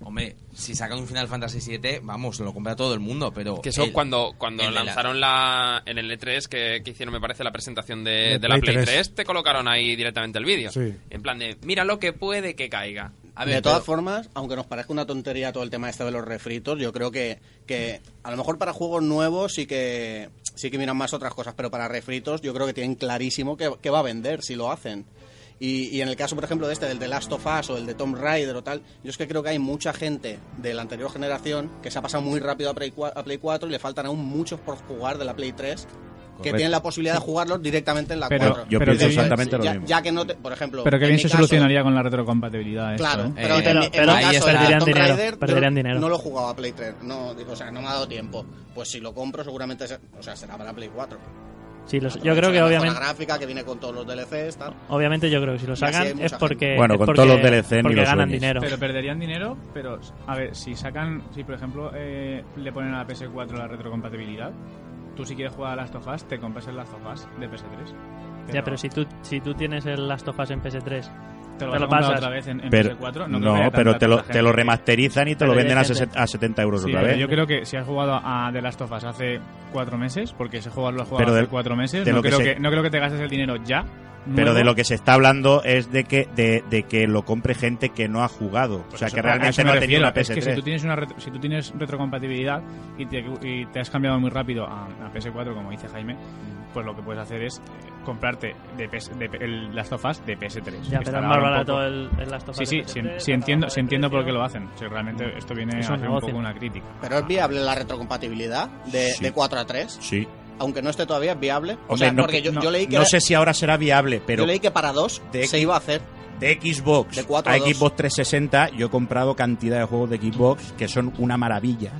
D: Hombre, si sacan un Final Fantasy VII, vamos, lo compra todo el mundo, pero...
A: Que eso
D: el-
A: cuando, cuando
D: el de la-
A: lanzaron la, en el E3 que, que hicieron, me parece, la presentación de, la
H: Play
A: Play
H: 3.
A: 3, te colocaron ahí directamente el vídeo.
H: Sí.
A: En plan de, mira lo que puede que caiga.
D: A ver,
I: de todas
D: pero-
I: formas, aunque nos parezca una tontería todo el tema este de los refritos, yo creo que, que a lo mejor para juegos nuevos sí que sí que miran más otras cosas, pero para refritos yo creo que tienen clarísimo que, que va a vender si lo hacen. Y, y en el caso, por ejemplo, de este, del de Last of Us o el de Tomb Raider o tal, yo es que creo que hay mucha gente de la anterior generación que se ha pasado muy rápido a Play, cua- a Play 4 y le faltan aún muchos por jugar de la Play 3 que tienen la posibilidad de jugarlos directamente en la
E: Pero-
I: 4.
C: Yo
E: pero
C: pienso
E: bien-
C: exactamente lo
I: ya,
C: mismo.
I: ya que no te, por ejemplo,
E: Pero que
I: en
E: bien se
I: caso-
E: solucionaría con la retrocompatibilidad. esto,
I: Claro,
E: ¿eh?
I: pero,
D: Eh,
G: pero-
I: en
G: pero ahí
I: caso,
G: perderían dinero,
I: Raider, yo
G: perderían dinero.
I: no lo he jugado a Play 3, no, digo, o sea, no me ha dado tiempo. Pues si lo compro, seguramente se- o sea, será para Play 4.
G: Sí, los- yo
I: Aprovecho
G: creo que
I: la
G: obviamente,
I: gráfica que viene con todos los DLCs, tal.
G: obviamente yo creo que si lo sacan es porque
C: Bueno,
G: es
C: con
G: porque-
C: todos los DLC ni
G: porque ganan dinero.
E: Pero perderían dinero, pero a ver, si sacan, si por ejemplo eh, le ponen a la PS4 la retrocompatibilidad, tú si quieres jugar a Last of Us, te compras el Last of Us de PS3.
G: Ya, pero si tú, si tú tienes el Last of Us en PS3,
E: te lo,
G: te lo pasas.
E: otra vez en, en
C: Pero,
E: PS4.
C: no,
E: creo haya
C: pero te lo, te lo
E: gente.
C: remasterizan y te lo venden a, a 70 euros
E: Sí,
C: otra vez.
E: yo creo que si has jugado a The Last of Us hace cuatro meses, porque ese juego lo has jugado
C: Pero
E: hace
C: del-
E: cuatro meses,
C: de
E: no
C: lo que
E: creo,
C: se-
E: que, no creo que te gastes el dinero ya.
C: Pero
E: nuevo.
C: de lo que se está hablando es de que de, de que lo compre gente que no ha jugado. O
E: Pues
C: sea,
E: eso-
C: que realmente
E: eso me
C: no ha tenido una
E: es que si
C: PS3.
E: tú tienes, una retro- si tú tienes retrocompatibilidad y te, y te has cambiado muy rápido a, a PS4, como dice Jaime, pues lo que puedes hacer es eh, comprarte de PS de P- el Last of Us de PS3.
G: Ya, pero es más barato el, el Last of
E: Sí,
G: Us
E: sí,
G: de
E: sí,
G: PS3,
E: sí
G: la
E: entiendo,
G: de
E: entiendo por qué lo hacen. Si realmente esto viene
G: Es
E: a ser un poco una crítica.
I: Pero es viable la retrocompatibilidad de,
C: Sí.
I: de 4 a 3,
C: Sí.
I: aunque no esté todavía, es viable. O
C: Hombre,
I: sea,
C: no,
I: porque yo,
C: no-
I: yo leí que
C: no
I: era-
C: sé si ahora será viable, pero
I: yo leí que para 2
C: de-
I: se iba a hacer.
C: de Xbox
I: De cuatro
C: a
I: a dos.
C: Xbox 360 yo he comprado cantidad de juegos de Xbox que son una maravilla,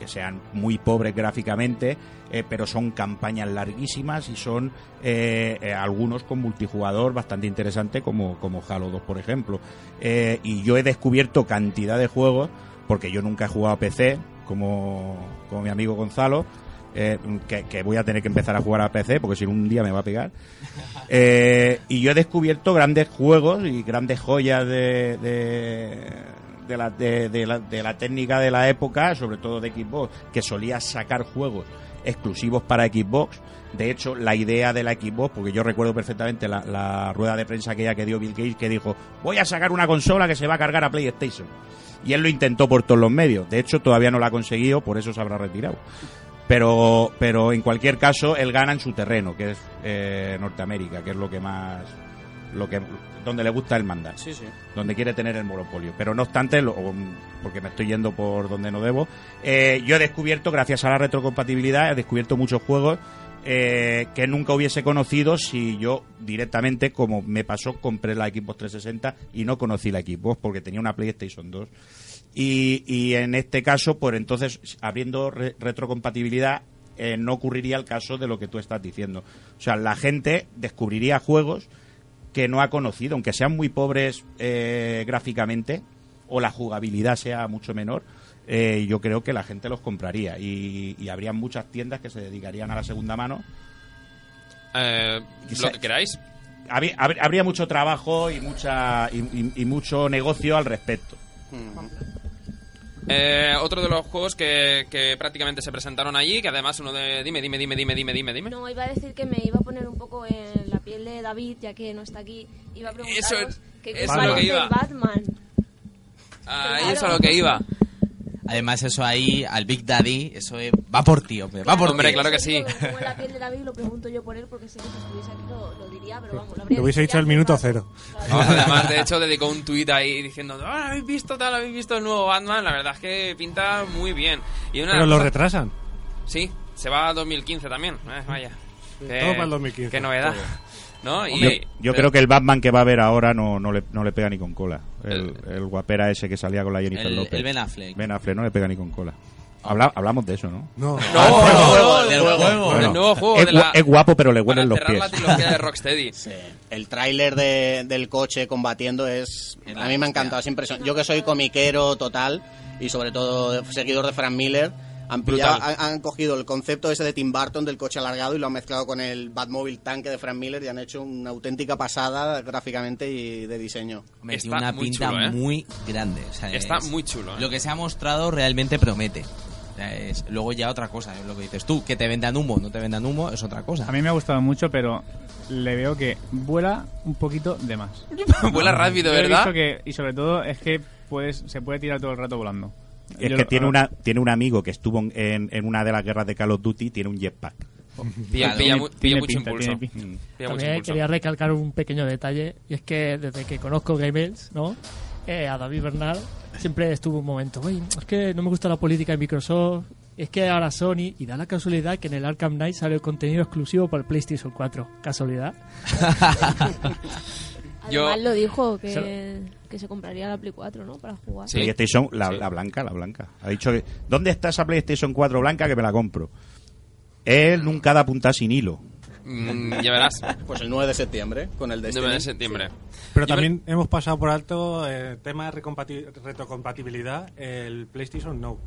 C: que sean muy pobres gráficamente, eh, pero son campañas larguísimas y son eh, eh, algunos con multijugador bastante interesante como, como Halo 2 por ejemplo. Y yo he descubierto cantidad de juegos porque yo nunca he jugado a PC como, como mi amigo Gonzalo, que, que voy a tener que empezar a jugar a PC porque si no un día me va a pegar. Y yo he descubierto grandes juegos y grandes joyas de, de, de la, de, la, de la técnica de la época, sobre todo de Xbox, que solía sacar juegos exclusivos para Xbox. De hecho, la idea de la Xbox, porque yo recuerdo perfectamente la, la rueda de prensa aquella que dio Bill Gates, que dijo, voy a sacar una consola que se va a cargar a PlayStation. Y él lo intentó por todos los medios. De hecho, todavía no lo ha conseguido, por eso se habrá retirado. Pero, pero en cualquier caso, él gana en su terreno, que es eh, Norteamérica, que es lo que más, lo que, donde le gusta el mandar,
I: Sí, sí.
C: donde quiere tener el monopolio. Pero no obstante, lo- porque me estoy yendo por donde no debo, eh, yo he descubierto, gracias a la retrocompatibilidad, he descubierto muchos juegos eh, que nunca hubiese conocido si yo directamente, como me pasó, compré la Xbox 360 y no conocí la Xbox porque tenía una PlayStation 2. Y, y en este caso, pues entonces, abriendo re- retrocompatibilidad, eh, no ocurriría el caso de lo que tú estás diciendo. O sea, la gente descubriría juegos que no ha conocido, aunque sean muy pobres eh, gráficamente o la jugabilidad sea mucho menor, eh, yo creo que la gente los compraría y, y habría muchas tiendas que se dedicarían a la segunda mano.
A: Eh, lo que queráis.
C: Habría, habr- habría mucho trabajo y mucha y, y- y mucho negocio al respecto.
A: Eh, otro de los juegos que, que prácticamente se presentaron allí, que además uno de... Dime, dime, dime, dime, dime, dime, dime.
B: No, iba a decir que me iba a poner un poco en la piel de David, ya que no está aquí. Iba a preguntaros
A: Eso-
B: que
A: es lo que
B: parece
A: iba.
B: Batman. Claro.
A: es a lo que iba.
D: Además, eso ahí, al Big Daddy, eso es- va por ti, hombre. Va por
A: Hombre,
D: ti.
A: claro que sí.
B: Pongo en la piel de David lo pregunto yo por él, porque sé que si estuviese aquí lo, lo diría, pero vamos, lo habría
H: Lo hubiese
B: dicho
H: el minuto
B: rato.
H: cero.
A: No, además, de hecho, dedicó un tuit ahí diciendo, "Ah, ¿habéis visto tal? ¿Habéis visto el nuevo Batman? La verdad es que pinta muy bien. Y una
H: Pero lo
A: cosa-
H: retrasan.
A: Sí, se va a 2015 también. Eh, vaya. Qué-
H: todo para el 2015.
A: Qué novedad. ¿No? Y,
C: Yo, yo creo que el Batman que va a ver ahora no, no, le, no le pega ni con cola. El, el guapera ese que salía con la Jennifer
D: El-
C: López.
D: el Ben Affleck.
C: Ben Affleck no le pega ni con cola. Habla- hablamos de eso, ¿no?
H: No.
A: No, no, del juego, del nuevo juego.
C: es,
A: de la-
C: es guapo, pero le huelen los pies.
A: la trilogía de Rocksteady.
I: El tráiler de- del coche combatiendo es... A mí me ha encantado, es impresionante. Yo que soy comiquero total y sobre todo seguidor de Frank Miller, han, pillado-
A: Brutal.
I: han, han cogido el concepto ese de Tim Burton del coche alargado y lo han mezclado con el Batmobile tanque de Frank Miller y han hecho una auténtica pasada gráficamente y de diseño.
A: Está
D: tiene una
A: muy
D: pinta
A: chulo, ¿eh?
D: muy grande. o sea,
A: Está
D: es-
A: muy chulo, ¿eh?
D: Lo que se ha mostrado realmente promete. O sea, es- luego ya otra cosa, es lo que dices tú. Que te vendan humo, no te vendan humo, es otra cosa.
E: A mí me ha gustado mucho, pero le veo que vuela un poquito de más.
A: Vuela rápido, ¿verdad?
E: visto que, y sobre todo es que puedes, se puede tirar todo el rato volando.
C: Es
E: Yo
C: que
E: lo-
C: tiene,
E: ah,
C: una, tiene un amigo que estuvo en, en una de las guerras de Call of Duty, tiene un jetpack.
A: Pilla, pilla mu- pilla mucho
E: pinta,
A: impulso. pilla mucho
K: También
A: impulso.
K: quería recalcar un pequeño detalle, y es que desde que conozco Gamers, ¿no? Eh, a David Bernal, siempre estuvo un momento, "Oye, es que no me gusta la política de Microsoft, es que ahora Sony, y da la casualidad que en el Arkham Knight sale el contenido exclusivo para el PlayStation 4. ¿Casualidad?
A: Yo-
B: Además lo dijo que, que se compraría la Play 4, ¿no? Para jugar.
A: Sí.
C: PlayStation, la,
A: Sí.
C: la blanca, la blanca. Ha dicho que, ¿dónde está esa PlayStation 4 blanca que me la compro? Él nunca da punta sin hilo.
A: Mm, ya verás.
I: Pues el 9 de septiembre con el Destiny.
A: 9 de septiembre.
H: Pero
A: Yo
H: también hemos pasado por alto el tema de retrocompatibilidad, el PlayStation No.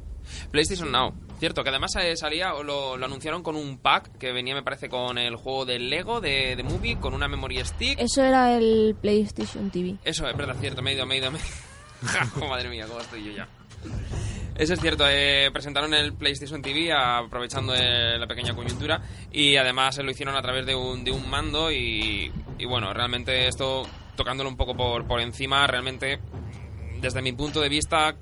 A: PlayStation Now. Cierto, que además eh, salía, o lo, lo anunciaron con un pack que venía, me parece, con el juego del Lego de, de Movie, con una memory stick.
B: Eso era el PlayStation TV.
A: Eso es verdad, cierto, me he ido, me he ido, me he ido. Ja, oh, madre mía, cómo estoy yo ya. Eso es cierto, eh, presentaron el PlayStation TV aprovechando eh, la pequeña coyuntura y además eh, lo hicieron a través de un, de un mando y, y bueno, realmente esto, tocándolo un poco por, por encima, realmente, desde mi punto de vista,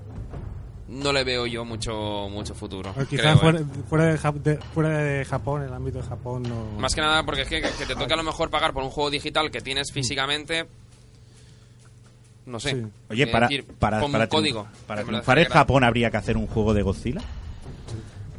A: no le veo yo mucho mucho futuro.
H: Quizás
A: creo,
H: fuera,
A: eh.
H: fuera de, fuera de Japón, el ámbito de Japón no...
A: Más que nada porque es que, que te toque a lo mejor pagar por un juego digital que
H: Mm.
A: tienes físicamente. No sé.
H: Sí.
C: Oye, para,
A: decir,
C: para, para
A: un código.
C: triunfar- para
A: lo
C: triunfar en. Japón habría que hacer un juego de Godzilla.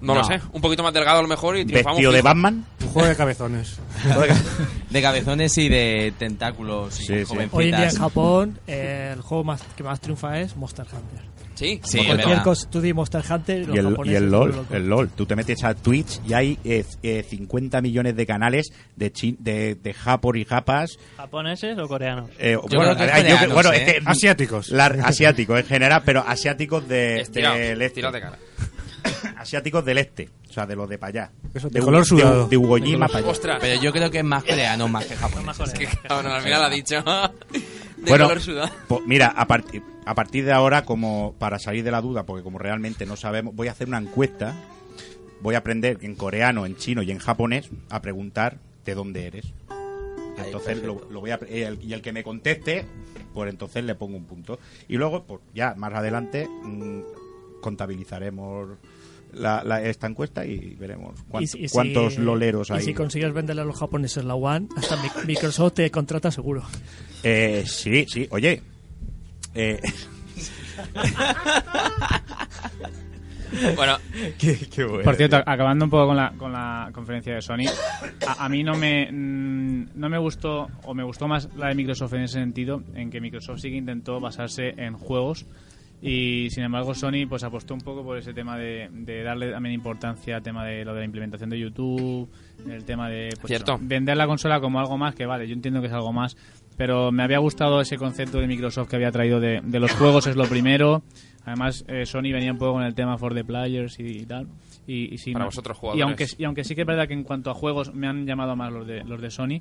A: No, lo
D: No.
A: sé. Un poquito más delgado a lo mejor y triunfamos.
C: Vestido de. Batman.
H: Un juego de cabezones.
D: De cabezones y de tentáculos y
C: Sí, sí.
D: jovencitas.
K: Hoy en día en Japón, eh, el juego más, que más triunfa es Monster Hunter.
A: Sí,
D: Sí.
K: Cualquier cosa, tú di Monster Hunter y los
C: Y el, y el LOL, el LOL. Tú te metes a Twitch y hay eh, eh, 50 millones de canales de, chin- de, de Japor y Japas.
G: ¿Japoneses o coreanos?
C: Eh,
D: creo que
C: hay-
D: coreanos,
C: bueno,
D: ¿eh?
C: es que-
H: Asiáticos.
C: la- asiáticos en general, pero asiáticos de,
A: Estirado,
C: del este.
A: estirado de cara.
C: asiáticos del este, o sea, de los de para allá.
H: Eso,
C: de,
H: de color sudado.
C: De, de Ugojima para allá.
A: Ostras.
D: Pero yo creo que es más coreano más que japonés.
A: Es que, cabrón, al final lo ha dicho. De
C: bueno,
A: color sudado.
C: pues mira, a, partir a partir de ahora, como para salir de la duda, porque como realmente no sabemos, voy a hacer una encuesta. Voy a aprender en coreano, en chino y en japonés a preguntar de dónde eres. Entonces lo, lo voy a, y el, y el que me conteste, pues entonces le pongo un punto. Y luego, pues ya más adelante mm, contabilizaremos la, la- esta encuesta y veremos cuánto-
K: Y si- y
C: cuántos loleros
K: Y
C: hay.
K: si consigues venderle a los japoneses la One, hasta Mi- Microsoft te contrata seguro.
C: Eh, sí, sí, oye. Eh,
A: Bueno,
E: Por cierto, acabando un poco con la, con la conferencia de Sony, a, a mí no me, mm, no me gustó, o me gustó más la de Microsoft en ese sentido, en que Microsoft sí que intentó basarse en juegos y sin embargo Sony pues apostó un poco por ese tema de, de darle también importancia al tema de lo de la implementación de YouTube, el tema de pues,
A: Cierto.
E: eso, vender la consola como algo más, que vale, yo entiendo que es algo más, pero me había gustado ese concepto de Microsoft que había traído de, de los juegos es lo primero. Además, eh, Sony venía un poco con el tema for the players y, y tal. Y, y sí,
A: Para vosotros,
E: Y
A: jugadores.
E: aunque, y aunque sí que es verdad que en cuanto a juegos me han llamado más los de, los de Sony,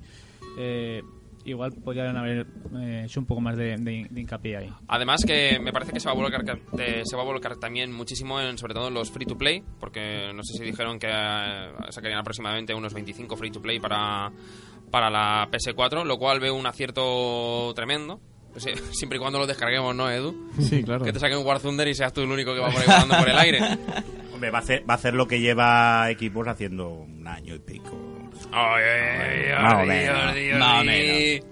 E: eh, igual podrían haber eh, hecho un poco más de, de- de hincapié ahí.
A: Además que me parece que se va a volcar, eh, se va a volcar también muchísimo en sobre todo en los free to play, porque no sé si dijeron que eh, sacarían aproximadamente unos 25 free to play para, para la PS4, lo cual veo un acierto tremendo. Pues, siempre y cuando lo descarguemos, ¿no, Edu?
J: Sí, claro.
A: Que te saquen un War Thunder y seas tú el único que va por ahí volando por el aire.
C: hombre, va a, hacer, va a hacer lo que lleva Xbox haciendo un año y pico.
A: Ay, ay, ay, ay. Dios.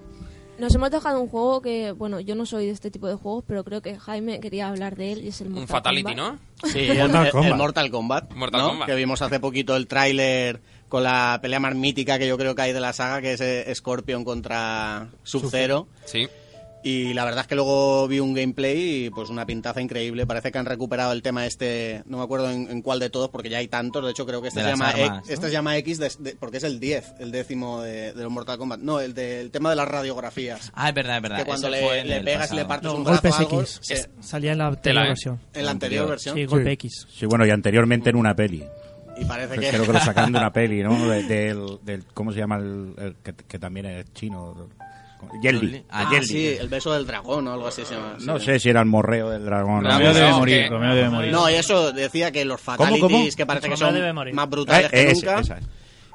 B: Nos hemos dejado un juego que, bueno, yo no soy de este tipo de juegos, pero creo que Jaime quería hablar de él y es el Mortal
A: Un Fatality,
B: Kombat.
A: ¿no?
I: Sí, el,
H: Mortal
I: el-
H: Kombat.
I: el Mortal Kombat.
A: Mortal
I: ¿no?
A: Kombat.
I: Que vimos hace poquito el tráiler con la pelea más mítica que yo creo que hay de la saga, que es eh, Scorpion contra Sub-Zero.
A: Sí.
I: Y la verdad es que luego vi un gameplay y pues una pintaza increíble. Parece que han recuperado el tema este, no me acuerdo en, en cuál de todos, porque ya hay tantos. De hecho, creo que este, se llama,
D: armas, ¿no?
I: este se llama X de- de- porque es el 10, el décimo de, de los Mortal Kombat. No, el del tema de las radiografías.
D: Ah, es verdad, es verdad.
I: Que cuando le, pegas y le partes
K: No,
I: un brazo
K: Golpes
I: algo,
K: X.
I: se-
K: Salía en la anterior versión.
I: en la anterior versión.
K: Sí, Golpe X.
C: Sí, bueno, y anteriormente en una peli.
I: Y parece que...
C: Creo que lo sacaron de una peli, ¿no? De- del, del- ¿Cómo se llama? El, el que, que también es chino. Jelly.
D: Ah,
I: Ah, sí, el beso del dragón o algo así se llama.
C: No
I: sí.
C: sé si era el morreo del dragón.
A: Romeo no,
E: debe morir,
A: que-
E: Romeo debe morir.
I: No, y eso decía que los fatalities,
C: cómo?
I: que parece que son más brutales
C: Eh,
I: que
C: ese-
I: nunca,
C: esa es.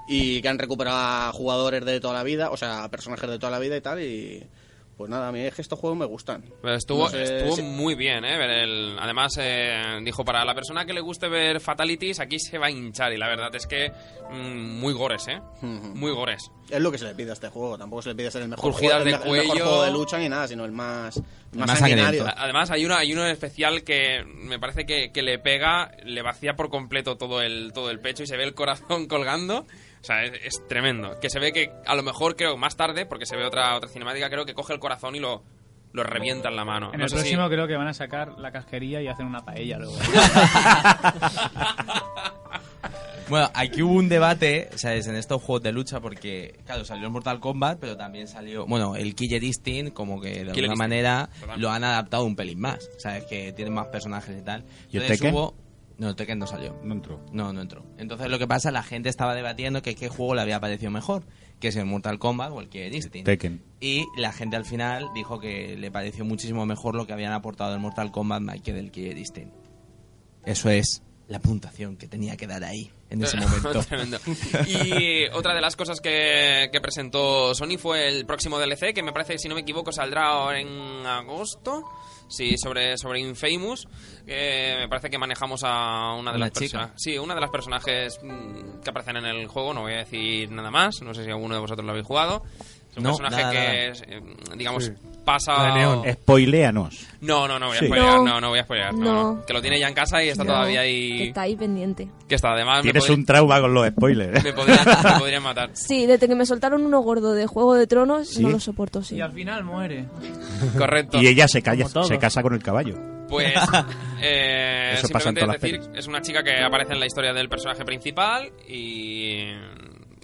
I: y que han recuperado a jugadores de toda la vida, o sea, a personajes de toda la vida y tal, y pues nada, a mí es que estos juegos me gustan.
A: Pues estuvo,
I: No sé
A: estuvo
I: si-
A: muy bien, ¿eh? Ver el- además, eh, dijo, para la persona que le guste ver Fatalities, aquí se va a hinchar. Y la verdad es que mm, muy gores, ¿eh? Muy gores.
I: Es lo que se le pide a este juego, tampoco se le pide ser el mejor, juego, el,
A: de
I: me- el mejor
A: cuello.
I: juego de lucha ni nada, sino el más, el más,
D: más
I: sanguinario.
A: Además, hay uno, hay uno especial que me parece que, que le pega, le vacía por completo todo el, todo el pecho y se ve el corazón colgando. O sea, es, es tremendo. Que se ve que, a lo mejor, creo, más tarde, porque se ve otra, otra cinemática, creo que coge el corazón y lo, lo revienta en la mano.
E: En
A: No
E: el
A: sé si-
E: próximo creo que van a sacar la casquería y hacen una paella luego.
D: Bueno, aquí hubo un debate, ¿sabes? En estos juegos de lucha, porque, claro, salió el Mortal Kombat, pero también salió, bueno, el Killer Instinct, como que de
A: Killer
D: alguna
A: Instinct,
D: manera lo han adaptado un pelín más, ¿sabes? Que tienen más personajes y tal.
C: ¿Y el
D: Entonces
C: Tekken?
D: hubo- No, el Tekken no salió.
C: No entró.
D: No, no entró. Entonces lo que pasa, la gente estaba debatiendo que qué juego le había parecido mejor, que es el Mortal Kombat o el Killer Instinct.
C: Tekken.
D: Y la gente al final dijo que le pareció muchísimo mejor lo que habían aportado el Mortal Kombat más que del Killer Instinct. Eso es la puntuación que tenía que dar ahí, en ese momento.
A: Tremendo. Y otra de las cosas que, que presentó Sony fue el próximo DLC, que me parece, si no me equivoco, saldrá ahora en agosto. Sí, sobre, sobre Infamous. que me parece que manejamos a una de
D: Una
A: las personas. Sí, una de las personajes mm, que aparecen en el juego. No voy a decir nada más. No sé si alguno de vosotros lo habéis jugado. Es un
D: No,
A: personaje
D: nada,
A: que,
D: nada.
A: es, eh, digamos,
H: Sí.
A: Pasa.
H: De Neon.
C: Spoiléanos.
A: No, no, no voy a
C: Sí.
A: spoilear.
B: No.
A: No, no voy a spoilear. no,
B: No.
A: no. Que lo tiene ya en casa y está
B: No,
A: todavía
B: que
A: ahí.
B: está ahí pendiente.
A: Que está, además. me
C: Tienes
A: podría-
C: un trauma con los spoilers.
A: me podrían, me podrían matar.
B: Sí, desde que me soltaron uno gordo de Juego de Tronos,
C: ¿Sí?
B: no lo soporto, sí.
E: y al final muere.
A: Correcto.
C: Y ella se, calla,
G: Como todo.
C: se casa con el caballo.
A: Pues eh,
C: Eso pasa en
A: simplemente
C: todas las
A: decir, es una chica que aparece en la historia del personaje principal y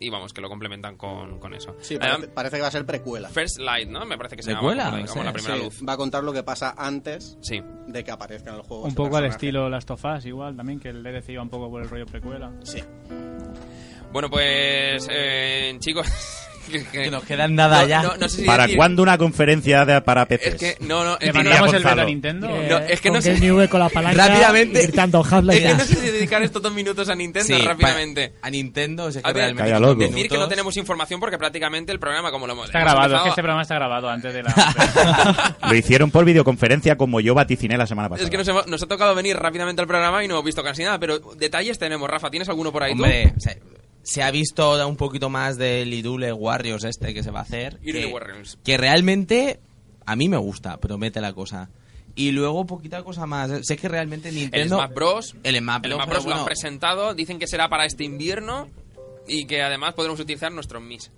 A: y vamos, que lo complementan con, con eso.
I: Sí,
A: Además,
I: parece, parece que va a ser precuela.
A: First Light, ¿no? Me parece que se
D: ¿Precuela?
A: llama. la
D: O sea,
A: primera
I: Sí,
A: luz.
I: va a contar lo que pasa antes
A: Sí.
I: de que aparezca en el juego.
E: Un poco al estilo Last of Us, igual también, que el DLC iba un poco por el rollo precuela.
I: Sí.
A: Bueno, pues, eh, chicos. que,
D: nos quedan nada
A: no,
D: ya.
A: no- no sé si
C: ¿Para
A: decir-
C: cuándo una conferencia de, para PCs?
A: Es que, no, no,
E: ¿Le
A: es que no-
E: mandamos el beta
C: Gonzalo.
E: a Nintendo?
A: No, es que
K: con
A: no sé-
K: Game Newell con la palanca
D: Rápidamente.
K: y gritando
A: Es que no
K: 2.
A: sé si dedicar estos dos minutos a Nintendo
D: Sí,
A: rápidamente.
D: pa- a Nintendo, o sea, que
A: A ver,
D: realmente
C: Calla,
D: son
C: loco.
A: Decir que no
D: minutos.
A: tenemos información porque prácticamente el programa, como lo hemos
E: Está
A: hemos
E: grabado, es que este programa está grabado antes de la...
C: Lo hicieron por videoconferencia como yo vaticiné la semana pasada.
A: Es que nos, hemos- nos ha tocado venir rápidamente al programa y no hemos visto casi nada, pero detalles tenemos. Rafa, ¿tienes alguno por ahí tú?
D: Hombre, o sea, se ha visto un poquito más del Irule Warriors este que se va a hacer.
A: Irule
D: que,
A: Warriors.
D: que realmente a mí me gusta, promete la cosa. Y luego poquita cosa más. Sé que realmente
A: El
D: Nintendo...
A: Smash Bros.
D: El Smash
A: El
D: Bros,
A: Smash Bros lo han presentado, dicen que será para este invierno y que además podremos utilizar nuestros Mis.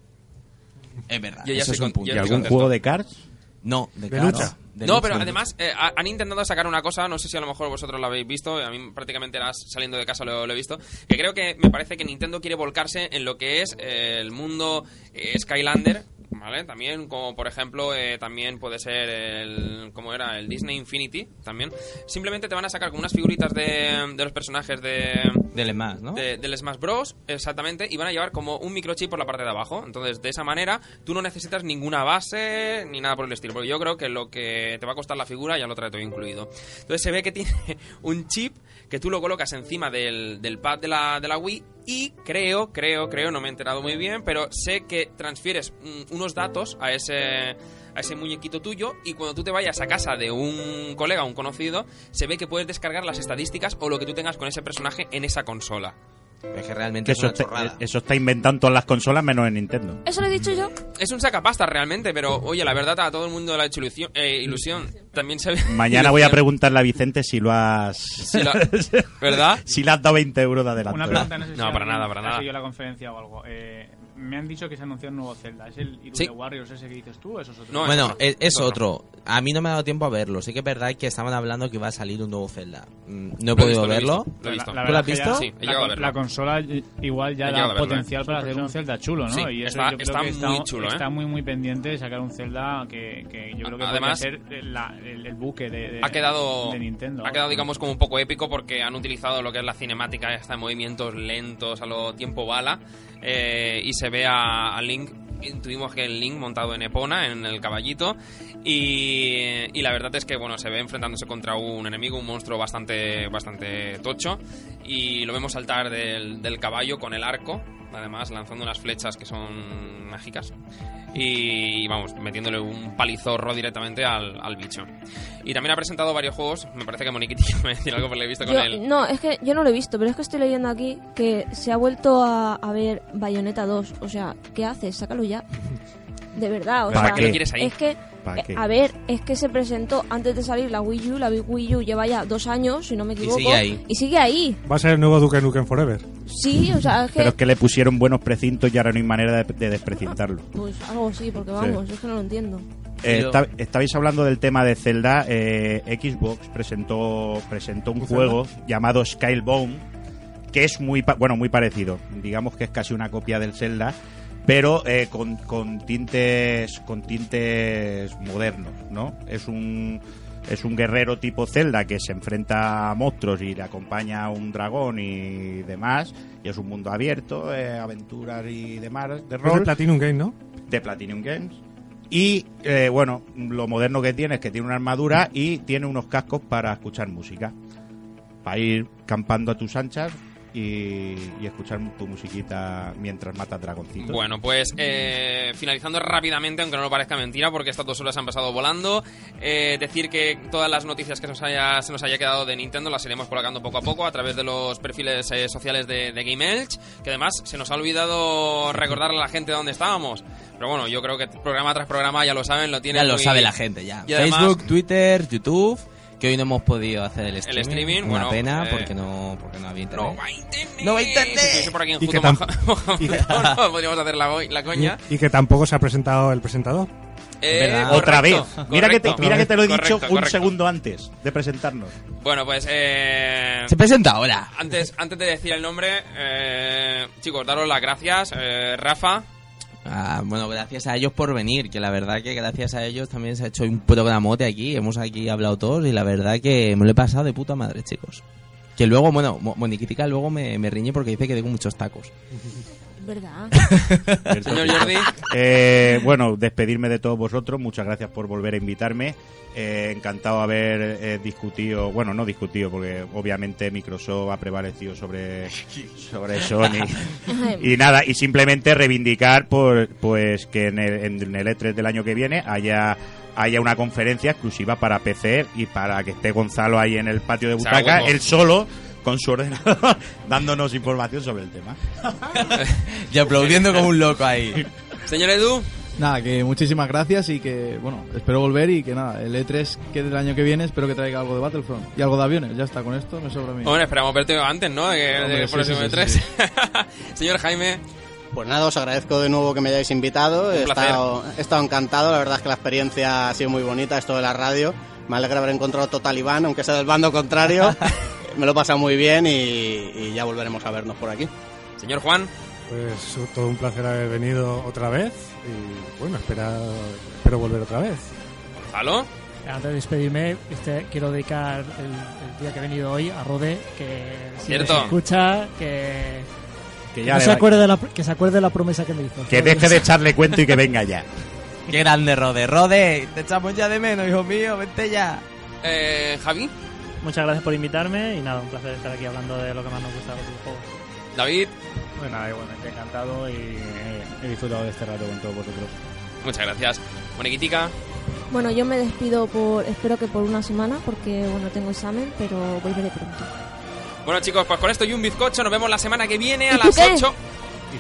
D: Es verdad,
A: Yo ya
D: eso es un
A: con-
D: punto.
C: ¿Y algún juego de Cars?
D: No, de,
H: De
D: carro,
H: lucha.
D: de
A: no, pero además eh, ha- han intentado sacar una cosa, no sé si a lo mejor vosotros lo habéis visto, a mí prácticamente era saliendo de casa lo, lo he visto, que creo que me parece que Nintendo quiere volcarse en lo que es eh, el mundo eh, Skylander, ¿vale? También, como por ejemplo, eh, también puede ser el, ¿cómo era? El Disney Infinity, también. Simplemente te van a sacar como unas figuritas de, de los personajes de,
D: Del Smash, ¿no?
A: de- del Smash Bros, exactamente, y van a llevar como un microchip por la parte de abajo. Entonces, de esa manera, tú no necesitas ninguna base ni nada por el estilo. Porque yo creo que lo que te va a costar la figura ya lo trae todo incluido. Entonces, se ve que tiene un chip que tú lo colocas encima del, del pad de la, de la Wii. Y creo, creo, creo, no me he enterado muy bien, pero sé que transfieres mm, unos datos a ese a ese muñequito tuyo y cuando tú te vayas a casa de un colega, un conocido, se ve que puedes descargar las estadísticas o lo que tú tengas con ese personaje en esa consola.
D: Es que realmente
C: Que
D: es
C: eso,
D: una
C: está,
D: chorrada.
C: eso está inventando en todas las consolas menos en Nintendo.
B: Eso lo he dicho yo.
A: Es un sacapasta realmente, pero oye, la verdad a todo el mundo le ha hecho ilusión. eh, ilusión. También se ve.
C: Mañana voy a preguntarle a Vicente si lo has...
A: Si la- ¿Verdad?
C: si le has dado 20 euros de adelanto.
E: Una pregunta, no sé si
A: No, para nada, para
E: ha
A: nada.
E: seguido la conferencia o algo. Eh, me han dicho que se anunció un nuevo Zelda. ¿Es el Irule
A: Sí.
E: Warriors ese que dices tú o eso es otro?
A: No,
D: bueno, es,
A: otro.
D: A mí no me ha dado tiempo a verlo. Sí que es verdad que estaban hablando que iba a salir un nuevo Zelda. Mm, No he
A: Lo
D: podido
A: visto,
D: verlo.
A: lo he visto.
E: La
D: ¿Tú lo has visto?
E: ya
A: Sí, he
E: la,
A: a verlo.
E: la consola igual ya
A: He
E: da
A: verlo,
E: potencial
A: eh.
E: para hacer un Zelda chulo, ¿no?
A: Sí,
E: y eso
A: está-
E: yo creo
A: está
E: que está
A: muy chulo, ¿eh?
E: Está muy, muy pendiente de sacar un Zelda que, que yo creo que
A: Además,
E: puede ser la- el, el buque de, de-
A: ha quedado
E: de Nintendo.
A: ha quedado digamos como un poco épico porque han utilizado lo que es la cinemática de movimientos lentos a lo tiempo bala eh, y se ve a, a Link intuimos que el Link montado en Epona en el caballito y, y la verdad es que bueno se ve enfrentándose contra un enemigo un monstruo bastante bastante tocho y lo vemos saltar del, del caballo con el arco además lanzando unas flechas que son mágicas y vamos, metiéndole un palizorro directamente al, al bicho. Y también ha presentado varios juegos, me parece que Moniquiti me decir algo porque lo he visto con
B: Yo-
A: él.
B: no, es que yo no lo he visto, pero es que estoy leyendo aquí que se ha vuelto a, a ver Bayonetta 2. O sea, ¿qué haces? Sácalo ya. De verdad, o
C: ¿Para
B: sea,
C: qué? ¿Lo
A: quieres ahí?
B: es que
C: ¿Para
B: eh, a ver, es que se presentó antes de salir la Wii U, la Wii U lleva ya dos años, si no me equivoco,
D: sigue ahí.
B: y sigue ahí.
H: Va a ser el nuevo Duke Nukem Forever.
B: Sí, o sea, es que
C: Pero es que le pusieron buenos precintos y ahora no hay manera de, de desprecintarlo.
B: pues algo sí, porque vamos, es que no lo entiendo.
C: Eh, estabais hablando del tema de Zelda. eh, Xbox presentó presentó un
H: ¿Un
C: juego llamado Skylebone que es muy pa- bueno muy parecido. Digamos que es casi una copia del Zelda, pero eh, con, con tintes con tintes modernos, ¿no? Es un es un guerrero tipo Zelda que se enfrenta a monstruos y le acompaña a un dragón y demás. Y es un mundo abierto, eh, aventuras y demás de
H: Es de
C: rol
H: Platinum Game, ¿no?
C: de Platinum Games. Y eh, bueno, lo moderno que tiene es que tiene una armadura y tiene unos cascos para escuchar música. Para ir campando a tus anchas y, y escuchar tu musiquita mientras matas dragoncitos.
A: Bueno, pues eh, finalizando rápidamente, aunque no lo parezca mentira, porque estas dos horas han pasado volando, eh, decir que todas las noticias que nos haya, se nos haya quedado de Nintendo las iremos colocando poco a poco a través de los perfiles eh, sociales de, de Game Elch, que además se nos ha olvidado recordarle a la gente dónde estábamos. Pero bueno, yo creo que programa tras programa, ya lo saben, lo tienen
D: Ya lo
A: muy-
D: sabe la gente ya.
A: Y además-
D: Facebook, Twitter, YouTube. Que hoy no hemos podido hacer el streaming.
A: streaming,
D: Una
A: bueno,
D: pena
A: eh,
D: porque no porque no había internet.
A: No va internet.
D: No va
A: Si
D: internet.
A: estuviese por aquí en
H: Y que tam-
A: Moja- Mohamed, no, podríamos hacer la, la coña.
H: Y que tampoco se ha presentado el presentador.
A: Eh.
C: Otra vez.
A: correcto,
C: Mira que, te, mira que te lo he dicho
A: Correcto,
C: un
A: correcto.
C: segundo antes de presentarnos.
A: Bueno, pues eh,
D: Se presenta ahora.
A: antes, antes de decir el nombre, eh, chicos, daros las gracias. Eh, Rafa,
D: Ah, bueno, gracias a ellos por venir, que la verdad que gracias a ellos también se ha hecho un programote aquí, hemos aquí hablado todos y la verdad que me lo he pasado de puta madre, chicos. Que luego, bueno, Mo- Moniquitica luego me, me riñe porque dice que tengo muchos tacos.
B: ¿Verdad?
A: señor Jordi.
C: Eh, bueno, despedirme de todos vosotros. Muchas gracias por volver a invitarme. Eh, encantado haber eh, discutido, bueno, no discutido, porque obviamente Microsoft ha prevalecido sobre, sobre Sony. y nada, y simplemente reivindicar por, pues que en el, en el E3 del año que viene haya haya una conferencia exclusiva para PC y para que esté Gonzalo ahí en el patio de butaca, él solo con su ordenador dándonos información sobre el tema.
D: Y aplaudiendo como un loco ahí.
A: Señor Edu,
J: Nada, que muchísimas gracias y que, bueno, espero volver y que nada, el E3 que del año que viene espero que traiga algo de Battlefront y algo de aviones. Ya está, con esto me sobra a mí.
A: bueno, esperamos verte antes, ¿no? De que-
J: Hombre,
A: de- por
J: sí,
A: el
J: sí, sí,
A: tres. señor Jaime,
I: Pues nada, os agradezco de nuevo que me hayáis invitado.
A: Un
I: He estado, he estado encantado. La verdad es que la experiencia ha sido muy bonita, esto de la radio. Me alegra haber encontrado otro talibán, aunque sea del bando contrario. Me lo he pasado muy bien y, y ya volveremos a vernos por aquí.
A: señor Juan,
H: Pues todo un placer haber venido otra vez. Y bueno, espera, espero volver otra vez.
A: Gonzalo.
K: Antes de despedirme, este, quiero dedicar el, el día que he venido hoy a Rode, que si
A: Cierto.
K: nos escucha, que,
C: Que
K: que
C: ya
K: no
C: le
K: se acuerde de la, que se acuerde de la promesa que me hizo.
C: que deje de echarle cuento y que venga ya.
D: Qué grande, Rode. Rode, te echamos ya de menos, hijo mío, vente ya.
A: Eh, Javi,
G: Muchas gracias por invitarme y nada, un placer estar aquí hablando de lo que más nos gusta de los videojuegos.
A: David,
E: Bueno, nada, igualmente encantado y eh, he disfrutado de este rato con todos vosotros.
A: muchas gracias. Moniquitica,
B: Bueno, yo me despido por, espero que por una semana, porque bueno, tengo examen, pero volveré pronto.
A: Bueno chicos, pues con esto y un bizcocho nos vemos la semana que viene a
B: ¿Y
A: las
B: qué?
A: 8.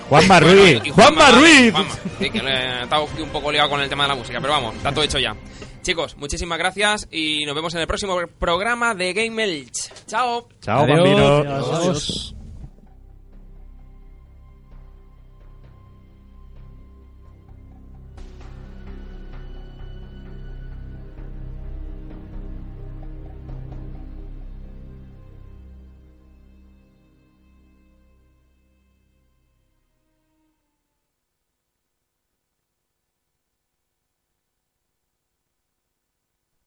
C: Juanma
A: Bueno,
C: Ruiz,
A: y
C: Juanma Ruiz.
A: Juanma. Sí, que le- he estado un poco liado con el tema de la música, pero vamos, está todo hecho ya. Chicos, muchísimas gracias y nos vemos en el próximo programa de Game Elch. Chao.
C: Chao,
E: Adiós.
C: bambino.
K: Adiós.